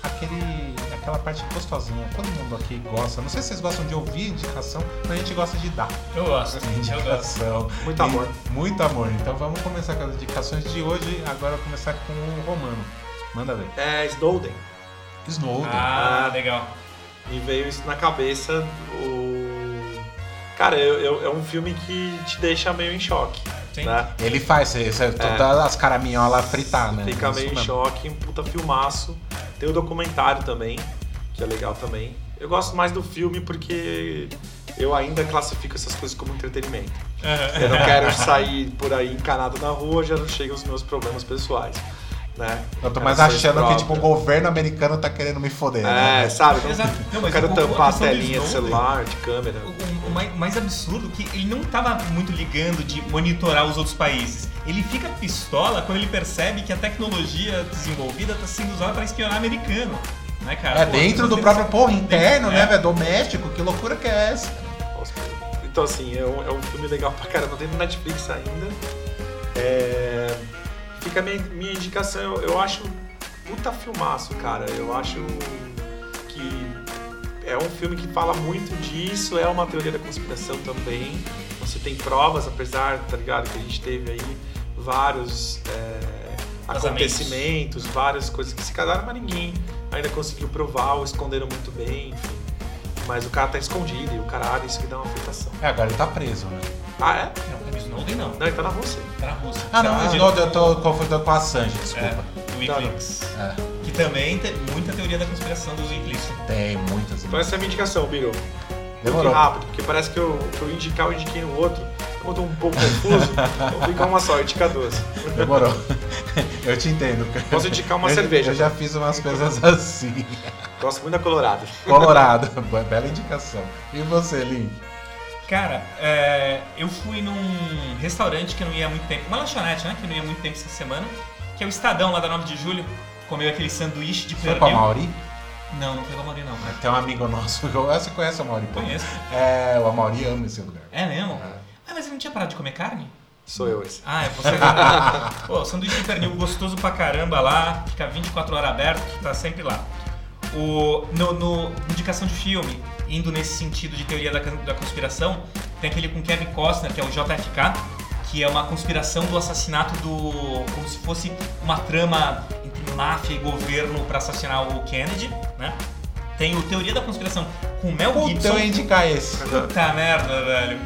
A: Aquele, aquela parte gostosinha. Todo mundo aqui gosta. Não sei se vocês gostam de ouvir indicação, mas a gente gosta de dar
B: Eu gosto, gente, eu gosto.
A: indicação.
C: Muito
A: E-
C: amor.
A: Muito amor. Então vamos começar com as indicações de hoje. Agora eu vou começar com o Romano. Manda ver.
C: É Snowden.
A: Snowden.
B: Ah, legal.
C: Me veio isso na cabeça. O... Cara, eu, eu- é um filme que te deixa meio em choque.
B: Sim.
C: Né?
A: Ele faz isso, é. todas as caraminholas fritar, né?
C: Fica meio em choque, um puta filmaço. Tem o documentário também, que é legal também. Eu gosto mais do filme porque eu ainda classifico essas coisas como entretenimento. Eu não quero sair por aí encanado na rua, já não chegam os meus problemas pessoais. Né?
A: Eu tô mais achando que tipo, o governo americano tá querendo me foder.
C: É,
A: né?
C: sabe? Não,
B: Exato. Não, mas
C: quero
B: o-
C: tampar a
B: do
C: telinha de celular, de câmera.
B: O, o mais, mais absurdo é que ele não tava muito ligando de monitorar os outros países. Ele fica pistola quando ele percebe que a tecnologia desenvolvida está sendo usada para espionar americano. Né, cara?
A: É
B: Pô,
A: dentro do
B: tem-
A: próprio porra interno,
B: É.
A: né, velho? Doméstico, que loucura que é essa?
C: Então, assim, é um, é um filme legal pra caramba. Tem no Netflix ainda. É, Fica a minha, minha indicação. Eu, eu acho puta filmaço, cara. Eu acho que é um filme que fala muito disso. É uma teoria da conspiração também. Você tem provas, apesar, tá ligado? Que a gente teve aí vários é, acontecimentos, várias coisas que se casaram, mas ninguém ainda conseguiu provar ou esconderam muito bem, enfim. Mas o cara tá escondido e o caralho, isso que dá uma afetação.
A: É, agora ele tá preso, né?
C: Ah, é?
B: Não, o Snowden não.
C: Não, ele tá na Rússia.
B: Tá na Rússia.
A: Ah, não,
B: Tá
A: o Snowden eu tô confundindo com a Assange, desculpa.
B: É, do Wikileaks.
A: É,
B: Que também tem muita teoria da conspiração dos Wikileaks.
A: tem muitas.
C: Então essa é a minha indicação, Biro.
A: Demorou.
C: Muito rápido, porque parece que eu, que eu indicar, eu indiquei no outro. Como eu tô um pouco confuso, eu fico uma só, eu indicar duas.
A: Demorou. Eu te entendo. cara.
C: Posso indicar uma
A: Eu-
C: cerveja.
A: Eu já fiz umas coisas assim.
C: Gosto muito da Colorado.
A: Colorado. Bela indicação. E você, Lin?
B: Cara, é, eu fui num restaurante que não ia há muito tempo, uma lanchonete, né? Que não ia há muito tempo essa semana, que é o Estadão lá da 9 de julho. Comeu aquele sanduíche de
A: Foi com a
B: pernil.
A: Mauri?
B: Não, não foi com a Mauri, não.
A: Tem um amigo nosso. Você conhece o Mauri?
B: Conheço.
A: É, o Mauri ama esse lugar.
B: É mesmo? Ah, mas ele não tinha parado de comer carne?
C: Sou eu esse.
B: Ah, é você. Pô, sanduíche de pernil gostoso pra caramba lá, fica 24 horas aberto, tá sempre lá. O, no, no indicação de filme, indo nesse sentido de teoria da, da conspiração, tem aquele com Kevin Costner, que é o JFK, que é uma conspiração do assassinato do. como se fosse uma trama entre máfia e governo pra assassinar o Kennedy, né? Tem o Teoria da Conspiração com o Mel
A: Puta,
B: Gibson.
A: ia indicar esse.
B: Puta merda, velho.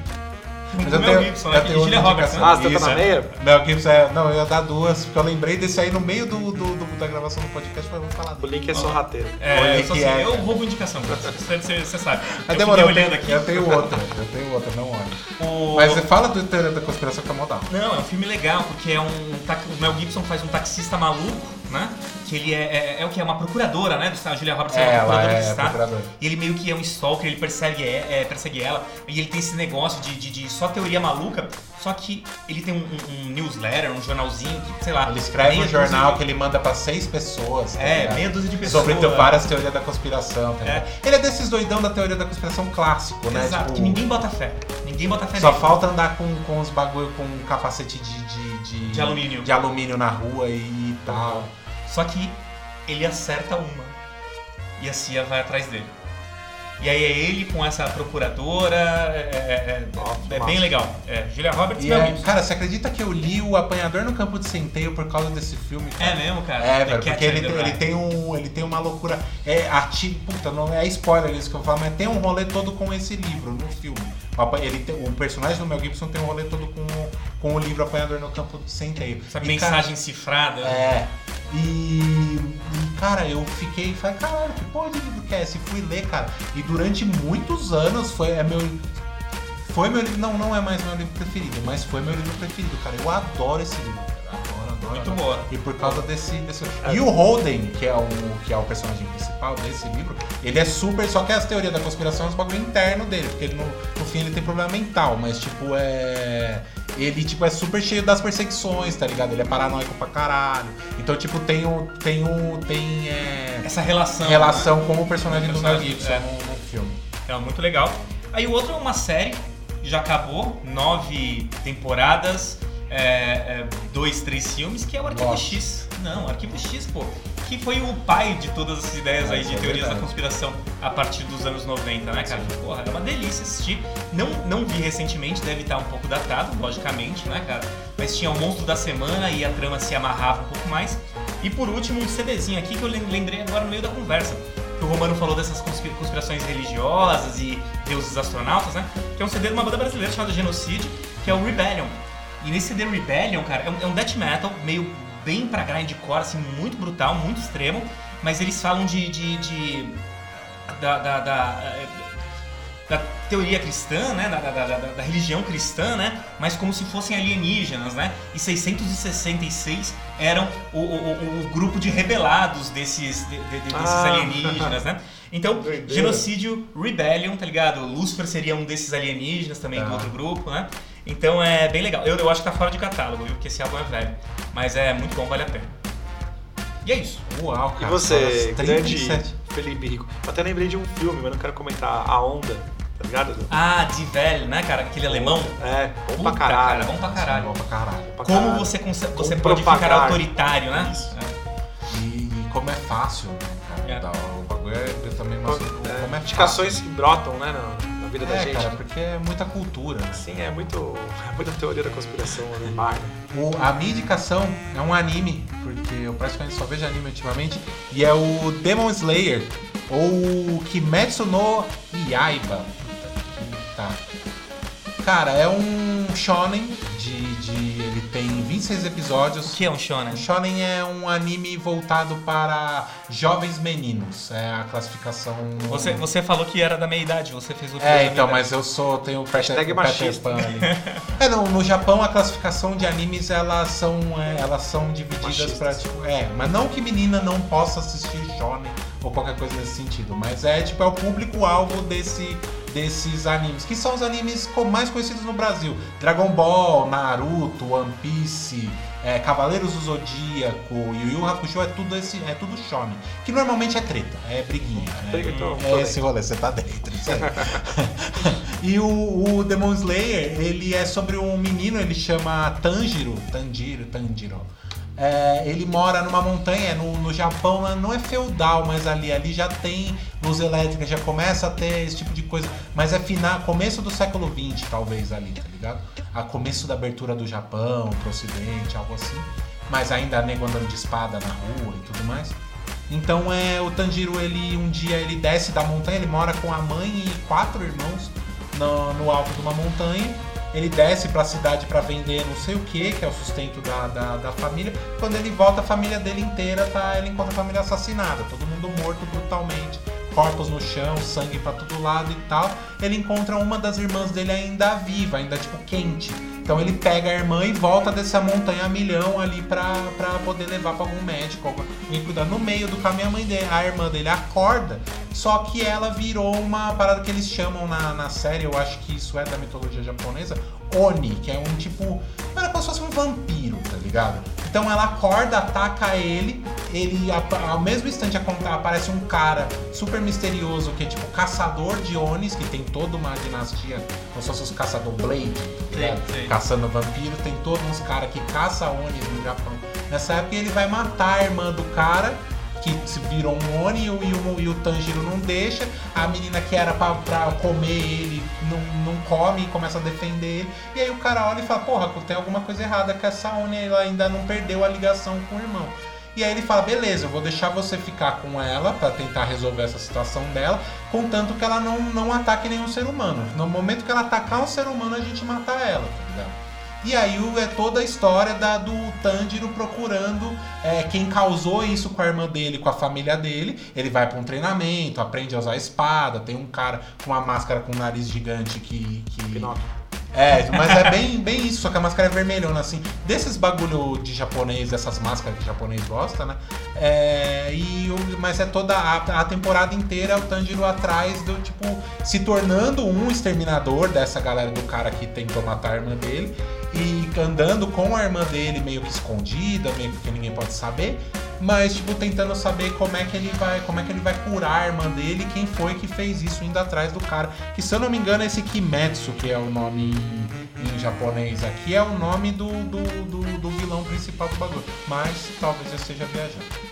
A: Mas
B: o
A: eu
B: Mel
A: tenho-
B: Gibson,
A: eu
B: né?
A: tenho outra
B: Roberts,
A: indicação.
C: Ah, você tá na
A: é.
C: meia?
A: Mel Gibson é. Não, eu ia dar duas, porque eu lembrei desse aí no meio do, do- do- da gravação do podcast, mas eu vou falar
C: O
A: dele.
C: link é sorrateiro.
B: É, eu, assim,
A: é.
B: eu roubo indicação, você, você- você sabe.
A: Ah,
B: eu
A: demorou, eu
B: fiquei
A: tenho,
B: olhando aqui.
A: eu tenho outra, eu tenho outra, não olha.
B: O-
A: Mas você fala do Teoria da Conspiração que é modal.
B: Não, é um filme legal, porque é um. O Mel Gibson faz um taxista maluco, né? Que ele é, é, é o que? É uma procuradora, né? Do Estado. A Julia Roberts é,
A: É,
B: uma procuradora
A: é
B: do Estado.
A: procuradora.
B: E ele meio que é um stalker, ele persegue, é, é, persegue ela. E ele tem esse negócio de, de, de só teoria maluca. Só que ele tem um, um- um newsletter, um jornalzinho, que, sei lá.
A: Ele escreve um jornal que ele manda pra seis pessoas. tá
B: É,
A: ligado?
B: meia dúzia de pessoas.
A: Sobre várias teorias da conspiração. Tá
B: É.
A: ligado? Ele é desses doidão da teoria da conspiração clássico, né?
B: Exato,
A: Tipo,
B: que ninguém bota fé. Ninguém bota fé
A: Só
B: nele.
A: falta andar com, com os bagulho com um capacete de, de, de,
B: De alumínio.
A: de alumínio na rua e tal.
B: Só que ele acerta uma. E a CIA vai atrás dele. E aí é ele com essa procuradora. É, é, é-
C: Nossa,
B: é
C: massa.
B: bem legal. É, Julia Roberts e
A: é, cara, você acredita que eu li o Apanhador no Campo de Centeio por causa desse filme? cara?
B: É mesmo, cara?
A: É, velho, porque ele, tem- ele tem um. Ele tem uma loucura. É ativo. Puta, não é spoiler isso que eu falo, mas tem um rolê todo com esse livro no filme. Ele tem, o personagem do Mel Gibson tem um rolê todo com, com o livro Apanhador no Campo de Centeio.
B: Essa
A: E,
B: mensagem cifrada.
A: Cara, é. E, e, cara, eu fiquei. Falei, caralho, que porra de livro que é esse? Fui ler, cara. E durante muitos anos foi é meu. Foi meu livro. Não, não é mais meu livro preferido, mas foi meu livro preferido, cara. Eu adoro esse livro. cara. Adoro, adoro.
B: Muito boa.
A: E por causa desse, desse. E o Holden, que é o, que é o personagem principal desse livro, ele é super. Só que as teorias da conspiração é um bagulho interno dele, porque ele no, no fim ele tem problema mental, mas tipo, é. Ele, tipo, é super cheio das perseguições, tá ligado? Ele é paranoico pra caralho. Então, tipo, tem o. Tem o. Tem. É,
B: Essa relação.
A: relação com o personagem do Mel
B: Personagem,
A: Gibson
B: é.
A: no, no filme.
B: É muito legal. Aí o outro é uma série, já acabou, nove temporadas, é, é, dois, três filmes, que é o Arquivo
A: Gosto.
B: X. Não, Arquivo X, pô. Que foi o pai de todas essas ideias aí de
A: é
B: teorias da conspiração a partir dos anos 90, né, cara? Porra, é uma delícia assistir. Não, não vi recentemente, deve estar um pouco datado, logicamente, né, cara? Mas tinha o Monstro da Semana e a trama se amarrava um pouco mais. E por último, um CDzinho aqui que eu lem- lembrei agora no meio da conversa. Que o Romano falou dessas conspi- conspirações religiosas e deuses astronautas, né? Que é um CD de uma banda brasileira chamada Genocide, que é o Rebellion. E nesse CD Rebellion, cara, é um, é um death metal meio bem pra grindcore, assim, muito brutal, muito extremo. Mas eles falam de. de, de- da, da, da, eh, da teoria cristã, né? Da, da, religião cristã, né? Mas como se fossem alienígenas, né? E 666 eram o, o, o- grupo de rebelados desses, de- de- desses
C: Ah.
B: alienígenas, né? Então,
C: Doideira.
B: genocídio, rebellion, tá ligado? Lúcifer seria um desses alienígenas também do
A: Tá.
B: outro grupo, né? Então é bem legal. Eu, eu acho que tá fora de catálogo, viu? Porque esse álbum é velho. Mas é muito bom, vale a pena. E é isso.
A: Uau,
C: E
A: cara.
C: você,
A: horas
C: grande
A: 37.
C: Felipe Rico? Eu até lembrei de um filme, mas não quero comentar A Onda, tá ligado?
B: Ah, de velho, né, cara? Aquele alemão.
C: É, bom
B: Puta,
C: pra caralho.
B: cara, bom pra caralho.
A: Bom pra caralho.
C: Pra
B: Como você,
C: Como
B: você pode ficar
C: propagar.
B: autoritário, né?
C: Isso.
B: É.
A: E, e como é fácil, né, cara?
B: É.
A: Tá, o bagulho é também mostro
C: é,
A: como é
C: indicações que brotam, né, na, vida da.
A: É,
C: gente.
A: cara, porque é muita cultura, né?
C: Sim, é muito, é muita teoria da conspiração no mar. né?
A: O- a minha indicação é um anime, porque eu praticamente só vejo anime ultimamente, e é o Demon Slayer, ou Kimetsu no Yaiba. Puta que tá. Cara, é um shonen de, de ele tem 26 episódios.
B: O que é um shonen?
A: O shonen é um anime voltado para jovens meninos. É a classificação.
B: Você, você falou que era da meia idade, você fez o
A: É, então, mas eu sou, tenho o
C: Hashtag
A: Peter. Pan ali. É, no, no Japão a classificação de animes elas são, é, elas são divididas
C: Machistas.
A: pra, tipo, é, mas não que menina não possa assistir shonen ou qualquer coisa nesse sentido, mas é tipo é o público-alvo desse desses animes, que são os animes mais conhecidos no Brasil. Dragon Ball, Naruto, One Piece, é, Cavaleiros do Zodíaco, Yu Yu Hakusho, é tudo esse, é tudo shonen, que normalmente é treta, é briguinha. né?
C: Briga, então,
A: É esse rolê, você tá dentro. isso aí. e o, o Demon Slayer, ele é sobre um menino, ele chama Tanjiro. Tanjiro, Tanjiro. É, ele mora numa montanha, no, no Japão, não é feudal, mas ali, ali já tem luz elétrica, já começa a ter esse tipo de coisa. Mas é final, começo do século XX, talvez, ali, tá ligado? A começo da abertura do Japão pro ocidente, algo assim. Mas ainda nego andando de espada na rua e tudo mais. Então é o Tanjiro, ele um dia ele desce da montanha, ele mora com a mãe e quatro irmãos no, no alto de uma montanha. Ele desce pra cidade pra vender não sei o que, que é o sustento da, da, da família. Quando ele volta, a família dele inteira tá. Ele encontra a família assassinada, todo mundo morto brutalmente. Corpos no chão, sangue pra todo lado e tal. Ele encontra uma das irmãs dele ainda viva, ainda tipo quente. Então ele pega a irmã e volta dessa montanha a milhão ali pra, pra poder levar pra algum médico, alguém cuidar. No meio do caminho, a mãe dele, a irmã dele acorda, só que ela virou uma parada que eles chamam na, na série, eu acho que isso é da mitologia japonesa, Oni, que é um tipo. Era como se fosse um vampiro, tá ligado? Então ela acorda, ataca ele, ele ao mesmo instante aparece um cara super misterioso que é tipo caçador de Onis, que tem toda uma dinastia, como se fosse os caçador Blade, tá?
B: Sim, sim.
A: Caçando vampiro, tem todos uns caras que caçam Onis no Japão. Nessa época ele vai matar a irmã do cara, que se virou um Oni e o, e o, e o Tanjiro não deixa. A menina que era pra, pra comer ele não, não come e começa a defender ele. E aí o cara olha e fala, porra, tem alguma coisa errada que essa Oni ela ainda não perdeu a ligação com o irmão. E aí ele fala, beleza, eu vou deixar você ficar com ela pra tentar resolver essa situação dela, contanto que ela não, não ataque nenhum ser humano. No momento que ela atacar um ser humano, a gente mata ela, ligado? E aí é toda a história da, do Tanjiro procurando é, quem causou isso com a irmã dele, com a família dele. Ele vai pra um treinamento, aprende a usar espada, tem um cara com uma máscara com um nariz gigante que. que...
C: Pinóquio.
A: É, mas é bem, bem isso, só que a máscara é vermelhona, assim. Desses bagulho de japonês, dessas máscaras que japonês gosta, né? É, e, mas é toda a, a temporada inteira o Tanjiro atrás do, tipo, se tornando um exterminador dessa galera do cara que tentou matar a irmã dele. E andando com a irmã dele meio que escondida, meio que ninguém pode saber. Mas, tipo, tentando saber como é que ele vai, como é que ele vai curar a irmã dele quem foi que fez isso indo atrás do cara. Que se eu não me engano, esse Kimetsu, que é o nome em, em japonês aqui, é o nome do, do, do, do vilão principal do bagulho. Mas talvez eu esteja viajando.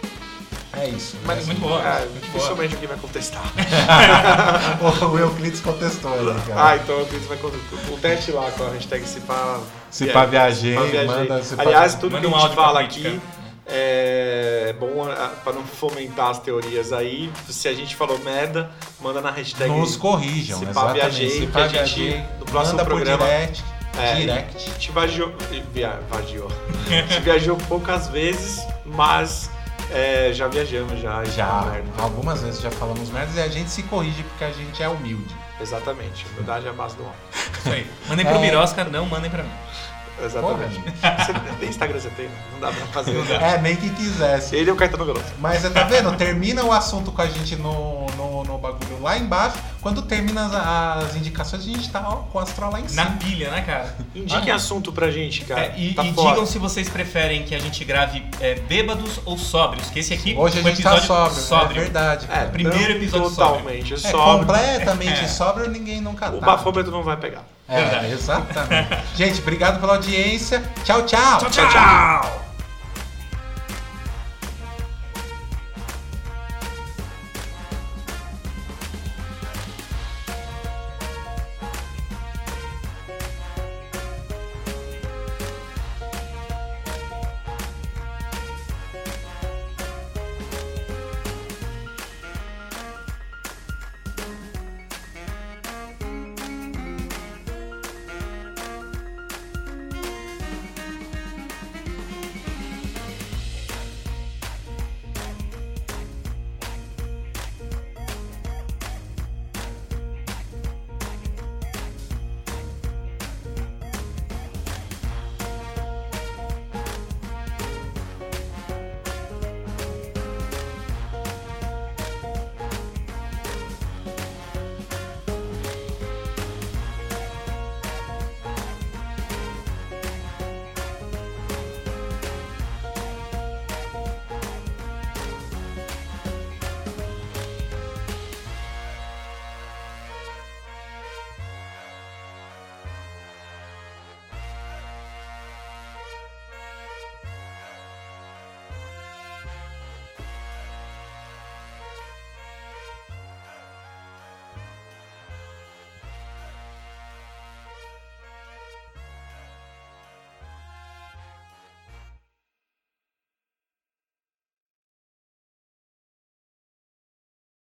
A: É isso.
C: Mas
A: É
B: muito
A: assim.
B: boa.
C: É,
B: muito boa.
C: dificilmente alguém vai contestar.
A: o Euclides contestou aí, cara.
C: Ah, então o Cris vai contestar. O teste lá com a hashtag se pá.
A: Se pá viajei, manda se
C: Aliás, tudo
B: Manda
C: que
B: um
C: a gente
B: pra
C: fala aqui é bom ah, pra não fomentar as teorias aí. Se a gente falou merda, manda na hashtag.
A: Nos corrijam,
C: Se pá
A: exatamente.
C: viajei,
A: Se
C: que a gente,
A: viajei,
C: no próximo
A: manda
C: programa-
A: direct.
C: É,
A: direct.
C: A gente viajou. Via, viajou. A gente viajou poucas vezes, mas é, já viajamos já.
A: Já,
C: merda.
A: algumas vezes já falamos merdas e a gente se corrige porque a gente é humilde.
C: Exatamente. Humildade é a base do homem.
B: Isso aí. Mandem pro
A: É.
B: Birosca, não mandem pra mim.
C: Exatamente. Você tem Instagram, você tem? Não dá pra fazer. Não dá.
A: É, nem que quisesse.
C: Ele é o Caetano Veloso.
A: Mas você tá vendo? Termina o assunto com a gente no, no, no bagulho lá embaixo. Quando termina as, as indicações, a gente tá ó, com o astral lá em
B: Na
A: cima.
B: pilha, né, cara?
C: Indiquem assunto pra gente, cara.
B: É, e
C: tá
B: e digam se vocês preferem que a gente grave é, bêbados ou sóbrios, que esse aqui
A: Hoje a
B: foi
A: gente tá
B: episódio
A: sóbrio, é verdade.
C: É,
B: primeiro episódio
C: totalmente
A: É,
C: sóbrio.
A: completamente
B: É.
A: sóbrio, ninguém nunca
C: O
A: tá.
C: bafômetro não vai pegar.
A: É,
B: Verdade.
A: exatamente. gente, obrigado pela audiência. Tchau, tchau.
B: Tchau, tchau!